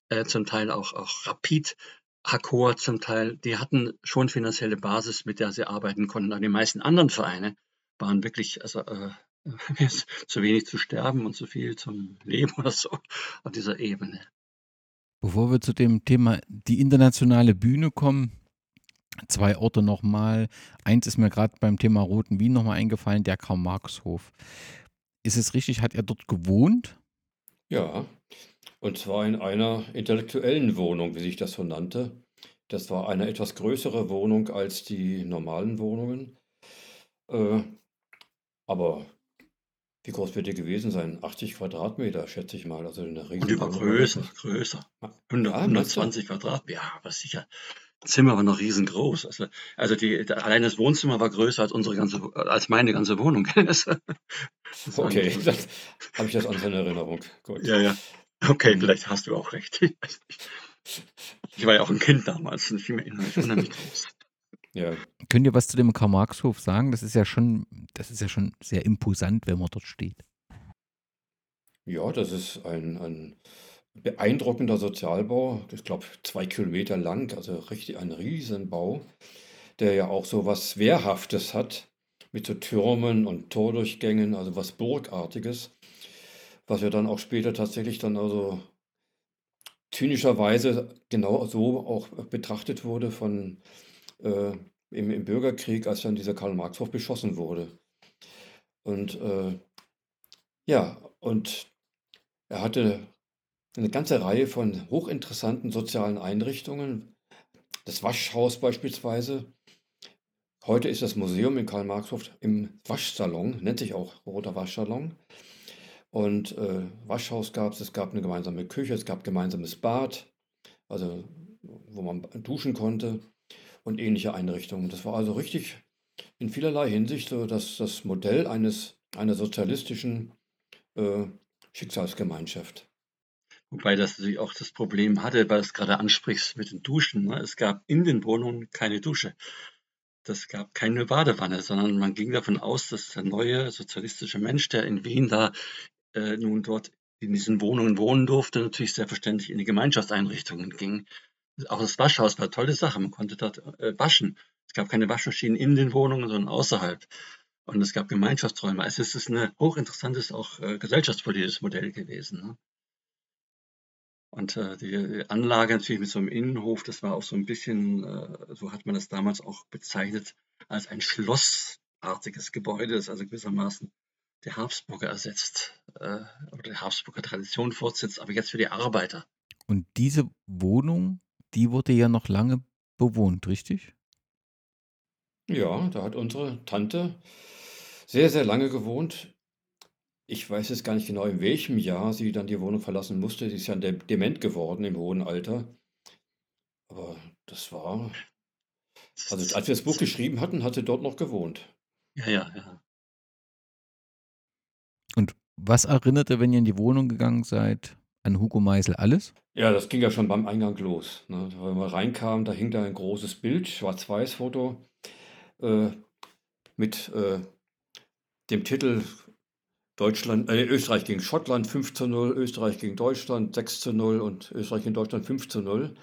äh, zum Teil auch, auch Rapid, Hakor zum Teil, die hatten schon finanzielle Basis, mit der sie arbeiten konnten. Aber die meisten anderen Vereine waren wirklich also, äh, zu wenig zu sterben und zu viel zum Leben oder so auf dieser Ebene. Bevor wir zu dem Thema die internationale Bühne kommen, zwei Orte nochmal. Eins ist mir gerade beim Thema Roten Wien nochmal eingefallen, der Karl-Marx-Hof. Ist es richtig, hat er dort gewohnt? Ja, und zwar in einer intellektuellen Wohnung, wie sich das so nannte. Das war eine etwas größere Wohnung als die normalen Wohnungen. Äh, aber wie groß wird die gewesen sein? 80 Quadratmeter, schätze ich mal. Also eine Und die war größer, größer. 100, 120 Quadratmeter, ja, aber sicher. Das Zimmer war noch riesengroß. Also, also die, allein das Wohnzimmer war größer als unsere ganze, als meine ganze Wohnung. okay, dann habe ich das anders in Erinnerung. Gut. Ja, ja. Okay, vielleicht hast du auch recht. Ich war ja auch ein Kind damals und fiel mir unheimlich groß. Ja. Könnt ihr was zu dem Karl-Marx-Hof sagen? Das ist ja schon, das ist ja schon sehr imposant, wenn man dort steht. Ja, das ist ein, ein beeindruckender Sozialbau. Ich glaube, zwei Kilometer lang, also richtig ein Riesenbau, der ja auch so was Wehrhaftes hat, mit so Türmen und Tordurchgängen, also was Burgartiges, was ja dann auch später tatsächlich dann also zynischerweise genau so auch betrachtet wurde von äh, im, im Bürgerkrieg, als dann dieser Karl-Marx-Hof beschossen wurde. Und äh, ja, und er hatte eine ganze Reihe von hochinteressanten sozialen Einrichtungen. Das Waschhaus beispielsweise. Heute ist das Museum in Karl-Marx-Hof im Waschsalon, nennt sich auch Roter Waschsalon. Und äh, Waschhaus gab es, es gab eine gemeinsame Küche, es gab gemeinsames Bad, also wo man duschen konnte und ähnliche Einrichtungen. Das war also richtig in vielerlei Hinsicht so das, das Modell eines, einer sozialistischen äh, Schicksalsgemeinschaft. Wobei das natürlich auch das Problem hatte, weil du es gerade ansprichst mit den Duschen. Ne? Es gab in den Wohnungen keine Dusche. Das gab keine Badewanne, sondern man ging davon aus, dass der neue sozialistische Mensch, der in Wien da äh, nun dort in diesen Wohnungen wohnen durfte, natürlich selbstverständlich in die Gemeinschaftseinrichtungen ging. Auch das Waschhaus war eine tolle Sache. Man konnte dort äh, waschen. Es gab keine Waschmaschinen in den Wohnungen, sondern außerhalb. Und es gab Gemeinschaftsräume. Also es ist ein hochinteressantes, auch äh, gesellschaftspolitisches Modell gewesen. Ne? Und äh, die Anlage natürlich mit so einem Innenhof, das war auch so ein bisschen, äh, so hat man das damals auch bezeichnet, als ein schlossartiges Gebäude, das also gewissermaßen die Habsburger ersetzt äh, oder die Habsburger Tradition fortsetzt, aber jetzt für die Arbeiter. Und diese Wohnung die wurde ja noch lange bewohnt, richtig? Ja, da hat unsere Tante sehr, sehr lange gewohnt. Ich weiß jetzt gar nicht genau, in welchem Jahr sie dann die Wohnung verlassen musste. Sie ist ja dement geworden im hohen Alter. Aber das war. Also, als wir das Buch geschrieben hatten, hat sie dort noch gewohnt. Ja, ja, ja. Und was erinnerte, wenn ihr in die Wohnung gegangen seid, an Hugo Meisel alles? Ja, das ging ja schon beim Eingang los. Ne? Wenn man reinkam, da hing da ein großes Bild, Schwarz-Weiß-Foto, äh, mit äh, dem Titel Deutschland, äh, Österreich gegen Schottland 5 zu 0, Österreich gegen Deutschland 6 zu 0 und Österreich gegen Deutschland 5 zu 0.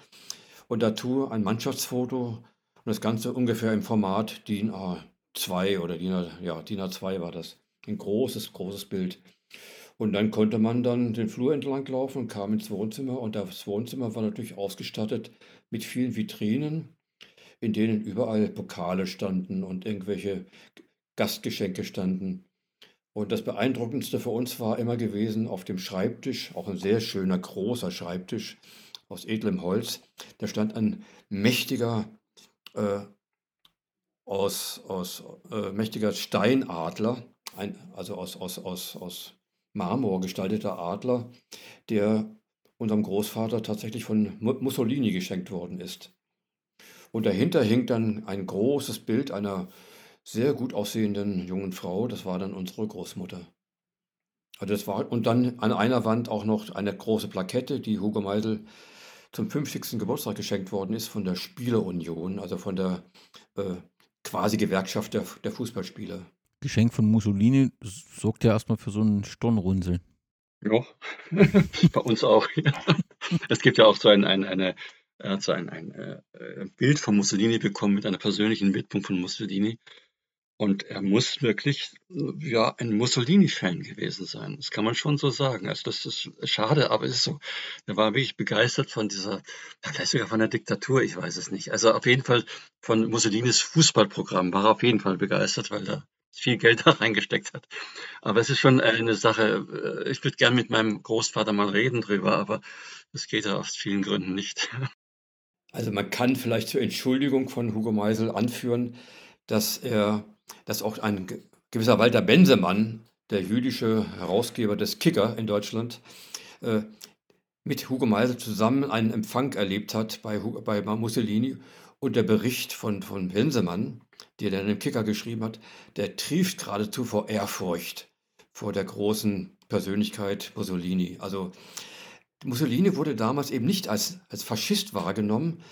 Und dazu ein Mannschaftsfoto und das Ganze ungefähr im Format DIN A2 oder DIN, A, ja, DIN A2 war das. Ein großes, großes Bild. Und dann konnte man dann den Flur entlang laufen und kam ins Wohnzimmer. Und das Wohnzimmer war natürlich ausgestattet mit vielen Vitrinen, in denen überall Pokale standen und irgendwelche Gastgeschenke standen. Und das Beeindruckendste für uns war immer gewesen auf dem Schreibtisch, auch ein sehr schöner, großer Schreibtisch aus edlem Holz, da stand ein mächtiger, äh, aus, aus äh, mächtiger Steinadler, ein, also aus, aus, aus, aus Marmor gestalteter Adler, der unserem Großvater tatsächlich von Mussolini geschenkt worden ist. Und dahinter hing dann ein großes Bild einer sehr gut aussehenden jungen Frau, das war dann unsere Großmutter. Also das war, und dann an einer Wand auch noch eine große Plakette, die Hugo Meisel zum 50. Geburtstag geschenkt worden ist von der Spielerunion, also von der äh, quasi Gewerkschaft der, der Fußballspieler. Geschenk von Mussolini sorgt ja erstmal für so ein Stirnrunzeln. Ja, bei uns auch. Es gibt ja auch so ein, ein, eine, hat so ein, ein äh, Bild von Mussolini bekommen mit einer persönlichen Widmung von Mussolini. Und er muss wirklich ja ein Mussolini-Fan gewesen sein. Das kann man schon so sagen. Also das ist schade, aber es ist so. Er war wirklich begeistert von dieser, vielleicht sogar von der Diktatur, ich weiß es nicht. Also auf jeden Fall von Mussolinis Fußballprogramm war er auf jeden Fall begeistert, weil er viel Geld da reingesteckt hat. Aber es ist schon eine Sache, äh, ich würde gern mit meinem Großvater mal reden drüber, aber das geht ja aus vielen Gründen nicht. Also man kann vielleicht zur Entschuldigung von Hugo Meisel anführen, dass er dass auch ein gewisser Walter Bensemann, der jüdische Herausgeber des Kicker in Deutschland, äh, mit Hugo Meisel zusammen einen Empfang erlebt hat bei, bei Mussolini. Und der Bericht von, von Bensemann, der dann im Kicker geschrieben hat, der trieft geradezu vor Ehrfurcht vor der großen Persönlichkeit Mussolini. Also Mussolini wurde damals eben nicht als, als Faschist wahrgenommen,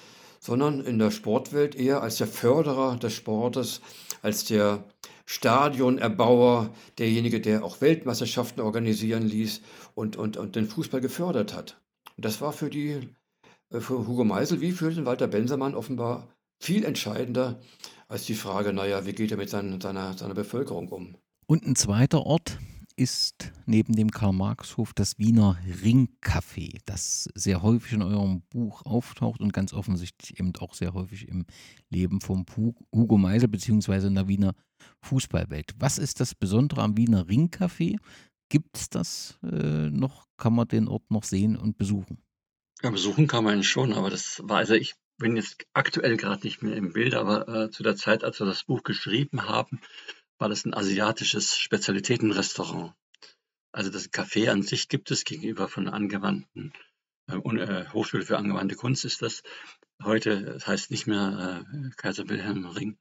sondern in der Sportwelt eher als der Förderer des Sportes, als der Stadionerbauer, derjenige, der auch Weltmeisterschaften organisieren ließ und, und, und den Fußball gefördert hat. Und das war für, die, äh, für Hugo Meisel wie für den Walter Bensermann offenbar viel entscheidender als die Frage, naja, wie geht er mit seinen, seiner, seiner Bevölkerung um? Und ein zweiter Ort, ist neben dem Karl-Marx-Hof das Wiener Ringcafé, das sehr häufig in eurem Buch auftaucht und ganz offensichtlich eben auch sehr häufig im Leben von Hugo Meisel bzw. in der Wiener Fußballwelt. Was ist das Besondere am Wiener Ringcafé? Gibt es das äh, noch? Kann man den Ort noch sehen und besuchen? Ja, besuchen kann man ihn schon, aber das war, also ich bin jetzt aktuell gerade nicht mehr im Bild, aber äh, zu der Zeit, als wir das Buch geschrieben haben, war das ein asiatisches Spezialitätenrestaurant. Also das Café an sich gibt es gegenüber von angewandten äh, äh, Hochschule für angewandte Kunst ist das. Heute das heißt nicht mehr äh, Kaiser Wilhelm Ring.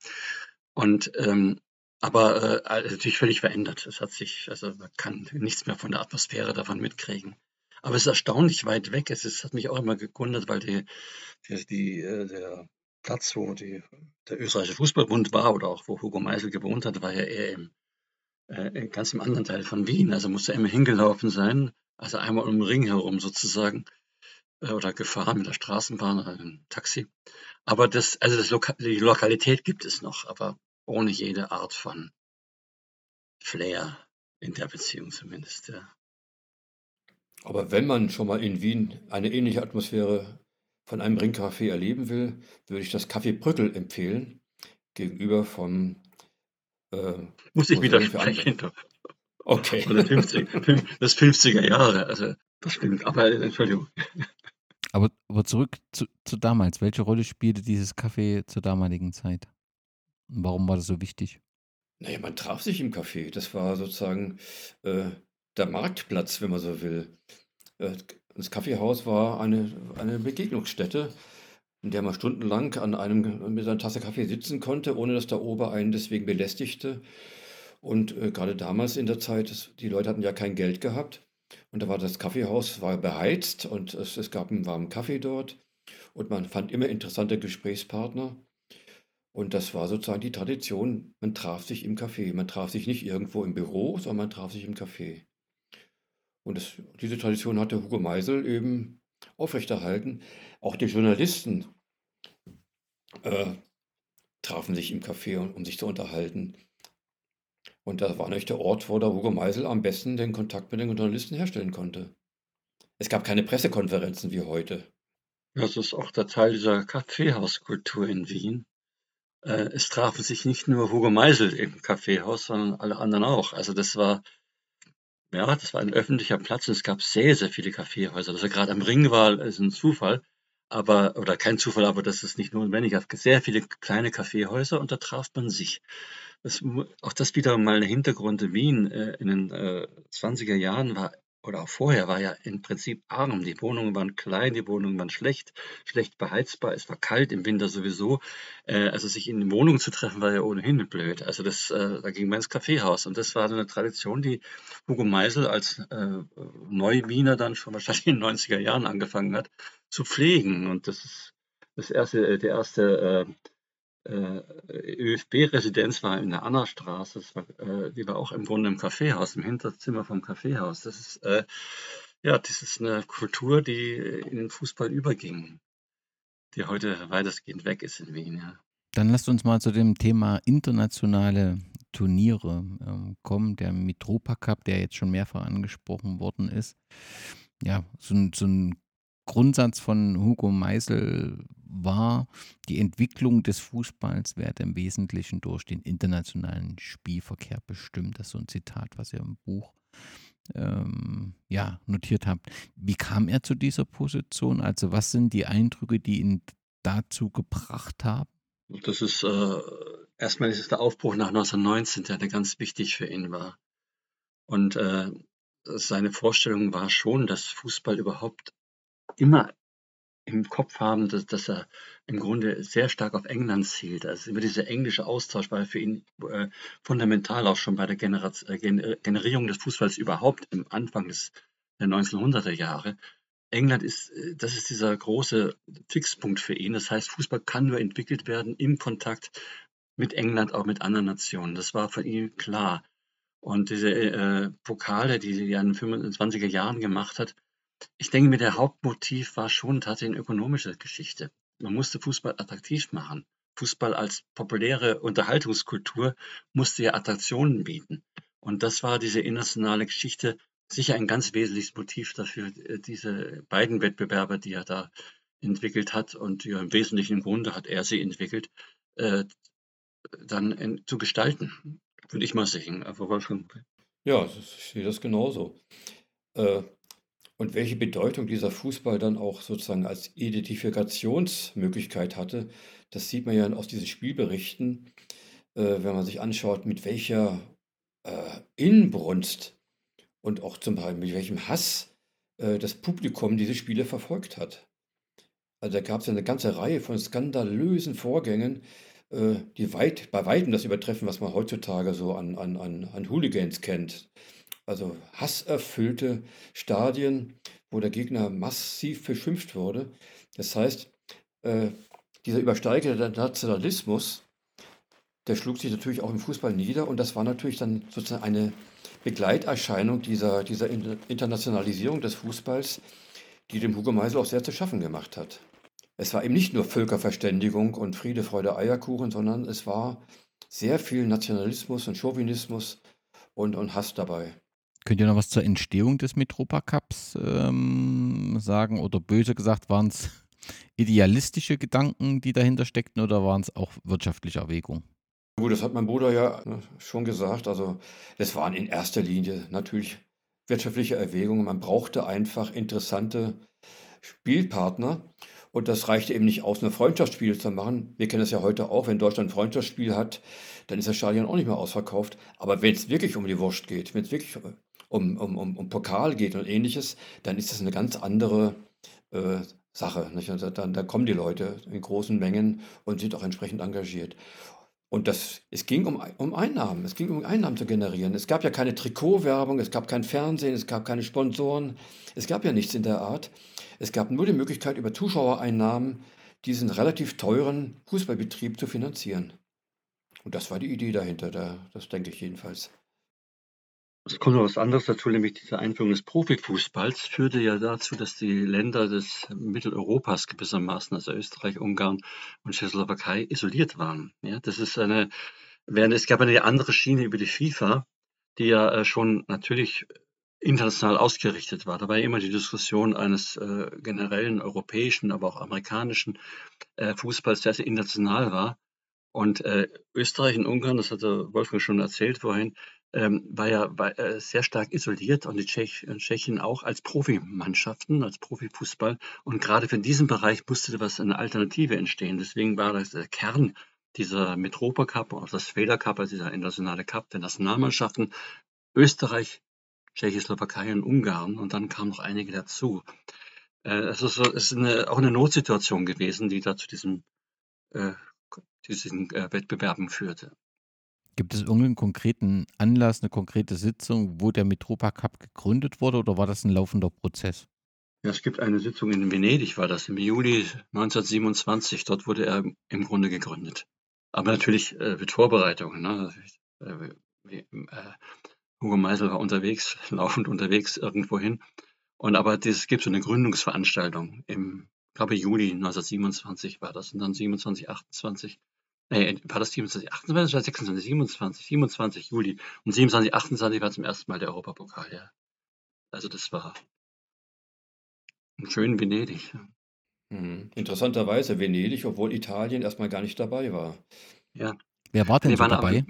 Und ähm, aber äh, natürlich völlig verändert. Es hat sich, also man kann nichts mehr von der Atmosphäre davon mitkriegen. Aber es ist erstaunlich weit weg. Es ist, hat mich auch immer gewundert, weil die, die, die, äh, der Platz, wo die, der österreichische Fußballbund war oder auch wo Hugo Meisel gewohnt hat, war ja eher im, äh, ganz im anderen Teil von Wien. Also musste er immer hingelaufen sein, also einmal um den Ring herum sozusagen äh, oder gefahren mit der Straßenbahn oder einem Taxi. Aber das, also das Loka die Lokalität gibt es noch, aber ohne jede Art von Flair in der Beziehung zumindest. Ja. Aber wenn man schon mal in Wien eine ähnliche Atmosphäre von einem Ringcafé erleben will, würde ich das Café Brückel empfehlen, gegenüber vom äh, Muss ich widersprechen. Okay. das 50, das 50er Jahre, also das stimmt, aber Entschuldigung. Aber, aber zurück zu, zu damals. Welche Rolle spielte dieses Café zur damaligen Zeit? Und warum war das so wichtig? Naja, man traf sich im Café. Das war sozusagen äh, der Marktplatz, wenn man so will. Äh, das Kaffeehaus war eine, eine Begegnungsstätte, in der man stundenlang an einem, mit einer Tasse Kaffee sitzen konnte, ohne dass der Ober einen deswegen belästigte. Und äh, gerade damals in der Zeit, die Leute hatten ja kein Geld gehabt. Und da war das Kaffeehaus war beheizt und es, es gab einen warmen Kaffee dort. Und man fand immer interessante Gesprächspartner. Und das war sozusagen die Tradition. Man traf sich im Café. Man traf sich nicht irgendwo im Büro, sondern man traf sich im Café. Und das, diese Tradition hat der Hugo Meisel eben aufrechterhalten. Auch die Journalisten äh, trafen sich im Café, um, um, sich zu unterhalten. Und das war natürlich der Ort, wo der Hugo Meisel am besten den Kontakt mit den Journalisten herstellen konnte. Es gab keine Pressekonferenzen wie heute. Das ist auch der Teil dieser Kaffeehauskultur in Wien. Äh, es trafen sich nicht nur Hugo Meisel im Kaffeehaus, sondern alle anderen auch. Also das war ja, das war ein öffentlicher Platz und es gab sehr, sehr viele Kaffeehäuser. Dass er gerade am Ring war, ist ein Zufall, aber oder kein Zufall, aber das ist nicht notwendig. Es gab sehr viele kleine Kaffeehäuser und da traf man sich. Das, auch das wieder mal ein Hintergrund. Wien äh, in den äh, 20er Jahren war oder auch vorher war ja im Prinzip arm. Die Wohnungen waren klein, die Wohnungen waren schlecht, schlecht beheizbar, es war kalt im Winter sowieso. Äh, also sich in Wohnungen zu treffen, war ja ohnehin blöd. Also das, äh, da ging man ins Kaffeehaus. Und das war so eine Tradition, die Hugo Meisel als äh, Neuwiener dann schon wahrscheinlich in den 90er Jahren angefangen hat, zu pflegen. Und das ist das erste, äh, der erste äh, ÖFB-Residenz war in der Annastraße. War, äh, die war auch im Grunde im Kaffeehaus, im Hinterzimmer vom Kaffeehaus. Das ist, äh, ja, das ist eine Kultur, die in den Fußball überging, die heute weitestgehend weg ist in Wien. Ja. Dann lasst uns mal zu dem Thema internationale Turniere ähm, kommen. Der Mitropa Cup, der jetzt schon mehrfach angesprochen worden ist. Ja, so ein, so ein Grundsatz von Hugo Meisel war, die Entwicklung des Fußballs werde im Wesentlichen durch den internationalen Spielverkehr bestimmt. Das ist so ein Zitat, was ihr im Buch ähm, ja, notiert habt. Wie kam er zu dieser Position? Also was sind die Eindrücke, die ihn dazu gebracht haben? Das ist äh, erstmal ist es der Aufbruch nach 1919, der, der ganz wichtig für ihn war. Und äh, seine Vorstellung war schon, dass Fußball überhaupt immer im Kopf haben, dass, dass er im Grunde sehr stark auf England zielt. Also immer dieser englische Austausch war für ihn äh, fundamental auch schon bei der Generaz äh, Generierung des Fußballs überhaupt im Anfang des, der 1900er Jahre. England ist, äh, das ist dieser große Fixpunkt für ihn. Das heißt, Fußball kann nur entwickelt werden im Kontakt mit England, auch mit anderen Nationen. Das war für ihn klar. Und diese äh, Pokale, die er in den 25er Jahren gemacht hat, ich denke mir, der Hauptmotiv war schon tatsächlich eine ökonomische Geschichte. Man musste Fußball attraktiv machen. Fußball als populäre Unterhaltungskultur musste ja Attraktionen bieten. Und das war diese internationale Geschichte sicher ein ganz wesentliches Motiv dafür, äh, diese beiden Wettbewerber, die er da entwickelt hat und ja, im Wesentlichen im Grunde hat er sie entwickelt, äh, dann in, zu gestalten, würde ich mal sagen. Schon Ja, ich sehe das genauso. Äh, und welche Bedeutung dieser Fußball dann auch sozusagen als Identifikationsmöglichkeit hatte, das sieht man ja aus diesen Spielberichten, äh, wenn man sich anschaut, mit welcher äh, Inbrunst und auch zum Beispiel mit welchem Hass äh, das Publikum diese Spiele verfolgt hat. Also da gab es ja eine ganze Reihe von skandalösen Vorgängen, äh, die weit, bei weitem das übertreffen, was man heutzutage so an, an, an, an Hooligans kennt also hasserfüllte Stadien, wo der Gegner massiv beschimpft wurde. Das heißt, äh, dieser übersteigerte Nationalismus, der schlug sich natürlich auch im Fußball nieder und das war natürlich dann sozusagen eine Begleiterscheinung dieser, dieser Internationalisierung des Fußballs, die dem Hugo Meisel auch sehr zu schaffen gemacht hat. Es war eben nicht nur Völkerverständigung und Friede, Freude, Eierkuchen, sondern es war sehr viel Nationalismus und Chauvinismus und, und Hass dabei. Könnt ihr noch was zur Entstehung des Metropa Cups ähm, sagen? Oder böse gesagt, waren es idealistische Gedanken, die dahinter steckten, oder waren es auch wirtschaftliche Erwägungen? Gut, das hat mein Bruder ja ne, schon gesagt. Also, es waren in erster Linie natürlich wirtschaftliche Erwägungen. Man brauchte einfach interessante Spielpartner. Und das reichte eben nicht aus, eine Freundschaftsspiel zu machen. Wir kennen das ja heute auch, wenn Deutschland ein Freundschaftsspiel hat, dann ist das Stadion auch nicht mehr ausverkauft. Aber wenn es wirklich um die Wurst geht, wenn es wirklich um, um, um, um Pokal geht und ähnliches, dann ist das eine ganz andere äh, Sache. Nicht? Also dann, da kommen die Leute in großen Mengen und sind auch entsprechend engagiert. Und das, es ging um, um Einnahmen, es ging um Einnahmen zu generieren. Es gab ja keine Trikotwerbung, es gab kein Fernsehen, es gab keine Sponsoren, es gab ja nichts in der Art. Es gab nur die Möglichkeit, über Zuschauereinnahmen diesen relativ teuren Fußballbetrieb zu finanzieren. Und das war die Idee dahinter, da, das denke ich jedenfalls. Es kommt noch was anderes dazu, nämlich diese Einführung des Profifußballs führte ja dazu, dass die Länder des Mitteleuropas gewissermaßen, also Österreich, Ungarn und Tschechoslowakei, isoliert waren. Ja, das ist eine, während es gab eine andere Schiene über die FIFA, die ja äh, schon natürlich international ausgerichtet war. Dabei immer die Diskussion eines äh, generellen europäischen, aber auch amerikanischen äh, Fußballs, der sehr international war. Und äh, Österreich und Ungarn, das hatte Wolfgang schon erzählt vorhin, ähm, war ja war, äh, sehr stark isoliert und die Tschech, Tschechien auch als Profimannschaften, als Profifußball. Und gerade für diesen Bereich musste was eine Alternative entstehen. Deswegen war das der Kern dieser Metropa Cup, auch das Feder Cup, also dieser internationale Cup der Nationalmannschaften, Österreich, Tschechoslowakei und Ungarn und dann kamen noch einige dazu. Äh, also so, es ist eine, auch eine Notsituation gewesen, die da zu äh, diesen äh, Wettbewerben führte. Gibt es irgendeinen konkreten Anlass, eine konkrete Sitzung, wo der Mitropa Cup gegründet wurde oder war das ein laufender Prozess? Ja, es gibt eine Sitzung in Venedig, war das im Juli 1927. Dort wurde er im Grunde gegründet. Aber natürlich äh, mit Vorbereitungen. Ne? Äh, äh, Hugo Meisel war unterwegs, laufend unterwegs irgendwohin. Und aber es gibt so eine Gründungsveranstaltung im, glaube Juli 1927 war das und dann 27, 28. Nee, war das 27, 28 oder 26, 27, 27 Juli. Und 27, 28 war zum ersten Mal der Europapokal, ja. Also das war ein schön Venedig. Mhm. Interessanterweise Venedig, obwohl Italien erstmal gar nicht dabei war. Ja. Wer war denn Die so dabei?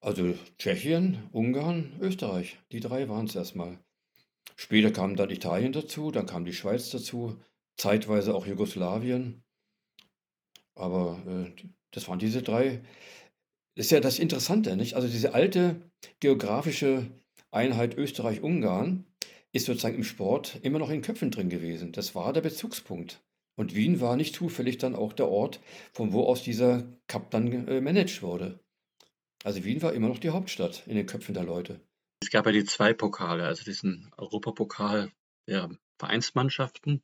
Also Tschechien, Ungarn, Österreich, die drei waren es erstmal. Später kam dann Italien dazu, dann kam die Schweiz dazu, zeitweise auch Jugoslawien. Aber äh, das waren diese drei. Das ist ja das Interessante, nicht? Also diese alte geografische Einheit Österreich-Ungarn ist sozusagen im Sport immer noch in Köpfen drin gewesen. Das war der Bezugspunkt. Und Wien war nicht zufällig dann auch der Ort, von wo aus dieser Cup dann äh, managed wurde. Also Wien war immer noch die Hauptstadt in den Köpfen der Leute. es gab ja die zwei Pokale, also diesen Europapokal der Vereinsmannschaften,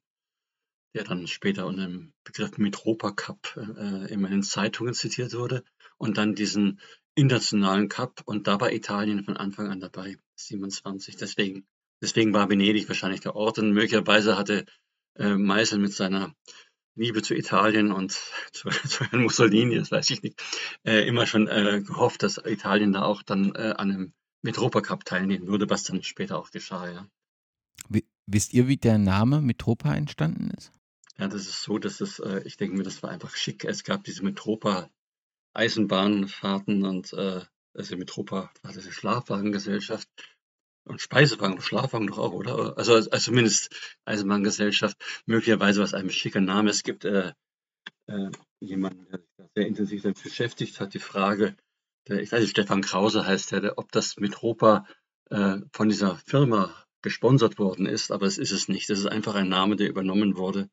der dann später unter dem Begriff Mitropa Cup äh, immer in den Zeitungen zitiert wurde, und dann diesen internationalen Cup. Und da war Italien von Anfang an dabei, 27. Deswegen, deswegen war Venedig wahrscheinlich der Ort. Und möglicherweise hatte äh, Meisel mit seiner Liebe zu Italien und zu, zu Herrn Mussolini, das weiß ich nicht, äh, immer schon äh, gehofft, dass Italien da auch dann äh, an einem Mitropa Cup teilnehmen würde, was dann später auch geschah, ja. Wi- Wisst ihr, wie der Name Mitropa entstanden ist? Ja, das ist so, dass es, äh, ich denke mir, das war einfach schick. Es gab diese Mitropa Eisenbahnfahrten und äh, also Mitropa war das eine Schlafwagengesellschaft und Speisewagen, Schlafwagen doch auch, oder? Also, also zumindest Eisenbahngesellschaft. Möglicherweise was einem schicker Name. Es gibt äh, äh, jemanden, der sich da sehr intensiv damit beschäftigt hat, die Frage, der, ich weiß nicht, Stefan Krause heißt der, der ob das Mitropa äh, von dieser Firma gesponsert worden ist, aber es ist es nicht. Das ist einfach ein Name, der übernommen wurde,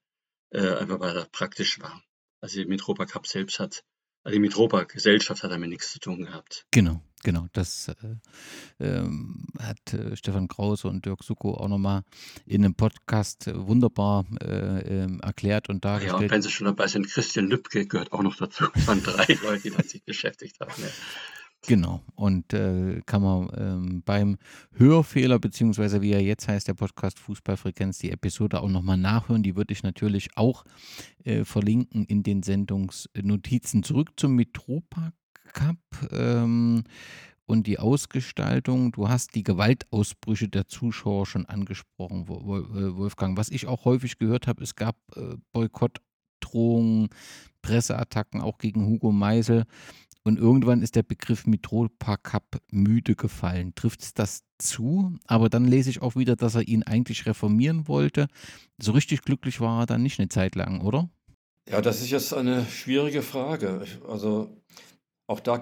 äh, einfach weil er praktisch war. Also die Mitropa Cup selbst hat, also die Mitropa Gesellschaft hat damit nichts zu tun gehabt. Genau, genau. Das äh, ähm, hat äh, Stefan Krause und Dirk Sucko auch nochmal in einem Podcast äh, wunderbar äh, ähm, erklärt und Ach ja, und dargestellt. wenn Sie schon dabei sind, Christian Lübcke gehört auch noch dazu. Es waren drei Leute, die sich beschäftigt haben. Ja. Genau. Und äh, kann man ähm, beim Hörfehler, beziehungsweise wie er jetzt heißt, der Podcast Fußballfrequenz, die Episode auch nochmal nachhören. Die würde ich natürlich auch äh, verlinken in den Sendungsnotizen. Zurück zum Mitropa Cup ähm, und die Ausgestaltung. Du hast die Gewaltausbrüche der Zuschauer schon angesprochen, äh, Wolfgang. Was ich auch häufig gehört habe, es gab äh, Boykottdrohungen, Presseattacken auch gegen Hugo Meisel. Und irgendwann ist der Begriff Mitropa Cup müde gefallen. Trifft das zu? Aber dann lese ich auch wieder, dass er ihn eigentlich reformieren wollte. So richtig glücklich war er dann nicht eine Zeit lang, oder? Ja, das ist jetzt eine schwierige Frage. Also auch da,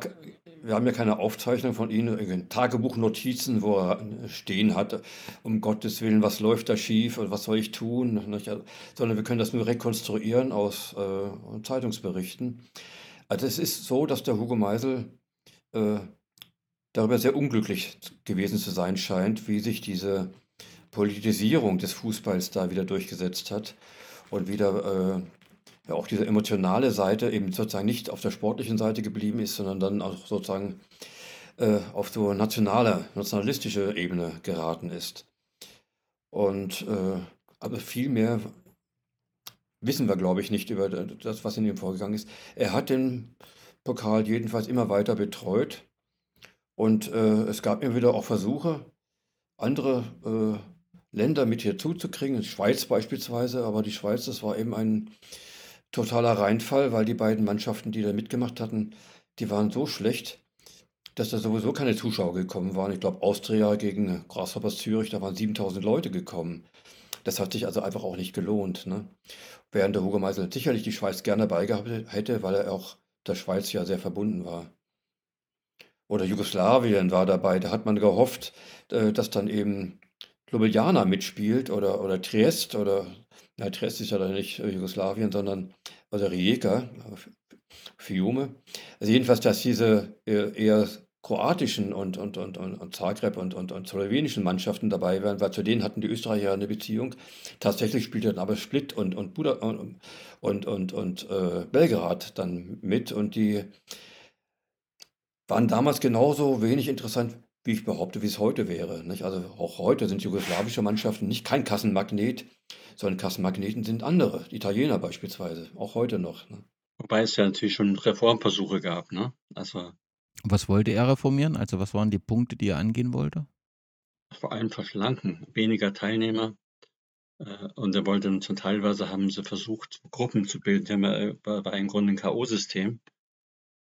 wir haben ja keine Aufzeichnung von Ihnen, Tagebuchnotizen, wo er stehen hat, um Gottes Willen, was läuft da schief und was soll ich tun? Also, sondern wir können das nur rekonstruieren aus äh, Zeitungsberichten. Also es ist so, dass der Hugo Meisel äh, darüber sehr unglücklich gewesen zu sein scheint, wie sich diese Politisierung des Fußballs da wieder durchgesetzt hat und wieder äh, ja auch diese emotionale Seite eben sozusagen nicht auf der sportlichen Seite geblieben ist, sondern dann auch sozusagen äh, auf so nationale, nationalistische Ebene geraten ist. Und äh, aber viel mehr wissen wir, glaube ich, nicht über das, was in ihm vorgegangen ist. Er hat den Pokal jedenfalls immer weiter betreut und äh, es gab immer wieder auch Versuche, andere äh, Länder mit hier zuzukriegen, Schweiz beispielsweise, aber die Schweiz, das war eben ein totaler Reinfall, weil die beiden Mannschaften, die da mitgemacht hatten, die waren so schlecht, dass da sowieso keine Zuschauer gekommen waren. Ich glaube, Austria gegen Grasshoppers Zürich, da waren 7000 Leute gekommen. Das hat sich also einfach auch nicht gelohnt. Ne? Während der Hugo Meisel sicherlich die Schweiz gerne dabei gehabt hätte, weil er auch der Schweiz ja sehr verbunden war. Oder Jugoslawien war dabei. Da hat man gehofft, äh, dass dann eben Ljubljana mitspielt oder, oder Triest oder, na, Triest ist ja dann nicht Jugoslawien, sondern oder Rijeka, Fiume. Also jedenfalls, dass diese eher kroatischen und, und, und, und, und Zagreb und, und, und slowenischen Mannschaften dabei waren, weil zu denen hatten die Österreicher eine Beziehung. Tatsächlich spielte dann aber Split und, und, Buda, und, und, und, und äh, Belgrad dann mit und die waren damals genauso wenig interessant, wie ich behaupte, wie es heute wäre. Nicht? Also auch heute sind jugoslawische Mannschaften nicht kein Kassenmagnet, sondern Kassenmagneten sind andere, Italiener beispielsweise, auch heute noch. Ne? Wobei es ja natürlich schon Reformversuche gab. Ne? Also was wollte er reformieren? Also was waren die Punkte, die er angehen wollte? Vor allem verschlanken, weniger Teilnehmer. Äh, und er wollte zum teilweise haben sie versucht, Gruppen zu bilden. Die haben ja, äh, war, war im Grunde ein K.O.-System.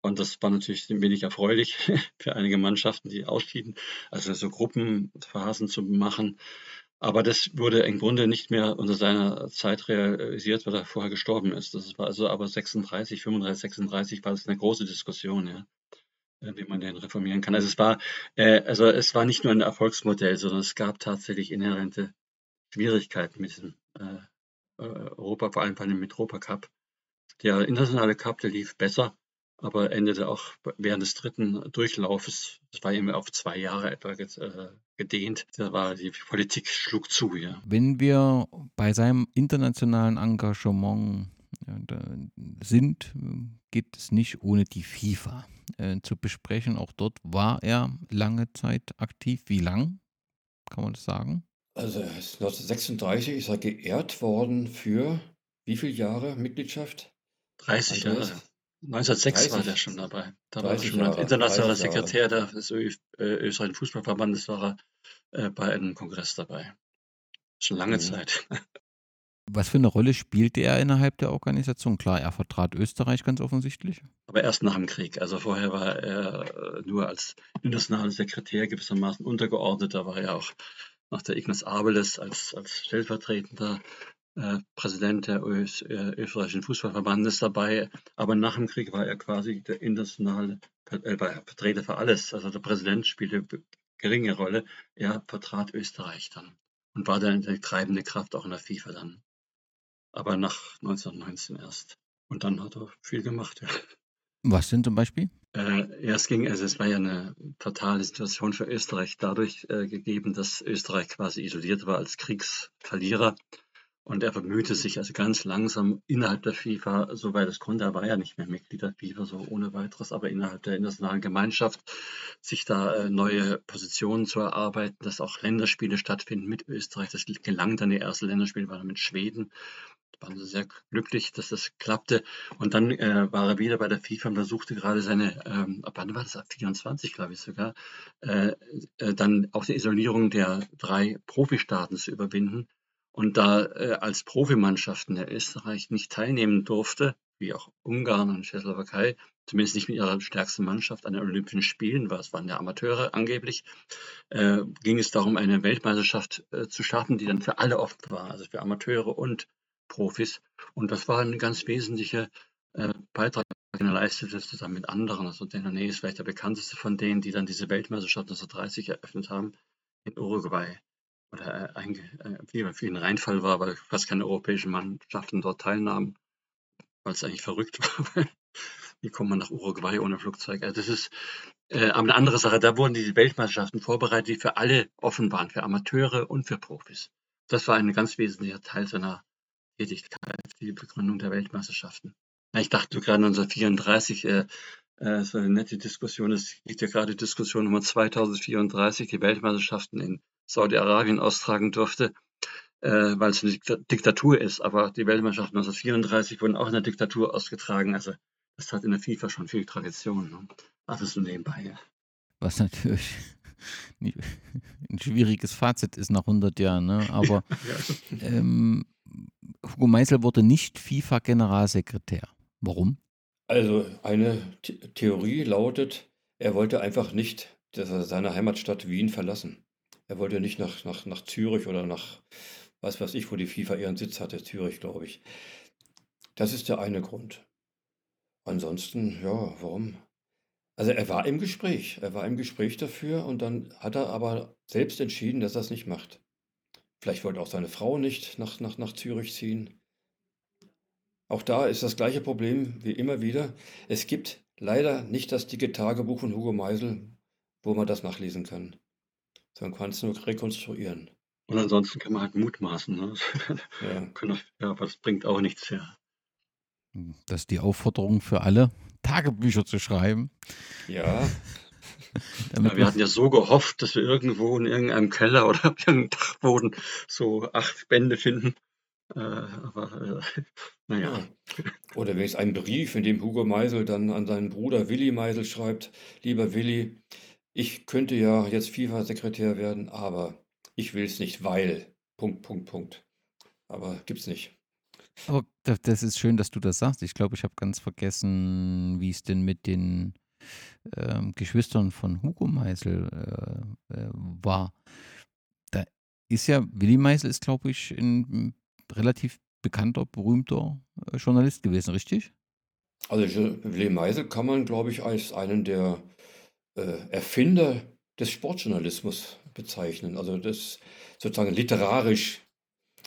Und das war natürlich ein wenig erfreulich für einige Mannschaften, die ausschieden. Also so Gruppenphasen zu machen. Aber das wurde im Grunde nicht mehr unter seiner Zeit realisiert, weil er vorher gestorben ist. Das war also aber 36, 35, 36 war das eine große Diskussion, ja. Äh, wie man den reformieren kann. Also es war, äh, also es war nicht nur ein Erfolgsmodell, sondern es gab tatsächlich inhärente Schwierigkeiten mit diesem äh, äh Europa, vor allem bei dem Metropa Cup. Der internationale Cup, der lief besser, aber endete auch während des dritten Durchlaufes, das war immer auf zwei Jahre etwa äh, gedehnt, da war die Politik schlug zu, ja. Wenn wir bei seinem internationalen Engagement sind, geht es nicht ohne die FIFA äh, zu besprechen. Auch dort war er lange Zeit aktiv. Wie lang, kann man das sagen? Also 1936 ist er geehrt worden für wie viele Jahre Mitgliedschaft? 30 Jahre. 1906 30, war der schon dabei. Da war er schon Jahre, internationaler Sekretär des Ö äh, österreichischen Fußballverbandes, war er äh, bei einem Kongress dabei. Schon lange mhm. Zeit. Was für eine Rolle spielte er innerhalb der Organisation? Klar, er vertrat Österreich ganz offensichtlich. Aber erst nach dem Krieg. Also vorher war er äh, nur als internationaler Sekretär gewissermaßen untergeordnet. Da war er auch nach der Ignaz Abeles als, als stellvertretender äh, Präsident der Ös, äh, österreichischen Fußballverbandes dabei. Aber nach dem Krieg war er quasi der internationale äh, Vertreter für alles. Also der Präsident spielte geringe Rolle. Er vertrat Österreich dann und war dann die treibende Kraft auch in der FIFA dann aber nach 1919 erst. Und dann hat er viel gemacht, ja. Was denn zum Beispiel? Äh, es ging, also es war ja eine fatale Situation für Österreich dadurch äh, gegeben, dass Österreich quasi isoliert war als Kriegsverlierer und er bemühte sich also ganz langsam innerhalb der FIFA, soweit es konnte, er war ja nicht mehr Mitglied der FIFA, so ohne weiteres, aber innerhalb der internationalen Gemeinschaft, sich da äh, neue Positionen zu erarbeiten, dass auch Länderspiele stattfinden mit Österreich. Das gelang dann, die erste Länderspiele war dann mit Schweden. Waren sie sehr glücklich, dass das klappte. Und dann äh, war er wieder bei der FIFA und versuchte gerade seine, ähm, ab wann war das, ab 24 glaube ich sogar, äh, äh, dann auch die Isolierung der drei Profistaaten zu überwinden und da äh, als Profimannschaften der Österreich nicht teilnehmen durfte, wie auch Ungarn und Tschechoslowakei, zumindest nicht mit ihrer stärksten Mannschaft an den Olympischen Spielen, weil es waren ja Amateure angeblich, äh, ging es darum, eine Weltmeisterschaft äh, zu starten, die dann für alle offen war, also für Amateure und Profis. Und das war ein ganz wesentlicher äh, Beitrag, den er leistete, zusammen mit anderen. Also Denone ist vielleicht der bekannteste von denen, die dann diese Weltmeisterschaft 1930 eröffnet haben in Uruguay oder äh, äh, für ihn ein Reinfall war, weil fast keine europäischen Mannschaften dort teilnahmen, weil es eigentlich verrückt war. Wie kommt man nach Uruguay ohne Flugzeug? Also das ist äh, aber eine andere Sache. Da wurden die Weltmeisterschaften vorbereitet, die für alle offen waren, für Amateure und für Profis. Das war ein ganz wesentlicher Teil seiner Tätigkeit, die Begründung der Weltmeisterschaften. Ich dachte gerade 1934, äh, äh, so eine nette Diskussion. Es liegt ja gerade Diskussion Nummer 2034, die Weltmeisterschaften in Saudi-Arabien austragen durfte, äh, weil es eine Diktatur ist. Aber die Weltmeisterschaften 1934 wurden auch in der Diktatur ausgetragen. Also das hat in der FIFA schon viel Tradition. Ne? Also so nebenbei. Was natürlich ein schwieriges Fazit ist nach 100 Jahren. Ne? Aber ja, ja. Ähm, Hugo Meisel wurde nicht FIFA-Generalsekretär. Warum? Also eine Theorie lautet, er wollte einfach nicht seine Heimatstadt Wien verlassen. Er wollte nicht nach, nach, nach Zürich oder nach, was weiß ich, wo die FIFA ihren Sitz hatte, Zürich, glaube ich. Das ist der eine Grund. Ansonsten, ja, warum? Also er war im Gespräch. Er war im Gespräch dafür und dann hat er aber selbst entschieden, dass er es nicht macht. Vielleicht wollte auch seine Frau nicht nach, nach, nach Zürich ziehen. Auch da ist das gleiche Problem wie immer wieder. Es gibt leider nicht das dicke Tagebuch von Hugo Meisel, wo man das nachlesen kann. Sondern kann es nur rekonstruieren. Und ansonsten kann man halt mutmaßen. Ne? Ja. ja, aber das bringt auch nichts her. Das ist die Aufforderung für alle, Tagebücher zu schreiben. Ja. ja wir hatten ja so gehofft, dass wir irgendwo in irgendeinem Keller oder auf irgendeinem Dachboden so acht Bände finden. Äh, aber äh, naja. Oder wenn es einen Brief, in dem Hugo Meisel dann an seinen Bruder Willi Meisel schreibt, lieber Willi, ich könnte ja jetzt FIFA-Sekretär werden, aber ich will es nicht, weil. Punkt, Punkt, Punkt. Aber gibt's nicht. Aber das ist schön, dass du das sagst. Ich glaube, ich habe ganz vergessen, wie es denn mit den ähm, Geschwistern von Hugo Meisel äh, äh, war. Da ist ja, Willi Meisel ist, glaube ich, ein relativ bekannter, berühmter äh, Journalist gewesen, richtig? Also Willi Meisel kann man, glaube ich, als einen der äh, Erfinder des Sportjournalismus bezeichnen. Also das sozusagen literarisch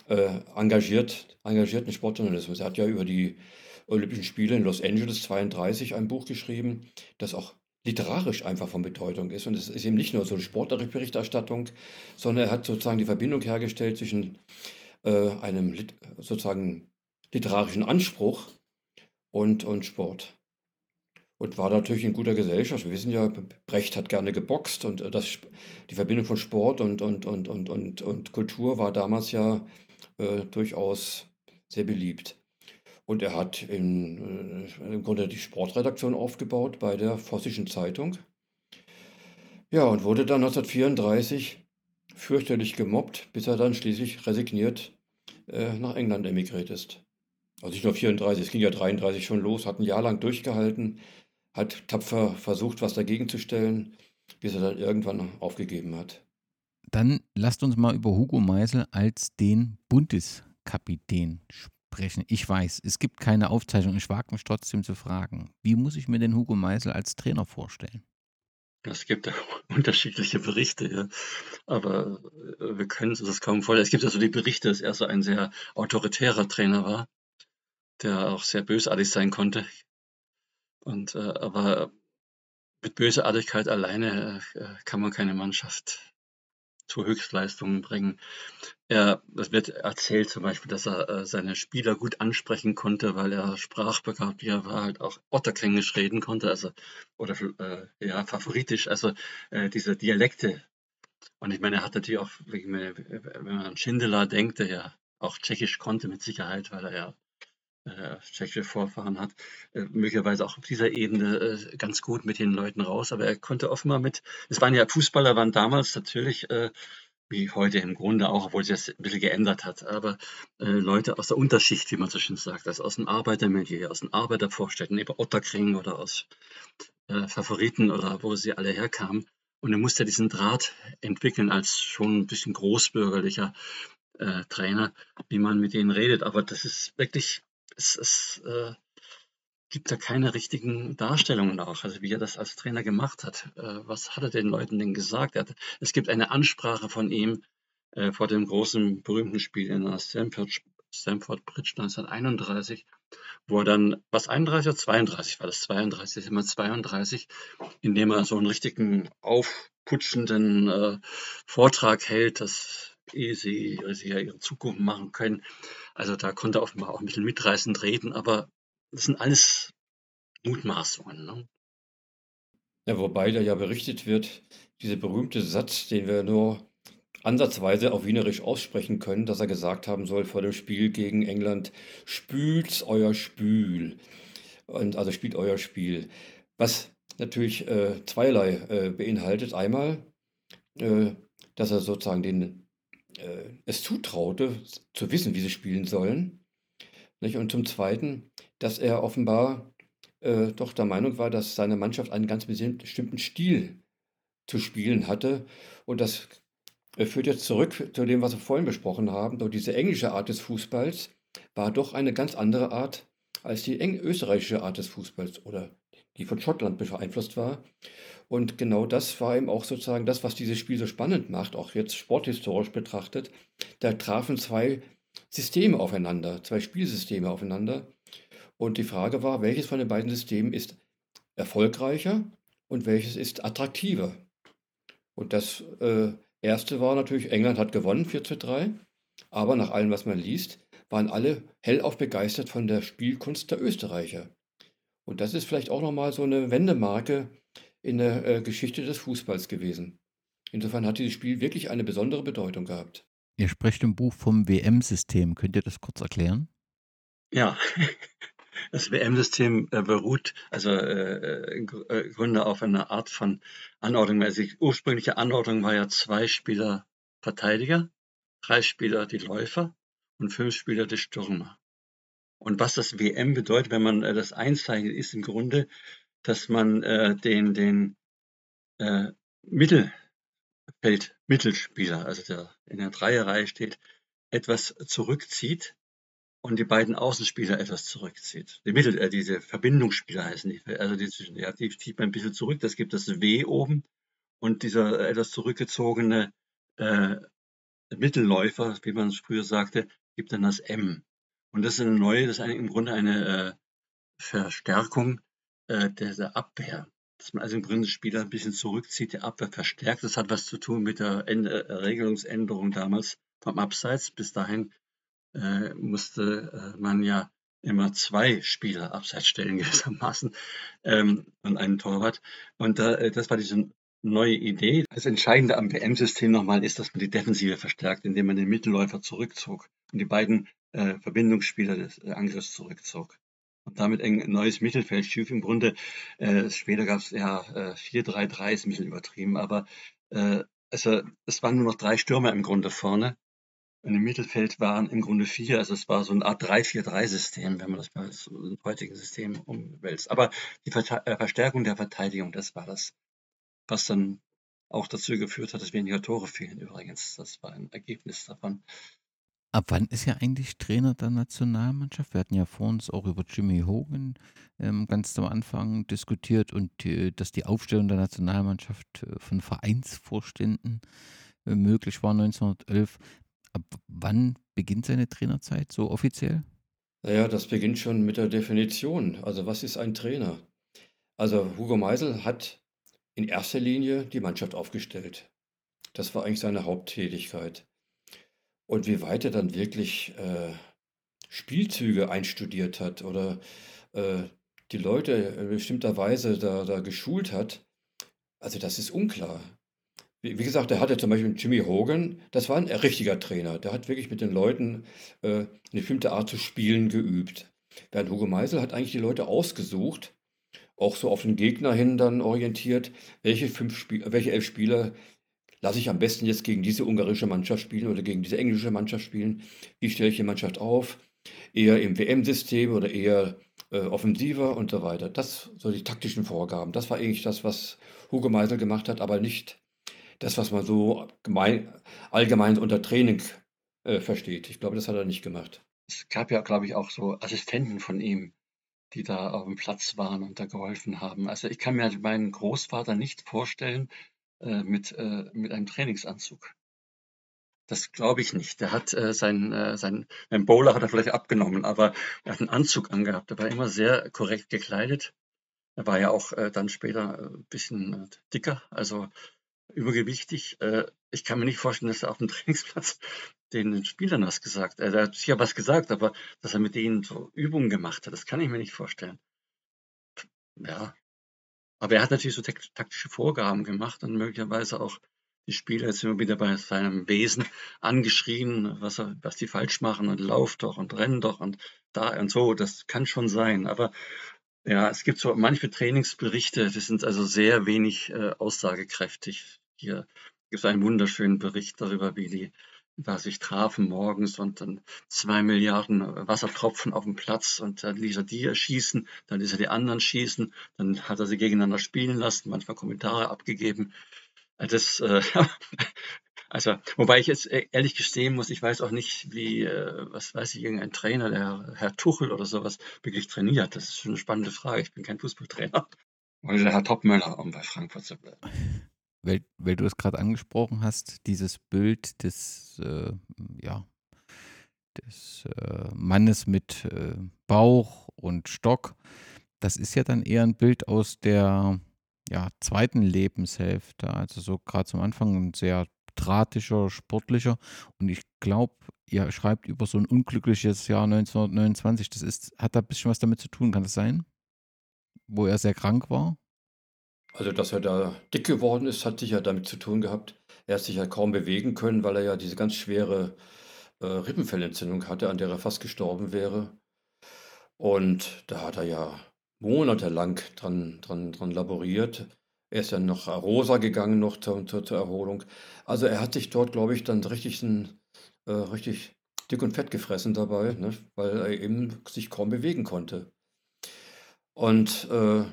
äh, engagiert, engagierten Sportjournalismus. Er hat ja über die Olympischen Spiele in Los Angeles 32 ein Buch geschrieben, das auch literarisch einfach von Bedeutung ist. Und es ist eben nicht nur so eine sportliche Berichterstattung, sondern er hat sozusagen die Verbindung hergestellt zwischen äh, einem sozusagen literarischen Anspruch und, und Sport. Und war natürlich in guter Gesellschaft. Wir wissen ja, Brecht hat gerne geboxt und äh, das, die Verbindung von Sport und, und, und, und, und, und Kultur war damals ja äh, durchaus sehr beliebt. Und er hat in, äh, im Grunde die Sportredaktion aufgebaut bei der Vossischen Zeitung. Ja, und wurde dann 1934 fürchterlich gemobbt, bis er dann schließlich resigniert äh, nach England emigriert ist. Also nicht nur 34, es ging ja 33 schon los, hat ein Jahr lang durchgehalten, hat tapfer versucht, was dagegen zu stellen, bis er dann irgendwann aufgegeben hat. Dann lasst uns mal über Hugo Meisel als den Bundeskapitän sprechen. Ich weiß, es gibt keine Aufzeichnung. Ich wage mich trotzdem zu fragen. Wie muss ich mir den Hugo Meisel als Trainer vorstellen? Es gibt unterschiedliche Berichte, ja. aber äh, wir können uns das kaum vorstellen. Es gibt also die Berichte, dass er so ein sehr autoritärer Trainer war, der auch sehr bösartig sein konnte. Und, äh, aber mit Bösartigkeit alleine äh, kann man keine Mannschaft zu Höchstleistungen bringen. Er, es wird erzählt zum Beispiel, dass er äh, seine Spieler gut ansprechen konnte, weil er sprachbegabt wie er war, halt auch Otterklingisch reden konnte, also oder äh, ja favoritisch, also äh, diese Dialekte. Und ich meine, er hat natürlich auch, wenn man an Schindler denkt, der ja auch Tschechisch konnte mit Sicherheit, weil er ja äh, tschechische Vorfahren hat, äh, möglicherweise auch auf dieser Ebene äh, ganz gut mit den Leuten raus. Aber er konnte offenbar mit, es waren ja Fußballer, waren damals natürlich, äh, wie heute im Grunde auch, obwohl sich das ein bisschen geändert hat, aber äh, Leute aus der Unterschicht, wie man so schön sagt, also aus dem Arbeitermilieu, aus den Arbeitervorstädten, eben Otterkring oder aus äh, Favoriten oder wo sie alle herkamen. Und er musste diesen Draht entwickeln als schon ein bisschen großbürgerlicher äh, Trainer, wie man mit denen redet. Aber das ist wirklich es, es äh, gibt da keine richtigen Darstellungen auch, also wie er das als Trainer gemacht hat. Äh, was hat er den Leuten denn gesagt? Hat, es gibt eine Ansprache von ihm äh, vor dem großen berühmten Spiel in Stamford, Stamford Bridge 1931, wo er dann, was 31 oder 32 war das? 32, immer 32, indem er so einen richtigen aufputschenden äh, Vortrag hält, dass ehe sie, sie ja ihre Zukunft machen können. Also da konnte er offenbar auch ein bisschen mitreißend reden, aber das sind alles Mutmaßungen. Ne? Ja, wobei da ja berichtet wird, dieser berühmte Satz, den wir nur ansatzweise auf Wienerisch aussprechen können, dass er gesagt haben soll vor dem Spiel gegen England, spült's euer Spül. Und also spielt euer Spiel. Was natürlich äh, zweierlei äh, beinhaltet. Einmal, äh, dass er sozusagen den äh, es zutraute, zu wissen, wie sie spielen sollen. Nicht? Und zum Zweiten, dass er offenbar äh, doch der Meinung war, dass seine Mannschaft einen ganz bestimmten Stil zu spielen hatte. Und das äh, führt jetzt zurück zu dem, was wir vorhin besprochen haben. Doch diese englische Art des Fußballs war doch eine ganz andere Art als die österreichische Art des Fußballs oder die von Schottland beeinflusst war. Und genau das war eben auch sozusagen das, was dieses Spiel so spannend macht, auch jetzt sporthistorisch betrachtet. Da trafen zwei Systeme aufeinander, zwei Spielsysteme aufeinander. Und die Frage war, welches von den beiden Systemen ist erfolgreicher und welches ist attraktiver. Und das äh, erste war natürlich, England hat gewonnen, 4 zu 3. Aber nach allem, was man liest, waren alle hellauf begeistert von der Spielkunst der Österreicher. Und das ist vielleicht auch nochmal so eine Wendemarke in der äh, Geschichte des Fußballs gewesen. Insofern hat dieses Spiel wirklich eine besondere Bedeutung gehabt. Ihr sprecht im Buch vom WM-System. Könnt ihr das kurz erklären? Ja, das WM-System äh, beruht also äh, äh, im Grunde auf einer Art von Anordnung. Also die ursprüngliche Anordnung war ja zwei Spieler Verteidiger, drei Spieler die Läufer und fünf Spieler die Stürmer. Und was das WM bedeutet, wenn man äh, das einzeichnet, ist im Grunde, dass man äh, den, den äh, Mittelfeld, Mittelspieler, also der in der Dreierreihe steht, etwas zurückzieht und die beiden Außenspieler etwas zurückzieht. Die Mittel, äh, diese Verbindungsspieler heißen die, also die, ja, die zieht man ein bisschen zurück, das gibt das W oben und dieser äh, etwas zurückgezogene äh, Mittelläufer, wie man es früher sagte, gibt dann das M. Und das ist eine neue, das ist im Grunde eine äh, Verstärkung äh, der, der Abwehr. Dass man also im Grunde Spieler ein bisschen zurückzieht, die Abwehr verstärkt. Das hat was zu tun mit der End äh, Regelungsänderung damals vom Abseits. Bis dahin äh, musste äh, man ja immer zwei Spieler abseits stellen gewissermaßen ähm, und einen Torwart. Und äh, das war diese neue Idee. Das Entscheidende am WM-System nochmal ist, dass man die Defensive verstärkt, indem man den Mittelläufer zurückzog und die beiden äh, Verbindungsspieler des äh, Angriffs zurückzog und damit ein neues Mittelfeld schuf. Im Grunde, äh, später gab es ja äh, 4-3-3, ist ein bisschen übertrieben, aber äh, also, es waren nur noch drei Stürmer im Grunde vorne. Und im Mittelfeld waren im Grunde vier, also es war so eine Art 3-4-3-System, wenn man das mal im heutigen System umwälzt. Aber die äh, Verstärkung der Verteidigung, das war das, was dann auch dazu geführt hat, dass weniger Tore fielen übrigens. Das war ein Ergebnis davon. Ab wann ist er eigentlich Trainer der Nationalmannschaft? Wir hatten ja vor uns auch über Jimmy Hogan ähm, ganz am Anfang diskutiert und äh, dass die Aufstellung der Nationalmannschaft äh, von Vereinsvorständen äh, möglich war 1911. Ab wann beginnt seine Trainerzeit so offiziell? Naja, das beginnt schon mit der Definition. Also was ist ein Trainer? Also Hugo Meisel hat in erster Linie die Mannschaft aufgestellt. Das war eigentlich seine Haupttätigkeit. Und wie weit er dann wirklich äh, Spielzüge einstudiert hat oder äh, die Leute in bestimmter Weise da, da geschult hat, also das ist unklar. Wie, wie gesagt, er hatte zum Beispiel Jimmy Hogan, das war ein richtiger Trainer. Der hat wirklich mit den Leuten äh, eine bestimmte Art zu spielen geübt. Bernd Hugo Meisel hat eigentlich die Leute ausgesucht, auch so auf den Gegner hin dann orientiert, welche, fünf Spiel welche elf Spieler lasse ich am besten jetzt gegen diese ungarische Mannschaft spielen oder gegen diese englische Mannschaft spielen? Wie stelle ich die Mannschaft auf? Eher im WM-System oder eher äh, offensiver und so weiter. Das, so die taktischen Vorgaben. Das war eigentlich das, was Hugo Meisel gemacht hat, aber nicht das, was man so gemein, allgemein unter Training äh, versteht. Ich glaube, das hat er nicht gemacht. Es gab ja, glaube ich, auch so Assistenten von ihm, die da auf dem Platz waren und da geholfen haben. Also ich kann mir meinen Großvater nicht vorstellen, mit, äh, mit einem Trainingsanzug. Das glaube ich nicht. Der hat äh, sein, äh, sein, ein Bowler hat er vielleicht abgenommen, aber er hat einen Anzug angehabt. Er war immer sehr korrekt gekleidet. Er war ja auch äh, dann später ein äh, bisschen äh, dicker, also übergewichtig. Äh, ich kann mir nicht vorstellen, dass er auf dem Trainingsplatz den Spielern was gesagt hat. Er hat sicher was gesagt, aber dass er mit denen so Übungen gemacht hat, das kann ich mir nicht vorstellen. Ja, aber er hat natürlich so taktische Vorgaben gemacht und möglicherweise auch die Spieler jetzt immer wieder bei seinem Wesen angeschrien, was, er, was die falsch machen und lauf doch und renn doch und da und so. Das kann schon sein. Aber ja, es gibt so manche Trainingsberichte, die sind also sehr wenig äh, aussagekräftig. Hier gibt es einen wunderschönen Bericht darüber, wie die da sich trafen morgens und dann zwei Milliarden Wassertropfen auf dem Platz und dann ließ er die erschießen, dann ließ er die anderen schießen, dann hat er sie gegeneinander spielen lassen, manchmal Kommentare abgegeben. Das, äh, Also, wobei ich jetzt e-, ehrlich gestehen muss, ich weiß auch nicht, wie, äh, was weiß ich, irgendein Trainer, der Herr Tuchel oder sowas, wirklich trainiert. Das ist schon eine spannende Frage. Ich bin kein Fußballtrainer. Oder der Herr Topmöller, um bei Frankfurt zu bleiben. Weil, weil du es gerade angesprochen hast, dieses Bild des, äh, ja, des äh, Mannes mit äh, Bauch und Stock, das ist ja dann eher ein Bild aus der ja, zweiten Lebenshälfte. Also so gerade zum Anfang ein sehr drahtischer, sportlicher. Und ich glaube, ihr schreibt über so ein unglückliches Jahr 1929. Das ist, hat da ein bisschen was damit zu tun, kann das sein? Wo er sehr krank war? Also, dass er da dick geworden ist, hat sicher damit zu tun gehabt. Er hat sich ja kaum bewegen können, weil er ja diese ganz schwere äh, Rippenfellentzündung hatte, an der er fast gestorben wäre. Und da hat er ja monatelang dran, dran, dran laboriert. Er ist dann nach Rosa gegangen, noch zur, zur, zur Erholung. Also er hat sich dort, glaube ich, dann richtig, äh, richtig dick und fett gefressen dabei, ne? weil er eben sich kaum bewegen konnte. Und äh,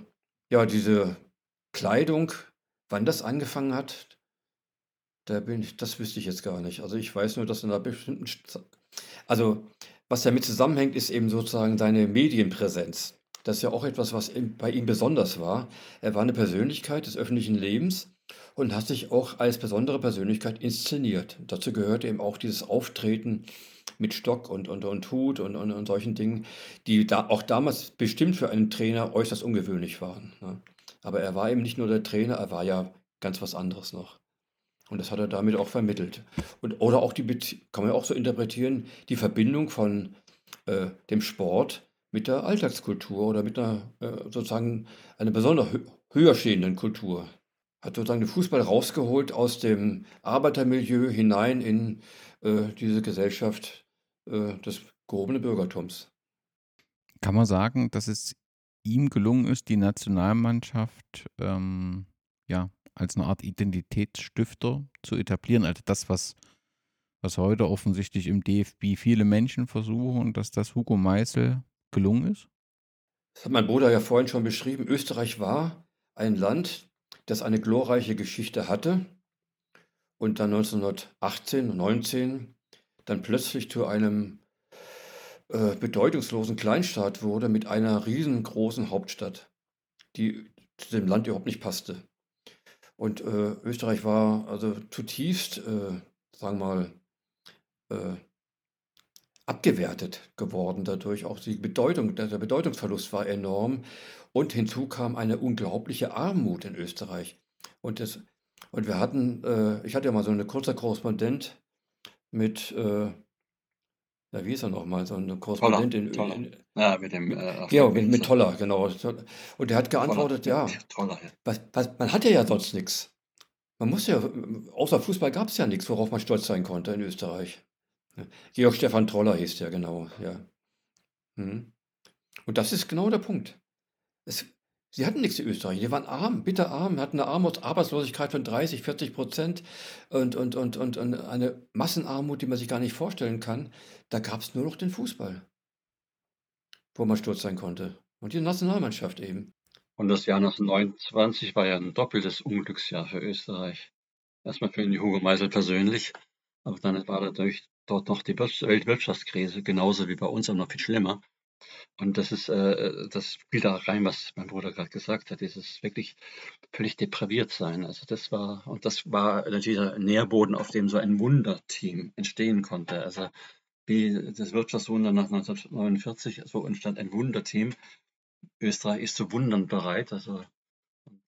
ja, diese Kleidung, wann das angefangen hat, da bin ich, das wüsste ich jetzt gar nicht. Also ich weiß nur, dass in einer bestimmten, also was damit zusammenhängt, ist eben sozusagen seine Medienpräsenz. Das ist ja auch etwas, was bei ihm besonders war. Er war eine Persönlichkeit des öffentlichen Lebens und hat sich auch als besondere Persönlichkeit inszeniert. Dazu gehörte eben auch dieses Auftreten mit Stock und, und, und Hut und, und, und solchen Dingen, die da auch damals bestimmt für einen Trainer äußerst ungewöhnlich waren. Ne? Aber er war eben nicht nur der Trainer, er war ja ganz was anderes noch. Und das hat er damit auch vermittelt. Und, oder auch die, kann man ja auch so interpretieren, die Verbindung von äh, dem Sport mit der Alltagskultur oder mit einer äh, sozusagen einer besonders höher stehenden Kultur. Hat sozusagen den Fußball rausgeholt aus dem Arbeitermilieu hinein in äh, diese Gesellschaft äh, des gehobenen Bürgertums. Kann man sagen, dass es ihm gelungen ist, die Nationalmannschaft ähm, ja, als eine Art Identitätsstifter zu etablieren. Also das, was, was heute offensichtlich im DFB viele Menschen versuchen dass das Hugo Meisel gelungen ist? Das hat mein Bruder ja vorhin schon beschrieben. Österreich war ein Land, das eine glorreiche Geschichte hatte und dann 1918 und 19 dann plötzlich zu einem äh, bedeutungslosen Kleinstaat wurde mit einer riesengroßen Hauptstadt, die zu dem Land überhaupt nicht passte. Und äh, Österreich war also zutiefst, äh, sagen wir mal, äh, abgewertet geworden dadurch. Auch die Bedeutung, der Bedeutungsverlust war enorm. Und hinzu kam eine unglaubliche Armut in Österreich. Und, das, und wir hatten, äh, ich hatte ja mal so eine kurze Korrespondent mit, äh, na, wie ist er nochmal, so eine Korrespondent in, Toller. in, Ja, mit dem. Äh, ja, mit, mit Toller, genau. Und der hat geantwortet, ja, Toller, ja. was, was, man hatte ja sonst nichts. Man musste ja, außer Fußball gab es ja nichts, worauf man stolz sein konnte in Österreich. Georg Stefan Troller hieß der, genau, ja. Mhm. Und das ist genau der Punkt. Es, sie hatten nichts in Österreich. Die waren arm, bitter arm, hatten eine Armut, Arbeitslosigkeit von 30, 40 Prozent und, und, und, und, und eine Massenarmut, die man sich gar nicht vorstellen kann. Da gab es nur noch den Fußball, wo man stolz sein konnte. Und die Nationalmannschaft eben. Und das Jahr 1929 war ja ein doppeltes Unglücksjahr für Österreich. Erstmal für den Hugo Meisel persönlich, aber dann war dadurch dort noch die Weltwirtschaftskrise, genauso wie bei uns, aber noch viel schlimmer. Und das ist, äh, das spielt da rein, was mein Bruder gerade gesagt hat, dieses wirklich völlig depraviert sein. Also das war, und das war natürlich der Nährboden, auf dem so ein Wunderteam entstehen konnte. Also wie das Wirtschaftswunder nach 1949, so entstand ein Wunderteam. Österreich ist zu Wundern bereit. Also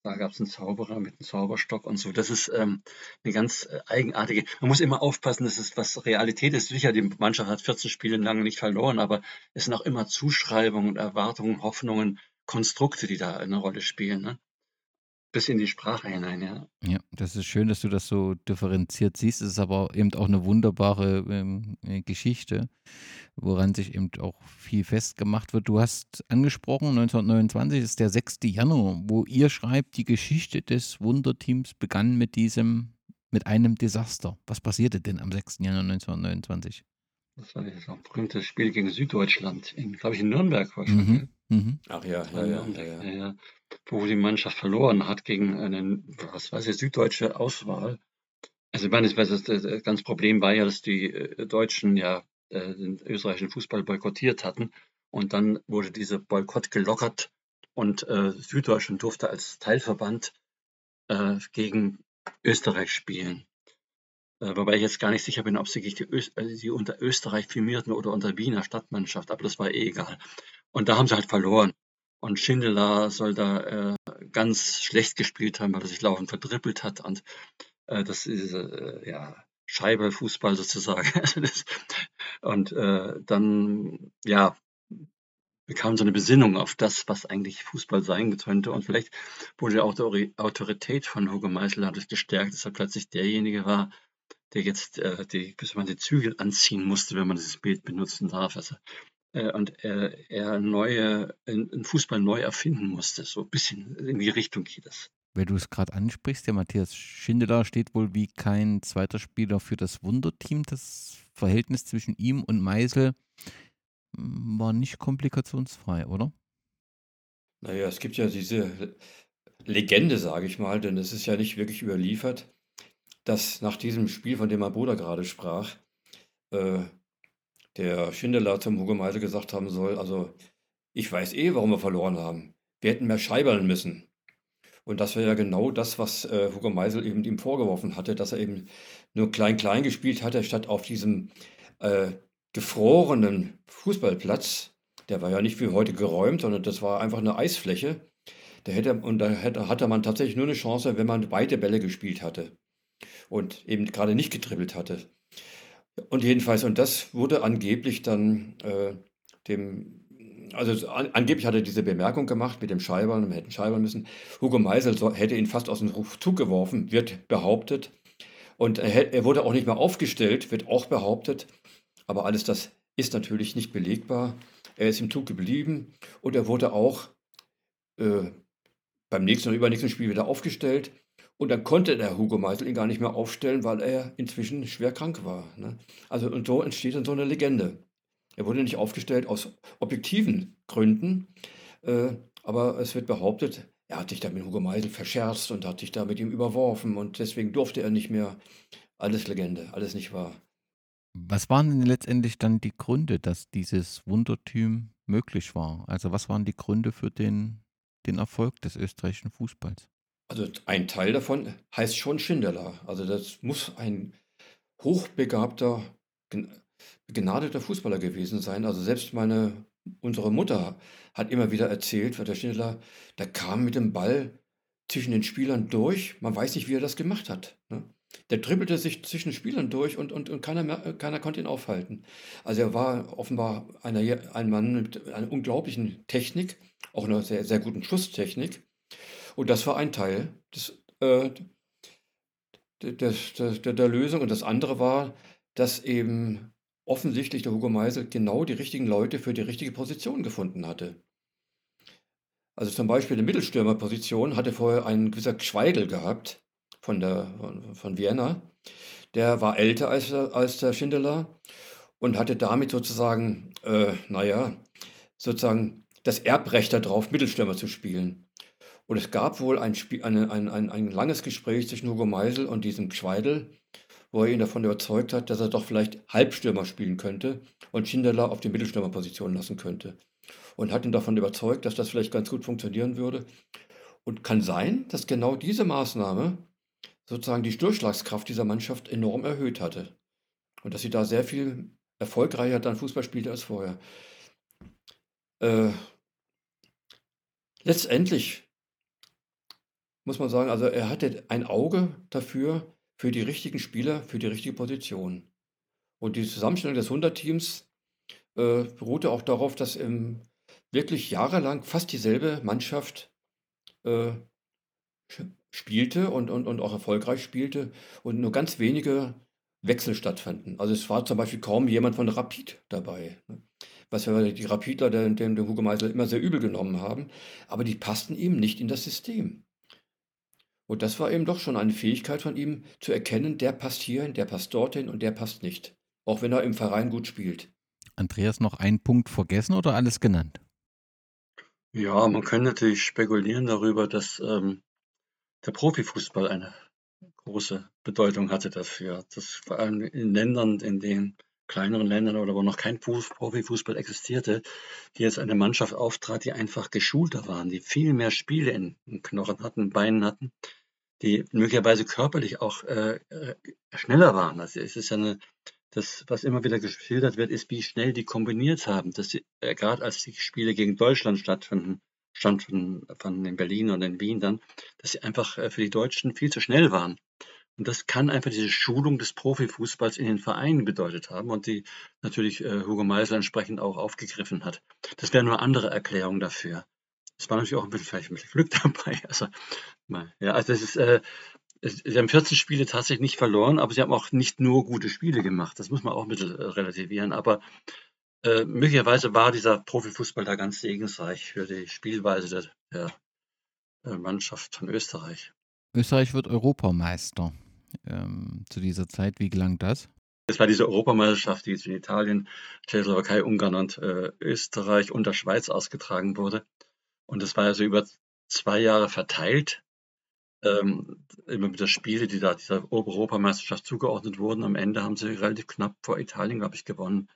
da gab es einen Zauberer mit einem Zauberstock und so. Das ist ähm, eine ganz äh, eigenartige. Man muss immer aufpassen, dass es was Realität ist. Sicher, die Mannschaft hat 14 Spiele lang nicht verloren, aber es sind auch immer Zuschreibungen, Erwartungen, Hoffnungen, Konstrukte, die da eine Rolle spielen. Ne? Bis in die Sprache hinein, ja. Ja, das ist schön, dass du das so differenziert siehst. Es ist aber eben auch eine wunderbare ähm, äh, Geschichte, woran sich eben auch viel festgemacht wird. Du hast angesprochen, 1929 ist der 6. Januar, wo ihr schreibt, die Geschichte des Wunderteams begann mit diesem, mit einem Desaster. Was passierte denn am 6. Januar 1929? Das war das berühmte Spiel gegen Süddeutschland, in, glaube ich, in Nürnberg wahrscheinlich. Mhm. Mhm. Ach ja, ja, ja, ja, ja. Wo die Mannschaft verloren hat gegen eine, was weiß ich, süddeutsche Auswahl. Also ich meine, das, das ganze Problem war ja, dass die äh, Deutschen ja äh, den österreichischen Fußball boykottiert hatten. Und dann wurde dieser Boykott gelockert und äh, Süddeutschland durfte als Teilverband äh, gegen Österreich spielen. Äh, wobei ich jetzt gar nicht sicher bin, ob sie, die, Öst also die unter Österreich firmierten oder unter Wiener Stadtmannschaft, aber das war eh egal. Und da haben sie halt verloren. Und Schindler soll da äh, ganz schlecht gespielt haben, weil er sich laufend verdribbelt hat. Und äh, das ist äh, ja Scheibe-Fußball sozusagen. Also und äh, dann, ja, bekam so eine Besinnung auf das, was eigentlich Fußball sein könnte. Und vielleicht wurde auch die Autorität von Hugo Meisel dadurch gestärkt, dass er plötzlich derjenige war, der jetzt äh, die, man die Zügel anziehen musste, wenn man dieses Bild benutzen darf. Also, und er, er neue, in Fußball neu erfinden musste. So ein bisschen in die Richtung geht es. Weil du es gerade ansprichst, der Matthias Schindler steht wohl wie kein zweiter Spieler für das Wunderteam. Das Verhältnis zwischen ihm und Meisel hm, war nicht komplikationsfrei, oder? Naja, es gibt ja diese Legende, sage ich mal, denn es ist ja nicht wirklich überliefert, dass nach diesem Spiel, von dem mein Bruder gerade sprach, äh, der Schindler zum Hugo Meisel gesagt haben soll, also ich weiß eh, warum wir verloren haben. Wir hätten mehr scheibern müssen. Und das wäre ja genau das, was äh, Hugo Meisel eben ihm vorgeworfen hatte, dass er eben nur klein-klein gespielt hatte, statt auf diesem äh, gefrorenen Fußballplatz. Der war ja nicht wie heute geräumt, sondern das war einfach eine Eisfläche. Da hätte, und da hätte, hatte man tatsächlich nur eine Chance, wenn man weite Bälle gespielt hatte und eben gerade nicht getribbelt hatte. Und jedenfalls, und das wurde angeblich dann äh, dem also an, angeblich hat er diese Bemerkung gemacht mit dem Scheibern, wir hätten scheibern müssen. Hugo Meisel so, hätte ihn fast aus dem Zug geworfen, wird behauptet. Und er, er, wurde auch nicht mehr aufgestellt, wird auch behauptet. Aber alles das ist natürlich nicht belegbar. Er ist im Zug geblieben und er wurde auch äh, beim nächsten oder übernächsten Spiel wieder aufgestellt. Und dann konnte der Hugo Meisel ihn gar nicht mehr aufstellen, weil er inzwischen schwer krank war. Ne? Also und so entsteht dann so eine Legende. Er wurde nicht aufgestellt aus objektiven Gründen, äh, aber es wird behauptet, er hat sich da mit Hugo Meisel verscherzt und hat sich da mit ihm überworfen und deswegen durfte er nicht mehr. Alles Legende, alles nicht wahr. Was waren denn letztendlich dann die Gründe, dass dieses Wundertüm möglich war? Also was waren die Gründe für den, den Erfolg des österreichischen Fußballs? Also ein Teil davon heißt schon Schindler. Also das muss ein hochbegabter, begnadeter Fußballer gewesen sein. Also selbst meine, unsere Mutter hat immer wieder erzählt, weil der Schindler, der kam mit dem Ball zwischen den Spielern durch. Man weiß nicht, wie er das gemacht hat. Ne? Der dribbelte sich zwischen Spielern durch und, und, und keiner, mehr, keiner konnte ihn aufhalten. Also er war offenbar einer, ein Mann mit einer unglaublichen Technik, auch einer sehr, sehr guten Schusstechnik. Und das war ein Teil des, äh, des, der, der Lösung. Und das andere war, dass eben offensichtlich der Hugo Meisel genau die richtigen Leute für die richtige Position gefunden hatte. Also zum Beispiel die Mittelstürmerposition hatte vorher ein gewisser Schweigel gehabt von, der, von, von Vienna. Der war älter als, der, als der Schindler und hatte damit sozusagen, äh, naja, sozusagen das Erbrecht darauf, Mittelstürmer zu spielen. Und es gab wohl ein, Spiel, ein, ein, ein, ein langes Gespräch zwischen Hugo Meisel und diesem Schweidel, wo er ihn davon überzeugt hat, dass er doch vielleicht Halbstürmer spielen könnte und Schindler auf die Mittelstürmerposition lassen könnte. Und hat ihn davon überzeugt, dass das vielleicht ganz gut funktionieren würde. Und kann sein, dass genau diese Maßnahme sozusagen die Durchschlagskraft dieser Mannschaft enorm erhöht hatte. Und dass sie da sehr viel erfolgreicher dann Fußball spielte als vorher. Äh, letztendlich muss man sagen, also er hatte ein Auge dafür, für die richtigen Spieler, für die richtige Position. Und die Zusammenstellung des 100-Teams äh, beruhte auch darauf, dass ähm, wirklich jahrelang fast dieselbe Mannschaft äh, spielte und, und, und auch erfolgreich spielte und nur ganz wenige Wechsel stattfanden. Also es war zum Beispiel kaum jemand von Rapid dabei. Ne? Was wir die Rapidler, den, den Hugo Meisel immer sehr übel genommen haben, aber die passten ihm nicht in das System. Und das war eben doch schon eine Fähigkeit von ihm, zu erkennen, der passt hierhin, der passt dorthin und der passt nicht. Auch wenn er im Verein gut spielt. Andreas, noch einen Punkt vergessen oder alles genannt? Ja, man kann natürlich spekulieren darüber, dass ähm, der Profifußball eine große Bedeutung hatte dafür. Das vor allem in Ländern, in denen kleineren Ländern oder wo noch kein Profifußball existierte, die jetzt eine Mannschaft auftrat, die einfach geschulter waren, die viel mehr Spiele in den Knochen hatten, Beinen hatten, die möglicherweise körperlich auch äh, äh, schneller waren. Also es ist ja eine, das, was immer wieder geschildert wird, ist, wie schnell die kombiniert haben. Dass sie, äh, gerade als die Spiele gegen Deutschland stattfinden, stand von, von in Berlin und in Wien dann, dass sie einfach äh, für die Deutschen viel zu schnell waren. Und das kann einfach diese Schulung des Profifußballs in den Vereinen bedeutet haben und die natürlich äh, Hugo Meisel entsprechend auch aufgegriffen hat. Das wäre nur eine andere Erklärung dafür. Es war natürlich auch ein bisschen, vielleicht ein bisschen Glück dabei. Also, ja, also das ist, äh, sie haben 14 Spiele tatsächlich nicht verloren, aber sie haben auch nicht nur gute Spiele gemacht. Das muss man auch ein bisschen äh, relativieren. Aber äh, möglicherweise war dieser Profifußball da ganz segensreich für die Spielweise der, der Mannschaft von Österreich. Österreich wird Europameister ähm, zu dieser Zeit. Wie gelang das? Das war diese Europameisterschaft, die jetzt in Italien, Tschechoslowakei, Ungarn und äh, Österreich und der Schweiz ausgetragen wurde. Und das war also über zwei Jahre verteilt. Ähm, immer wieder Spiele, die da dieser Europameisterschaft zugeordnet wurden. Am Ende haben sie relativ knapp vor Italien, glaube ich, gewonnen.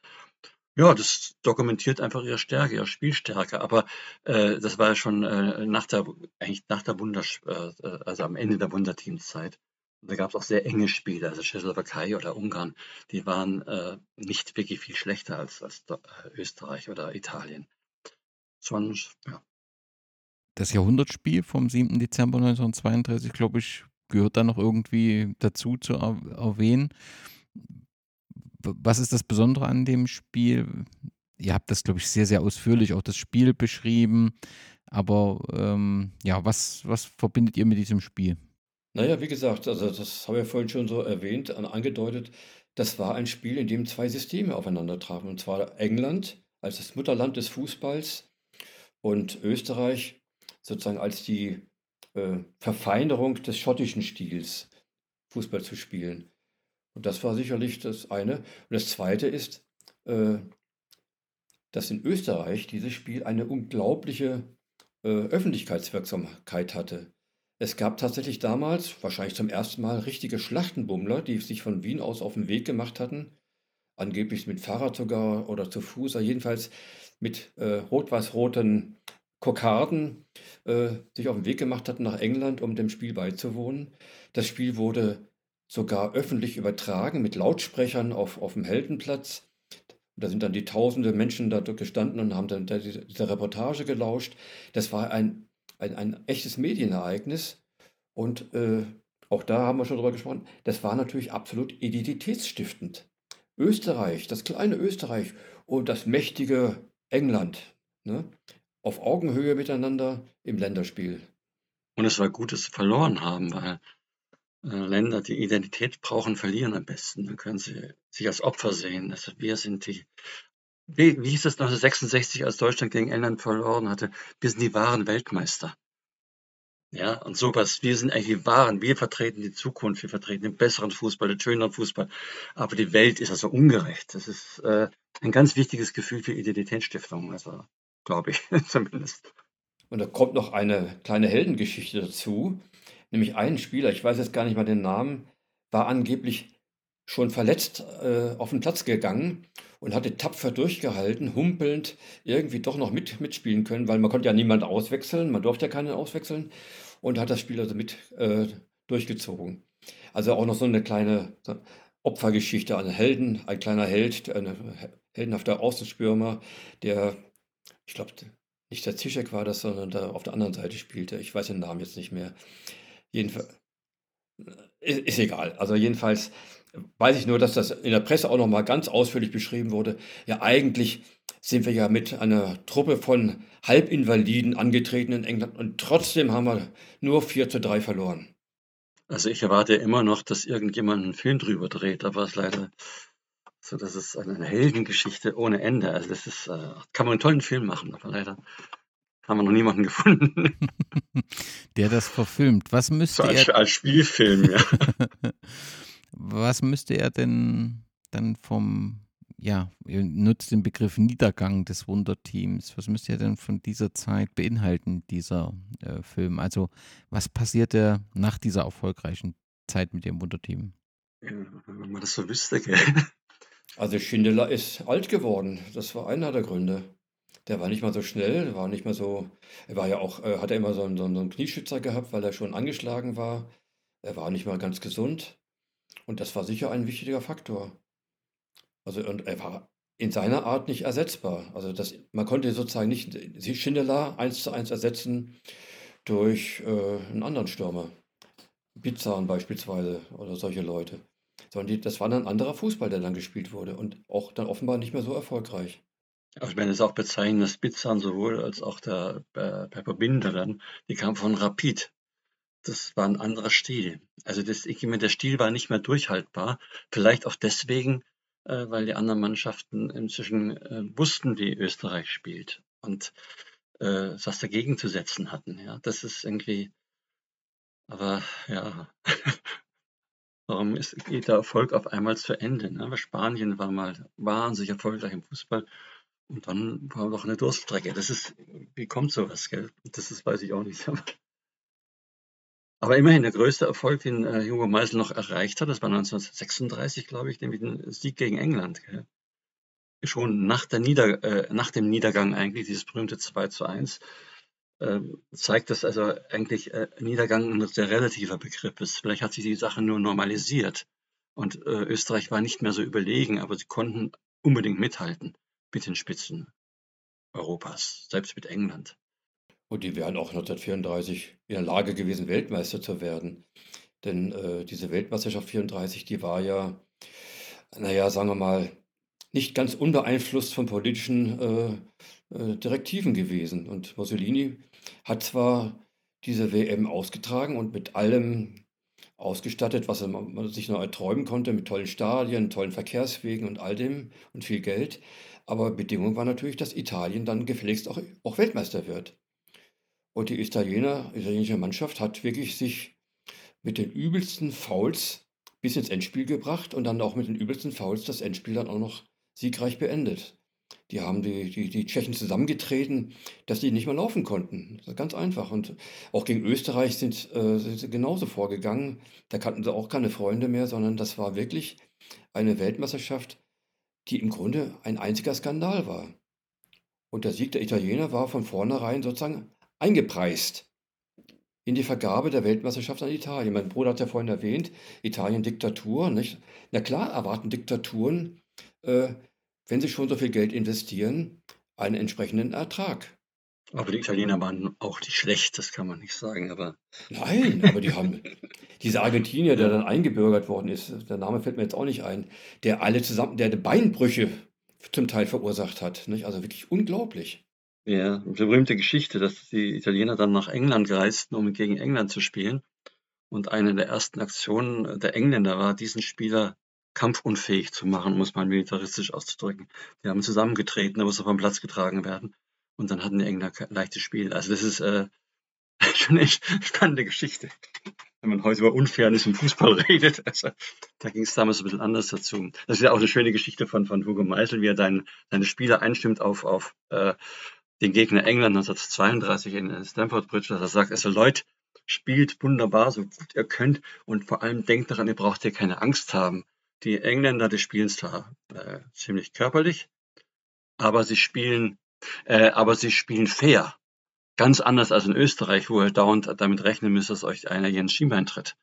Ja, das dokumentiert einfach ihre Stärke, ihre Spielstärke. Aber äh, das war ja schon äh, nach der, eigentlich nach der Wunder, äh, also am Ende der Wunderteamszeit. Da gab es auch sehr enge Spiele, also Tschechoslowakei oder Ungarn, die waren äh, nicht wirklich viel schlechter als, als äh, Österreich oder Italien. Schon, ja. Das Jahrhundertspiel vom 7. Dezember 1932, glaube ich, gehört da noch irgendwie dazu zu erwähnen was ist das Besondere an dem Spiel? Ihr habt das, glaube ich, sehr, sehr ausführlich auch das Spiel beschrieben. Aber ähm, ja, was, was verbindet ihr mit diesem Spiel? Naja, wie gesagt, also das habe ich vorhin schon so erwähnt, angedeutet. Das war ein Spiel, in dem zwei Systeme aufeinander trafen. Und zwar England als das Mutterland des Fußballs und Österreich sozusagen als die äh, Verfeinerung des schottischen Stils, Fußball zu spielen. Und das war sicherlich das eine. Und das zweite ist, äh, dass in Österreich dieses Spiel eine unglaubliche äh, Öffentlichkeitswirksamkeit hatte. Es gab tatsächlich damals, wahrscheinlich zum ersten Mal, richtige Schlachtenbummler, die sich von Wien aus auf den Weg gemacht hatten. Angeblich mit Fahrrad sogar oder zu Fuß, jedenfalls mit äh, rot-weiß-roten Kokarden äh, sich auf den Weg gemacht hatten nach England, um dem Spiel beizuwohnen. Das Spiel wurde sogar öffentlich übertragen mit Lautsprechern auf, auf dem Heldenplatz. Da sind dann die tausende Menschen da gestanden und haben dann diese, diese Reportage gelauscht. Das war ein, ein, ein echtes Medienereignis. Und äh, auch da haben wir schon drüber gesprochen. Das war natürlich absolut identitätsstiftend. Österreich, das kleine Österreich und das mächtige England. Ne? Auf Augenhöhe miteinander im Länderspiel. Und es war gut, dass sie verloren haben, weil äh, Länder, die Identität brauchen, verlieren am besten. Dann können sie sich als Opfer sehen. Also wir sind die, wie, wie hieß das 1966, als Deutschland gegen England verloren hatte? Wir sind die wahren Weltmeister. Ja, und sowas, wir sind eigentlich die wahren, wir vertreten die Zukunft, wir vertreten den besseren Fußball, den schöneren Fußball. Aber die Welt ist also ungerecht. Das ist äh, ein ganz wichtiges Gefühl für Identitätsstiftung, also glaube ich zumindest. Und da kommt noch eine kleine Heldengeschichte dazu. Nämlich ein Spieler, ich weiß jetzt gar nicht mal den Namen, war angeblich schon verletzt äh, auf den Platz gegangen und hatte tapfer durchgehalten, humpelnd irgendwie doch noch mit, mitspielen können, weil man konnte ja niemand auswechseln, man durfte ja keinen auswechseln und hat das Spiel also mit äh, durchgezogen. Also auch noch so eine kleine Opfergeschichte, ein Helden, ein kleiner Held, ein heldenhafter Außenspürmer, der, ich glaube, nicht der Zischek war das, sondern der auf der anderen Seite spielte. Ich weiß den Namen jetzt nicht mehr. Jedenfalls, ist, ist egal. Also jedenfalls weiß ich nur, dass das in der Presse auch noch mal ganz ausführlich beschrieben wurde. Ja, eigentlich sind wir ja mit einer Truppe von Halbinvaliden angetreten in England und trotzdem haben wir nur 4 zu 3 verloren. Also ich erwarte immer noch, dass irgendjemand einen Film drüber dreht, aber es leider so, das ist eine Heldengeschichte ohne Ende. Also das ist, äh, kann man einen tollen Film machen, aber leider haben wir noch niemanden gefunden. Der das verfilmt. Was müsste so als, er. Als Spielfilm, ja. Was müsste er denn dann vom, ja, ihr nutzt den Begriff Niedergang des Wunderteams. Was müsste er denn von dieser Zeit beinhalten, dieser äh, Film? Also, was passierte nach dieser erfolgreichen Zeit mit dem Wunderteam? Ja, wenn man das so wüsste, gell? Also Schindler ist alt geworden. Das war einer der Gründe. Der war nicht mal so schnell, war nicht mehr so. Er war ja auch, äh, hat er immer so einen, so einen Knieschützer gehabt, weil er schon angeschlagen war. Er war nicht mal ganz gesund. Und das war sicher ein wichtiger Faktor. Also, und er war in seiner Art nicht ersetzbar. Also das, man konnte sozusagen nicht Schindler eins zu eins ersetzen durch äh, einen anderen Stürmer. Bizarren beispielsweise oder solche Leute. Sondern die, das war dann ein anderer Fußball, der dann gespielt wurde und auch dann offenbar nicht mehr so erfolgreich. Ich meine, es ist auch bezeichnen, dass Bizarren sowohl als auch der äh, Pepper Binder dann, die kam von Rapid. Das war ein anderer Stil. Also das, ich meine, der Stil war nicht mehr durchhaltbar. Vielleicht auch deswegen, äh, weil die anderen Mannschaften inzwischen äh, wussten, wie Österreich spielt und äh, was dagegen zu setzen hatten. Ja, das ist irgendwie, aber ja, warum ist, geht der Erfolg auf einmal zu Ende? Ne? Weil Spanien war mal wahnsinnig erfolgreich im Fußball und dann war noch eine Durststrecke. Das ist, wie kommt sowas, gell? Das ist, weiß ich auch nicht. Aber immerhin der größte Erfolg, den äh, Hugo Meisel noch erreicht hat, das war 1936, glaube ich, nämlich den Sieg gegen England. Gell? Schon nach, der Nieder äh, nach dem Niedergang eigentlich, dieses berühmte 2 zu 1, äh, zeigt das also eigentlich äh, Niedergang ein sehr relativer Begriff ist. Vielleicht hat sich die Sache nur normalisiert und äh, Österreich war nicht mehr so überlegen, aber sie konnten unbedingt mithalten mit den Spitzen Europas, selbst mit England. Und die wären auch 1934 in der Lage gewesen, Weltmeister zu werden. Denn äh, diese Weltmeisterschaft 34, die war ja, naja, sagen wir mal, nicht ganz unbeeinflusst von politischen äh, Direktiven gewesen. Und Mussolini hat zwar diese WM ausgetragen und mit allem ausgestattet, was man sich noch erträumen konnte, mit tollen Stadien, tollen Verkehrswegen und all dem und viel Geld. Aber Bedingung war natürlich, dass Italien dann gefälligst auch, auch Weltmeister wird. Und die Italiener, italienische Mannschaft hat wirklich sich mit den übelsten Fouls bis ins Endspiel gebracht und dann auch mit den übelsten Fouls das Endspiel dann auch noch siegreich beendet. Die haben die, die, die Tschechen zusammengetreten, dass die nicht mehr laufen konnten. Ganz einfach. Und auch gegen Österreich sind, äh, sind sie genauso vorgegangen. Da kannten sie auch keine Freunde mehr, sondern das war wirklich eine Weltmeisterschaft, die im Grunde ein einziger Skandal war. Und der Sieg der Italiener war von vornherein sozusagen eingepreist in die Vergabe der Weltmeisterschaft an Italien. Mein Bruder hat ja vorhin erwähnt, Italien Diktatur. Nicht? Na klar erwarten Diktaturen, äh, wenn sie schon so viel Geld investieren, einen entsprechenden Ertrag. Aber die Italiener waren auch nicht schlecht, das kann man nicht sagen. Aber Nein, aber die haben, dieser Argentinier, der dann eingebürgert worden ist, der Name fällt mir jetzt auch nicht ein, der alle zusammen, der Beinbrüche zum Teil verursacht hat. Nicht? Also wirklich unglaublich. Ja, die berühmte Geschichte, dass die Italiener dann nach England reisten, um gegen England zu spielen. Und eine der ersten Aktionen der Engländer war, diesen Spieler kampfunfähig zu machen, um es mal militaristisch auszudrücken. Die haben zusammengetreten, da musste vom Platz getragen werden. Und dann hatten die Engländer kein leichtes Spiel. Also das ist äh, schon echt spannende Geschichte. Wenn man heute über Unfairness im Fußball redet, also, da ging es damals ein bisschen anders dazu. Das ist ja auch eine schöne Geschichte von, von Hugo Meisel, wie er seinen, seine Spieler einstimmt auf, auf äh, den Gegner England 1932 in Stamford Bridge, dass er sagt, also Leute, spielt wunderbar, so gut ihr könnt und vor allem denkt daran, ihr braucht hier keine Angst haben. Die Engländer, die spielen zwar äh, ziemlich körperlich, aber sie spielen, äh, aber sie spielen fair. Ganz anders als in Österreich, wo ihr dauernd damit rechnen müsst, dass euch einer hier ins Schienbein tritt.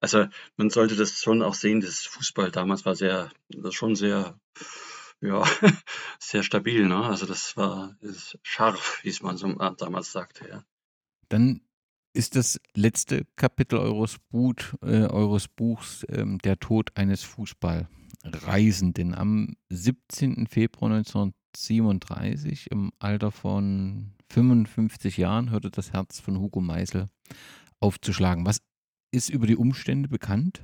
Also man sollte das schon auch sehen, das Fußball damals war sehr, schon sehr ja, sehr stabil, ne? Also das war scharf, wie es man so äh, damals sagte, ja. Dann ist das letzte Kapitel eures, Buch, äh, eures Buchs ähm, Der Tod eines Fußballreisenden. Am 17. Februar 1937, im Alter von 55 Jahren, hörte das Herz von Hugo Meisel aufzuschlagen. Was ist über die Umstände bekannt?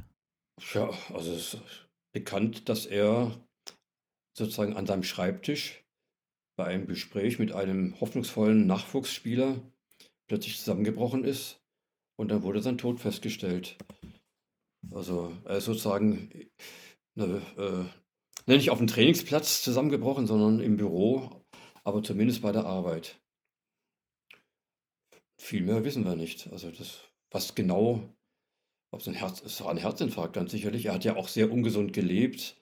Ja, also es ist bekannt, dass er sozusagen an seinem Schreibtisch bei einem Gespräch mit einem hoffnungsvollen Nachwuchsspieler plötzlich zusammengebrochen ist und dann wurde sein Tod festgestellt. Also er ist sozusagen ne, äh, nicht auf dem Trainingsplatz zusammengebrochen, sondern im Büro, aber zumindest bei der Arbeit. Viel mehr wissen wir nicht. Also das, was genau, ob es ein Herz, es war ein Herzinfarkt ganz sicherlich. Er hat ja auch sehr ungesund gelebt.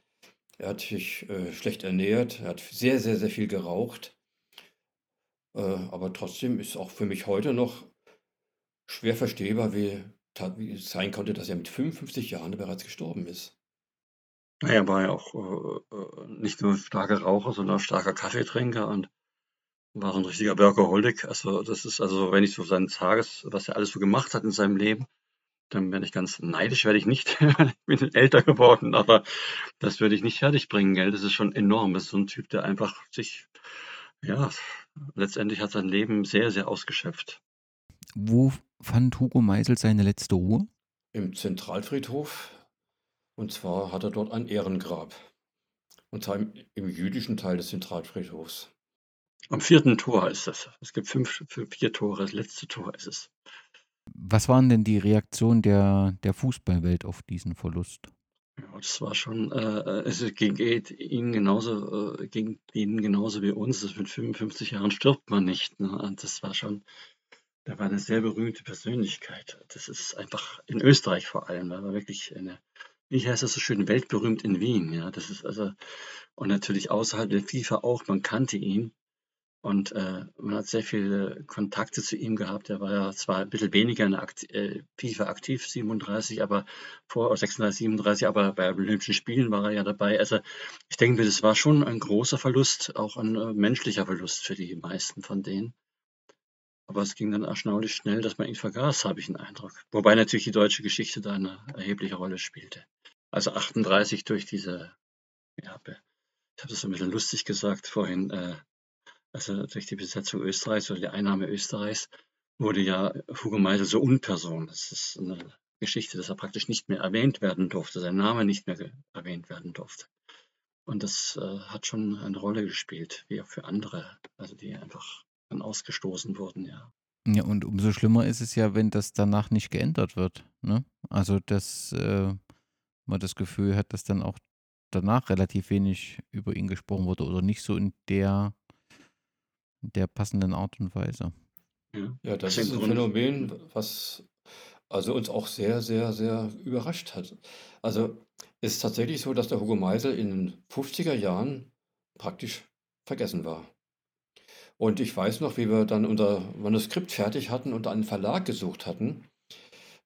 Er hat sich äh, schlecht ernährt. Er hat sehr, sehr, sehr viel geraucht. Äh, aber trotzdem ist auch für mich heute noch schwer verstehbar, wie, wie es sein konnte, dass er mit 55 Jahren bereits gestorben ist. Er war ja auch äh, äh, nicht nur starker Raucher, sondern auch starker Kaffeetrinker und war ein richtiger Workaholic. Also das ist also, wenn ich so seinen Tages, was er alles so gemacht hat in seinem Leben, dann werde ich ganz neidisch, werde ich nicht. ich bin älter geworden, aber das würde ich nicht fertigbringen, gell? Das ist schon enorm. Das ist so ein Typ, der einfach sich, ja, letztendlich hat sein Leben sehr, sehr ausgeschöpft. Wo fand Hugo Meisel seine letzte Ruhe? Im Zentralfriedhof. Und zwar hat er dort ein Ehrengrab. Und zwar im, im jüdischen Teil des Zentralfriedhofs. Am vierten Tor ist das. Es gibt fünf, fünf, vier Tore, das letzte Tor ist es. Was waren denn die Reaktionen der, der Fußballwelt auf diesen Verlust? Ja, das war schon, äh, es ging ihnen genauso, äh, ging ihnen genauso wie uns. Das mit 55 Jahren stirbt man nicht. Ne? Und das war schon, da war eine sehr berühmte Persönlichkeit. Das ist einfach in Österreich vor allem, da war wirklich eine, wie heißt das so schön, weltberühmt in Wien. Ja, das ist also, und natürlich außerhalb der FIFA auch, man kannte ihn. Und äh, man hat sehr viele Kontakte zu ihm gehabt. Er war ja zwar ein bisschen weniger in Akt äh, FIFA aktiv, 37, aber vor 36, 37, aber bei Olympischen Spielen war er ja dabei. Also ich denke, das war schon ein großer Verlust, auch ein äh, menschlicher Verlust für die meisten von denen. Aber es ging dann erstaunlich schnell, dass man ihn vergaß, habe ich den Eindruck. Wobei natürlich die deutsche Geschichte da eine erhebliche Rolle spielte. Also 38 durch diese, ja, ich habe das so ein bisschen lustig gesagt vorhin, äh, also durch die Besetzung Österreichs oder die Einnahme Österreichs, wurde ja Hugo Meisel so Unperson. Das ist eine Geschichte, dass er praktisch nicht mehr erwähnt werden durfte, sein Name nicht mehr erwähnt werden durfte. Und das äh, hat schon eine Rolle gespielt, wie auch für andere, also die einfach dann ausgestoßen wurden, ja. Ja, und umso schlimmer ist es ja, wenn das danach nicht geändert wird. Ne? Also, dass äh, man das Gefühl hat, dass dann auch danach relativ wenig über ihn gesprochen wurde oder nicht so in der der passenden Art und Weise. Ja, ja das ist ein Phänomen, was also uns auch sehr, sehr, sehr überrascht hat. Also ist tatsächlich so, dass der Hugo Meisel in den 50er Jahren praktisch vergessen war. Und ich weiß noch, wie wir dann unser Manuskript fertig hatten und einen Verlag gesucht hatten.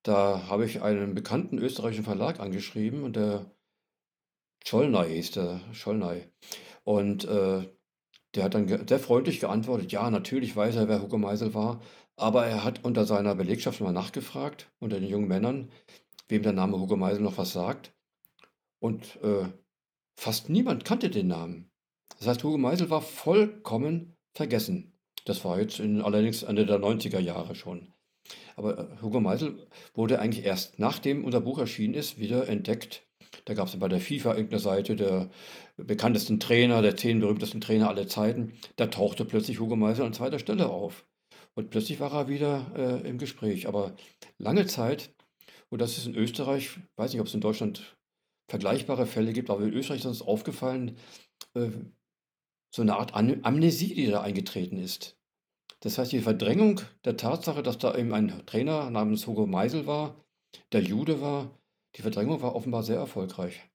Da habe ich einen bekannten österreichischen Verlag angeschrieben und der Schollnay hieß der, Schollnay. Und äh, der hat dann sehr freundlich geantwortet, ja, natürlich weiß er, wer Hugo Meisel war, aber er hat unter seiner Belegschaft mal nachgefragt, unter den jungen Männern, wem der Name Hugo Meisel noch was sagt. Und äh, fast niemand kannte den Namen. Das heißt, Hugo Meisel war vollkommen vergessen. Das war jetzt in, allerdings Ende der 90er Jahre schon. Aber äh, Hugo Meisel wurde eigentlich erst nachdem unser Buch erschienen ist, wieder entdeckt da gab es bei der FIFA irgendeine Seite der bekanntesten Trainer, der zehn berühmtesten Trainer aller Zeiten. Da tauchte plötzlich Hugo Meisel an zweiter Stelle auf. Und plötzlich war er wieder äh, im Gespräch. Aber lange Zeit, und das ist in Österreich, weiß nicht, ob es in Deutschland vergleichbare Fälle gibt, aber in Österreich ist uns aufgefallen, äh, so eine Art Am Amnesie, die da eingetreten ist. Das heißt, die Verdrängung der Tatsache, dass da eben ein Trainer namens Hugo Meisel war, der Jude war, die Verdrängung war offenbar sehr erfolgreich.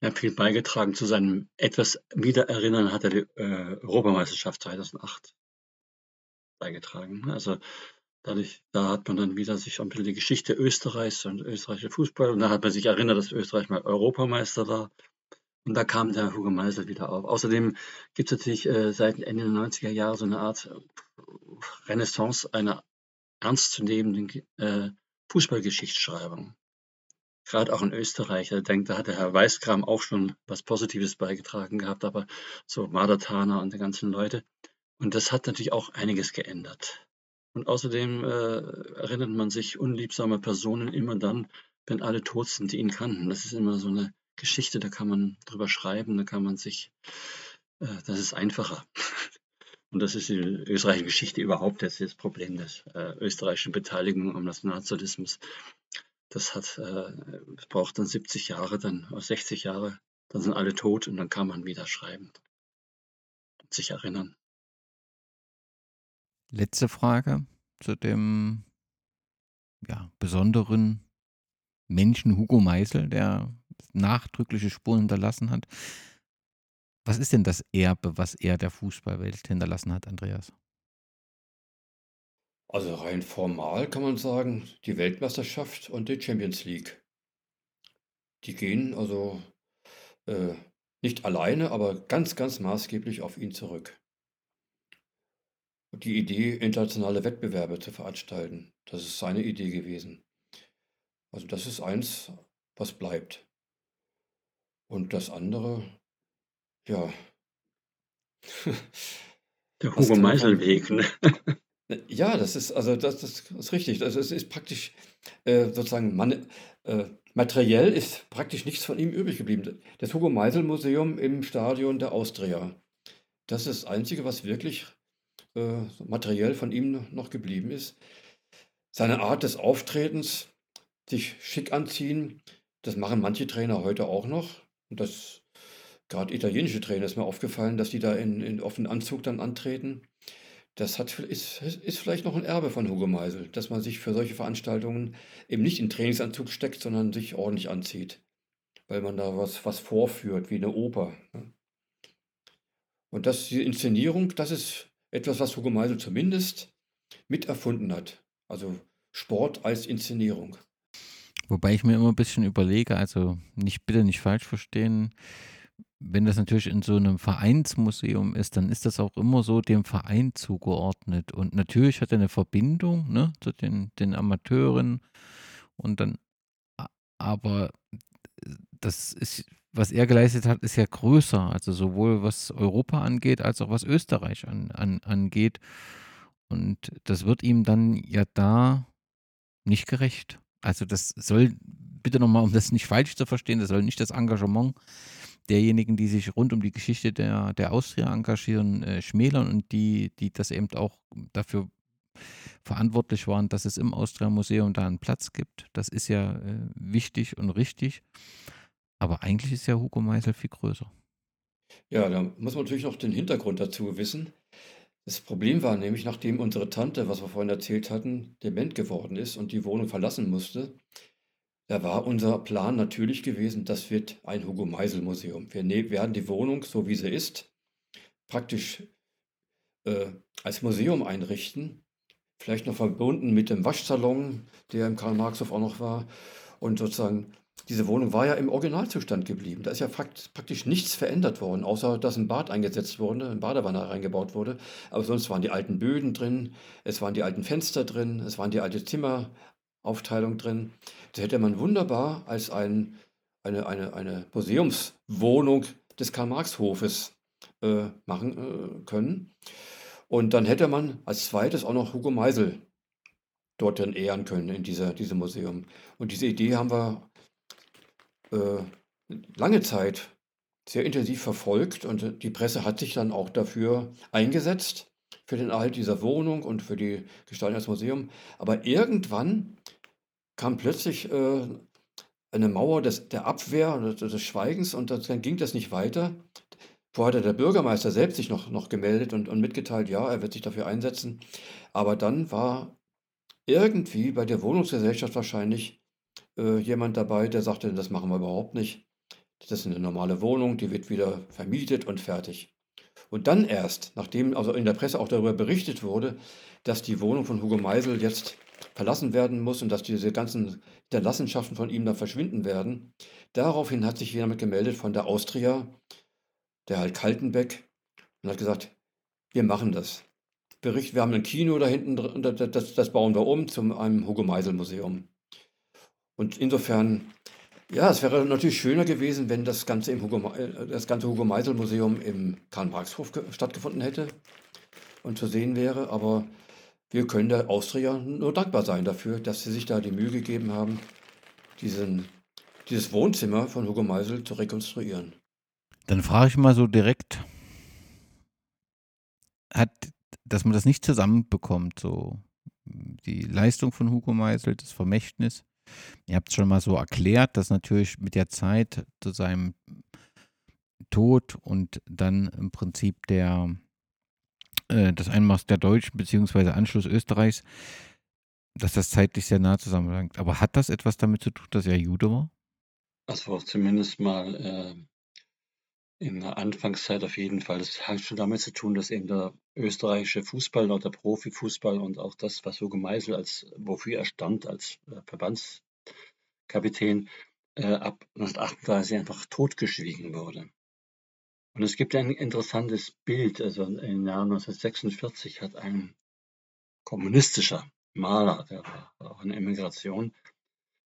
Er hat viel beigetragen zu seinem etwas Wiedererinnern hat er die äh, Europameisterschaft 2008 beigetragen. Also dadurch, da hat man dann wieder sich ein bisschen die Geschichte Österreichs und österreichischer Fußball und da hat man sich erinnert, dass Österreich mal Europameister war. Und da kam der Hugo Meisel wieder auf. Außerdem gibt es natürlich äh, seit Ende der 90er Jahre so eine Art Renaissance einer ernstzunehmenden äh, Fußballgeschichtsschreibung gerade auch in Österreich. Ich denke, da hat der Herr Weißkram auch schon was Positives beigetragen gehabt, aber so Madertaner und die ganzen Leute. Und das hat natürlich auch einiges geändert. Und außerdem äh, erinnert man sich unliebsamer Personen immer dann, wenn alle tot sind, die ihn kannten. Das ist immer so eine Geschichte, da kann man drüber schreiben, da kann man sich, äh, das ist einfacher. Und das ist die österreichische Geschichte überhaupt das, ist das Problem der äh, österreichischen Beteiligung am Nationalsozialismus das hat, äh, braucht dann 70 Jahre, dann 60 Jahre, dann sind alle tot und dann kann man wieder schreiben und sich erinnern. Letzte Frage zu dem ja, besonderen Menschen Hugo Meisel, der nachdrückliche Spuren hinterlassen hat. Was ist denn das Erbe, was er der Fußballwelt hinterlassen hat, Andreas? Also rein formal kann man sagen, die Weltmeisterschaft und die Champions League. Die gehen also äh, nicht alleine, aber ganz, ganz maßgeblich auf ihn zurück. Die Idee, internationale Wettbewerbe zu veranstalten, das ist seine Idee gewesen. Also das ist eins, was bleibt. Und das andere, ja. Der Hugo Meisel-Weg, ne? Ja, das ist also das, das ist richtig. Also es ist praktisch äh, sozusagen man, äh, materiell ist praktisch nichts von ihm übrig geblieben. Das Hugo Meisel Museum im Stadion der Austria. Das ist das Einzige, was wirklich äh, materiell von ihm noch geblieben ist. Seine Art des Auftretens, sich schick anziehen, das machen manche Trainer heute auch noch. Und das gerade italienische Trainer ist mir aufgefallen, dass die da in, in offenen Anzug dann antreten. Das hat, ist, ist vielleicht noch ein Erbe von Hugo Meisel, dass man sich für solche Veranstaltungen eben nicht in Trainingsanzug steckt, sondern sich ordentlich anzieht, weil man da was, was vorführt, wie eine Oper. Ne? Und das, die Inszenierung, das ist etwas, was Hugo Meisel zumindest miterfunden hat. Also Sport als Inszenierung. Wobei ich mir immer ein bisschen überlege, also nicht bitte nicht falsch verstehen, wenn das natürlich in so einem Vereinsmuseum ist, dann ist das auch immer so dem Verein zugeordnet. Und natürlich hat er eine Verbindung ne, zu den, den Amateuren. Und dann, aber das ist, was er geleistet hat, ist ja größer. Also sowohl was Europa angeht, als auch was Österreich an, an, angeht. Und das wird ihm dann ja da nicht gerecht. Also das soll, bitte nochmal, um das nicht falsch zu verstehen, das soll nicht das Engagement derjenigen, die sich rund um die Geschichte der, der Austria engagieren, äh, schmälern und die, die das eben auch dafür verantwortlich waren, dass es im Austria-Museum da einen Platz gibt. Das ist ja äh, wichtig und richtig. Aber eigentlich ist ja Hugo Meisel viel größer. Ja, da muss man natürlich noch den Hintergrund dazu wissen. Das Problem war nämlich, nachdem unsere Tante, was wir vorhin erzählt hatten, dement geworden ist und die Wohnung verlassen musste, da war unser Plan natürlich gewesen, das wird ein Hugo Meisel Museum. Wir ne werden die Wohnung, so wie sie ist, praktisch äh, als Museum einrichten. Vielleicht noch verbunden mit dem Waschsalon, der im Karl-Marx-Hof auch noch war. Und sozusagen, diese Wohnung war ja im Originalzustand geblieben. Da ist ja praktisch nichts verändert worden, außer dass ein Bad eingesetzt wurde, ein Badewanne reingebaut wurde. Aber sonst waren die alten Böden drin, es waren die alten Fenster drin, es waren die alte Zimmer, Aufteilung drin. Das hätte man wunderbar als ein, eine, eine, eine Museumswohnung des Karl-Marx-Hofes äh, machen äh, können. Und dann hätte man als zweites auch noch Hugo Meisel dort dann ehren können in dieser, diesem Museum. Und diese Idee haben wir äh, lange Zeit sehr intensiv verfolgt und die Presse hat sich dann auch dafür eingesetzt für den Erhalt dieser Wohnung und für die Gestaltung des Museums. Aber irgendwann kam plötzlich äh, eine Mauer des, der Abwehr und des, Schweigens und dann ging das nicht weiter. Vorher hat der Bürgermeister selbst sich noch, noch gemeldet und, und mitgeteilt, ja, er wird sich dafür einsetzen. Aber dann war irgendwie bei der Wohnungsgesellschaft wahrscheinlich äh, jemand dabei, der sagte, das machen wir überhaupt nicht. Das ist eine normale Wohnung, die wird wieder vermietet und fertig. Und dann erst, nachdem also in der Presse auch darüber berichtet wurde, dass die Wohnung von Hugo Meisel jetzt verlassen werden muss und dass diese ganzen Hinterlassenschaften von ihm dann verschwinden werden, daraufhin hat sich jemand gemeldet von der Austria, der halt Kaltenbeck, und hat gesagt, wir machen das. Bericht, wir haben ein Kino da hinten, das, das bauen wir um zu einem Hugo Meisel Museum. Und insofern ja, es wäre natürlich schöner gewesen, wenn das ganze, im Hugo, äh, das ganze Hugo Meisel Museum im Karl-Marx-Hof stattgefunden hätte und zu sehen wäre. Aber wir können der Austria nur dankbar sein dafür, dass sie sich da die Mühe gegeben haben, diesen, dieses Wohnzimmer von Hugo Meisel zu rekonstruieren. Dann frage ich mal so direkt, hat, dass man das nicht zusammenbekommt, so die Leistung von Hugo Meisel, das Vermächtnis Ihr habt es schon mal so erklärt, dass natürlich mit der Zeit zu seinem Tod und dann im Prinzip der, äh, das Einmarsch der Deutschen bzw. Anschluss Österreichs dass das zeitlich sehr nah zusammenhängt. Aber hat das etwas damit zu tun, dass er Jude war? Das war zumindest mal äh, in der Anfangszeit auf jeden Fall. Das hat schon damit zu tun, dass eben der österreichische Fußball, oder der Profifußball und auch das, was Hugo Meisel als, wofür er stand als äh, Verbandskapitän, äh, ab 1938 einfach totgeschwiegen wurde. Und es gibt ein interessantes Bild, also im Jahr 1946 hat ein kommunistischer Maler, der war auch in Emigration,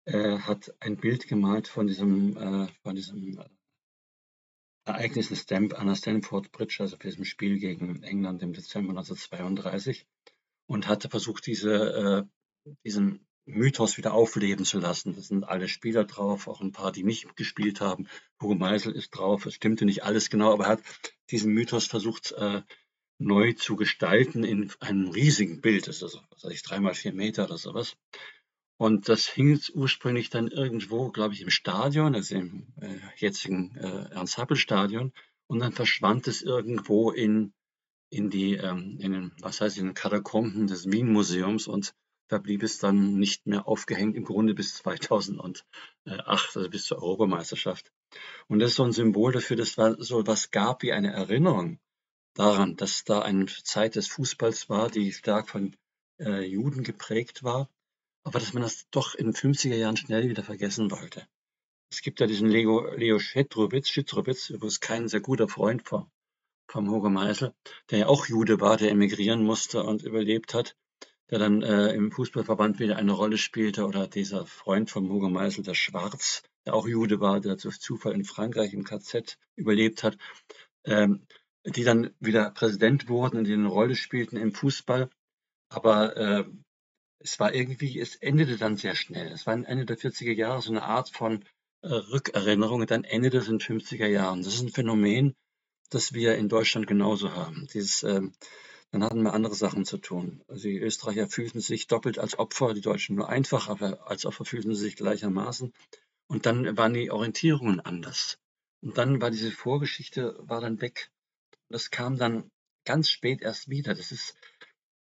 äh, hat ein Bild gemalt von diesem, äh, von diesem Ereignis in Stamp, an der Stanford Bridge, also für diesem Spiel gegen England im Dezember 1932 und hatte versucht, diese, äh, diesen Mythos wieder aufleben zu lassen. Das sind alle Spieler drauf, auch ein paar, die nicht gespielt haben. Hugo Meisel ist drauf. Es stimmte nicht alles genau, aber er hat diesen Mythos versucht äh, neu zu gestalten in einem riesigen Bild. Das ist also, was weiß ich, dreimal vier Meter oder sowas. Und das hing ursprünglich dann irgendwo, glaube ich, im Stadion, also im äh, jetzigen äh, Ernst-Happel-Stadion. Und dann verschwand es irgendwo in, in die, ähm, in den, was heißt, in den Katakomben des Wien-Museums und da blieb es dann nicht mehr aufgehängt, im Grunde bis 2008, also bis zur Europameisterschaft. Und das ist so ein Symbol dafür, dass es so was gab wie eine Erinnerung daran, dass da eine Zeit des Fußballs war, die stark von äh, Juden geprägt war, aber dass man das doch in den 50er Jahren schnell wieder vergessen wollte. Es gibt ja diesen Leo, Leo Schetrowitz, Schitrowitz, übrigens kein sehr guter Freund vom, vom Hoge Meisel, der ja auch Jude war, der emigrieren musste und überlebt hat der dann äh, im Fußballverband wieder eine Rolle spielte, oder dieser Freund von Hugo Meisel, der Schwarz, der auch Jude war, der durch Zufall in Frankreich im KZ überlebt hat, ähm, die dann wieder Präsident wurden und die eine Rolle spielten im Fußball. Aber äh, es war irgendwie, es endete dann sehr schnell. Es war Ende der 40er Jahre so eine Art von äh, Rückerinnerung und dann endete es in den 50er Jahren. Das ist ein Phänomen, das wir in Deutschland genauso haben. Dieses ähm, dann hatten wir andere Sachen zu tun. Also die Österreicher fühlten sich doppelt als Opfer, die Deutschen nur einfach, aber als Opfer fühlten sie sich gleichermaßen. Und dann waren die Orientierungen anders. Und dann war diese Vorgeschichte war dann weg. Das kam dann ganz spät erst wieder. Das ist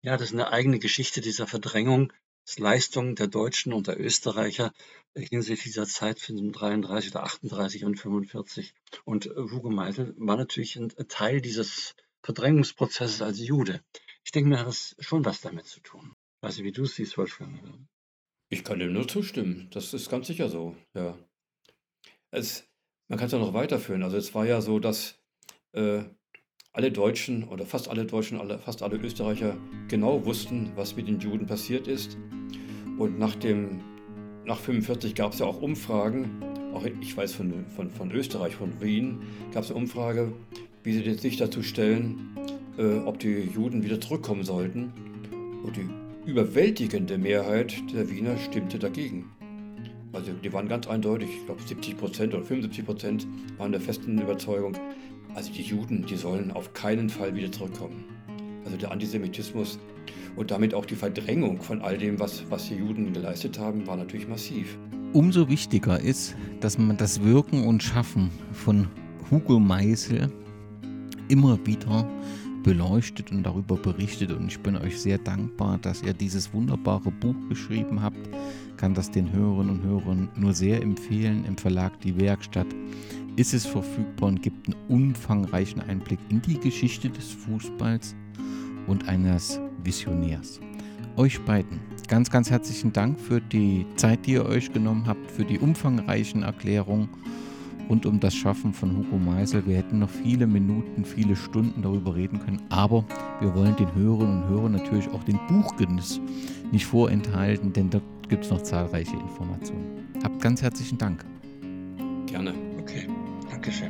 ja, das ist eine eigene Geschichte dieser Verdrängung das Leistung der Deutschen und der Österreicher hinsichtlich dieser Zeit von 33 oder 38 und 45. Und Hugo Meisel war natürlich ein Teil dieses Verdrängungsprozesses als Jude. Ich denke mir, hat das schon was damit zu tun. Weiß nicht, wie du es siehst, Wolfgang. Ich kann dem nur zustimmen. Das ist ganz sicher so, ja. Es, man kann es ja noch weiterführen. Also es war ja so, dass äh, alle Deutschen oder fast alle Deutschen, alle, fast alle Österreicher genau wussten, was mit den Juden passiert ist. Und nach dem nach 45 gab es ja auch Umfragen, auch ich weiß von, von, von Österreich, von Wien, gab es eine Umfrage, wie sie sich dazu stellen, äh, ob die Juden wieder zurückkommen sollten. Und die überwältigende Mehrheit der Wiener stimmte dagegen. Also die waren ganz eindeutig, ich glaube 70 Prozent oder 75 Prozent waren der festen Überzeugung, also die Juden, die sollen auf keinen Fall wieder zurückkommen. Also der Antisemitismus und damit auch die Verdrängung von all dem, was, was die Juden geleistet haben, war natürlich massiv. Umso wichtiger ist, dass man das Wirken und Schaffen von Hugo Meisel immer wieder beleuchtet und darüber berichtet. Und ich bin euch sehr dankbar, dass ihr dieses wunderbare Buch geschrieben habt. Kann das den Hörerinnen und Hörern nur sehr empfehlen. Im Verlag Die Werkstatt ist es verfügbar und gibt einen umfangreichen Einblick in die Geschichte des Fußballs und eines Visionärs. Euch beiden ganz, ganz herzlichen Dank für die Zeit, die ihr euch genommen habt, für die umfangreichen Erklärungen rund um das Schaffen von Hugo Meisel. Wir hätten noch viele Minuten, viele Stunden darüber reden können, aber wir wollen den Hörerinnen und Hörern natürlich auch den Buchgenuss nicht vorenthalten, denn dort gibt es noch zahlreiche Informationen. Habt ganz herzlichen Dank. Gerne. Okay, herkese.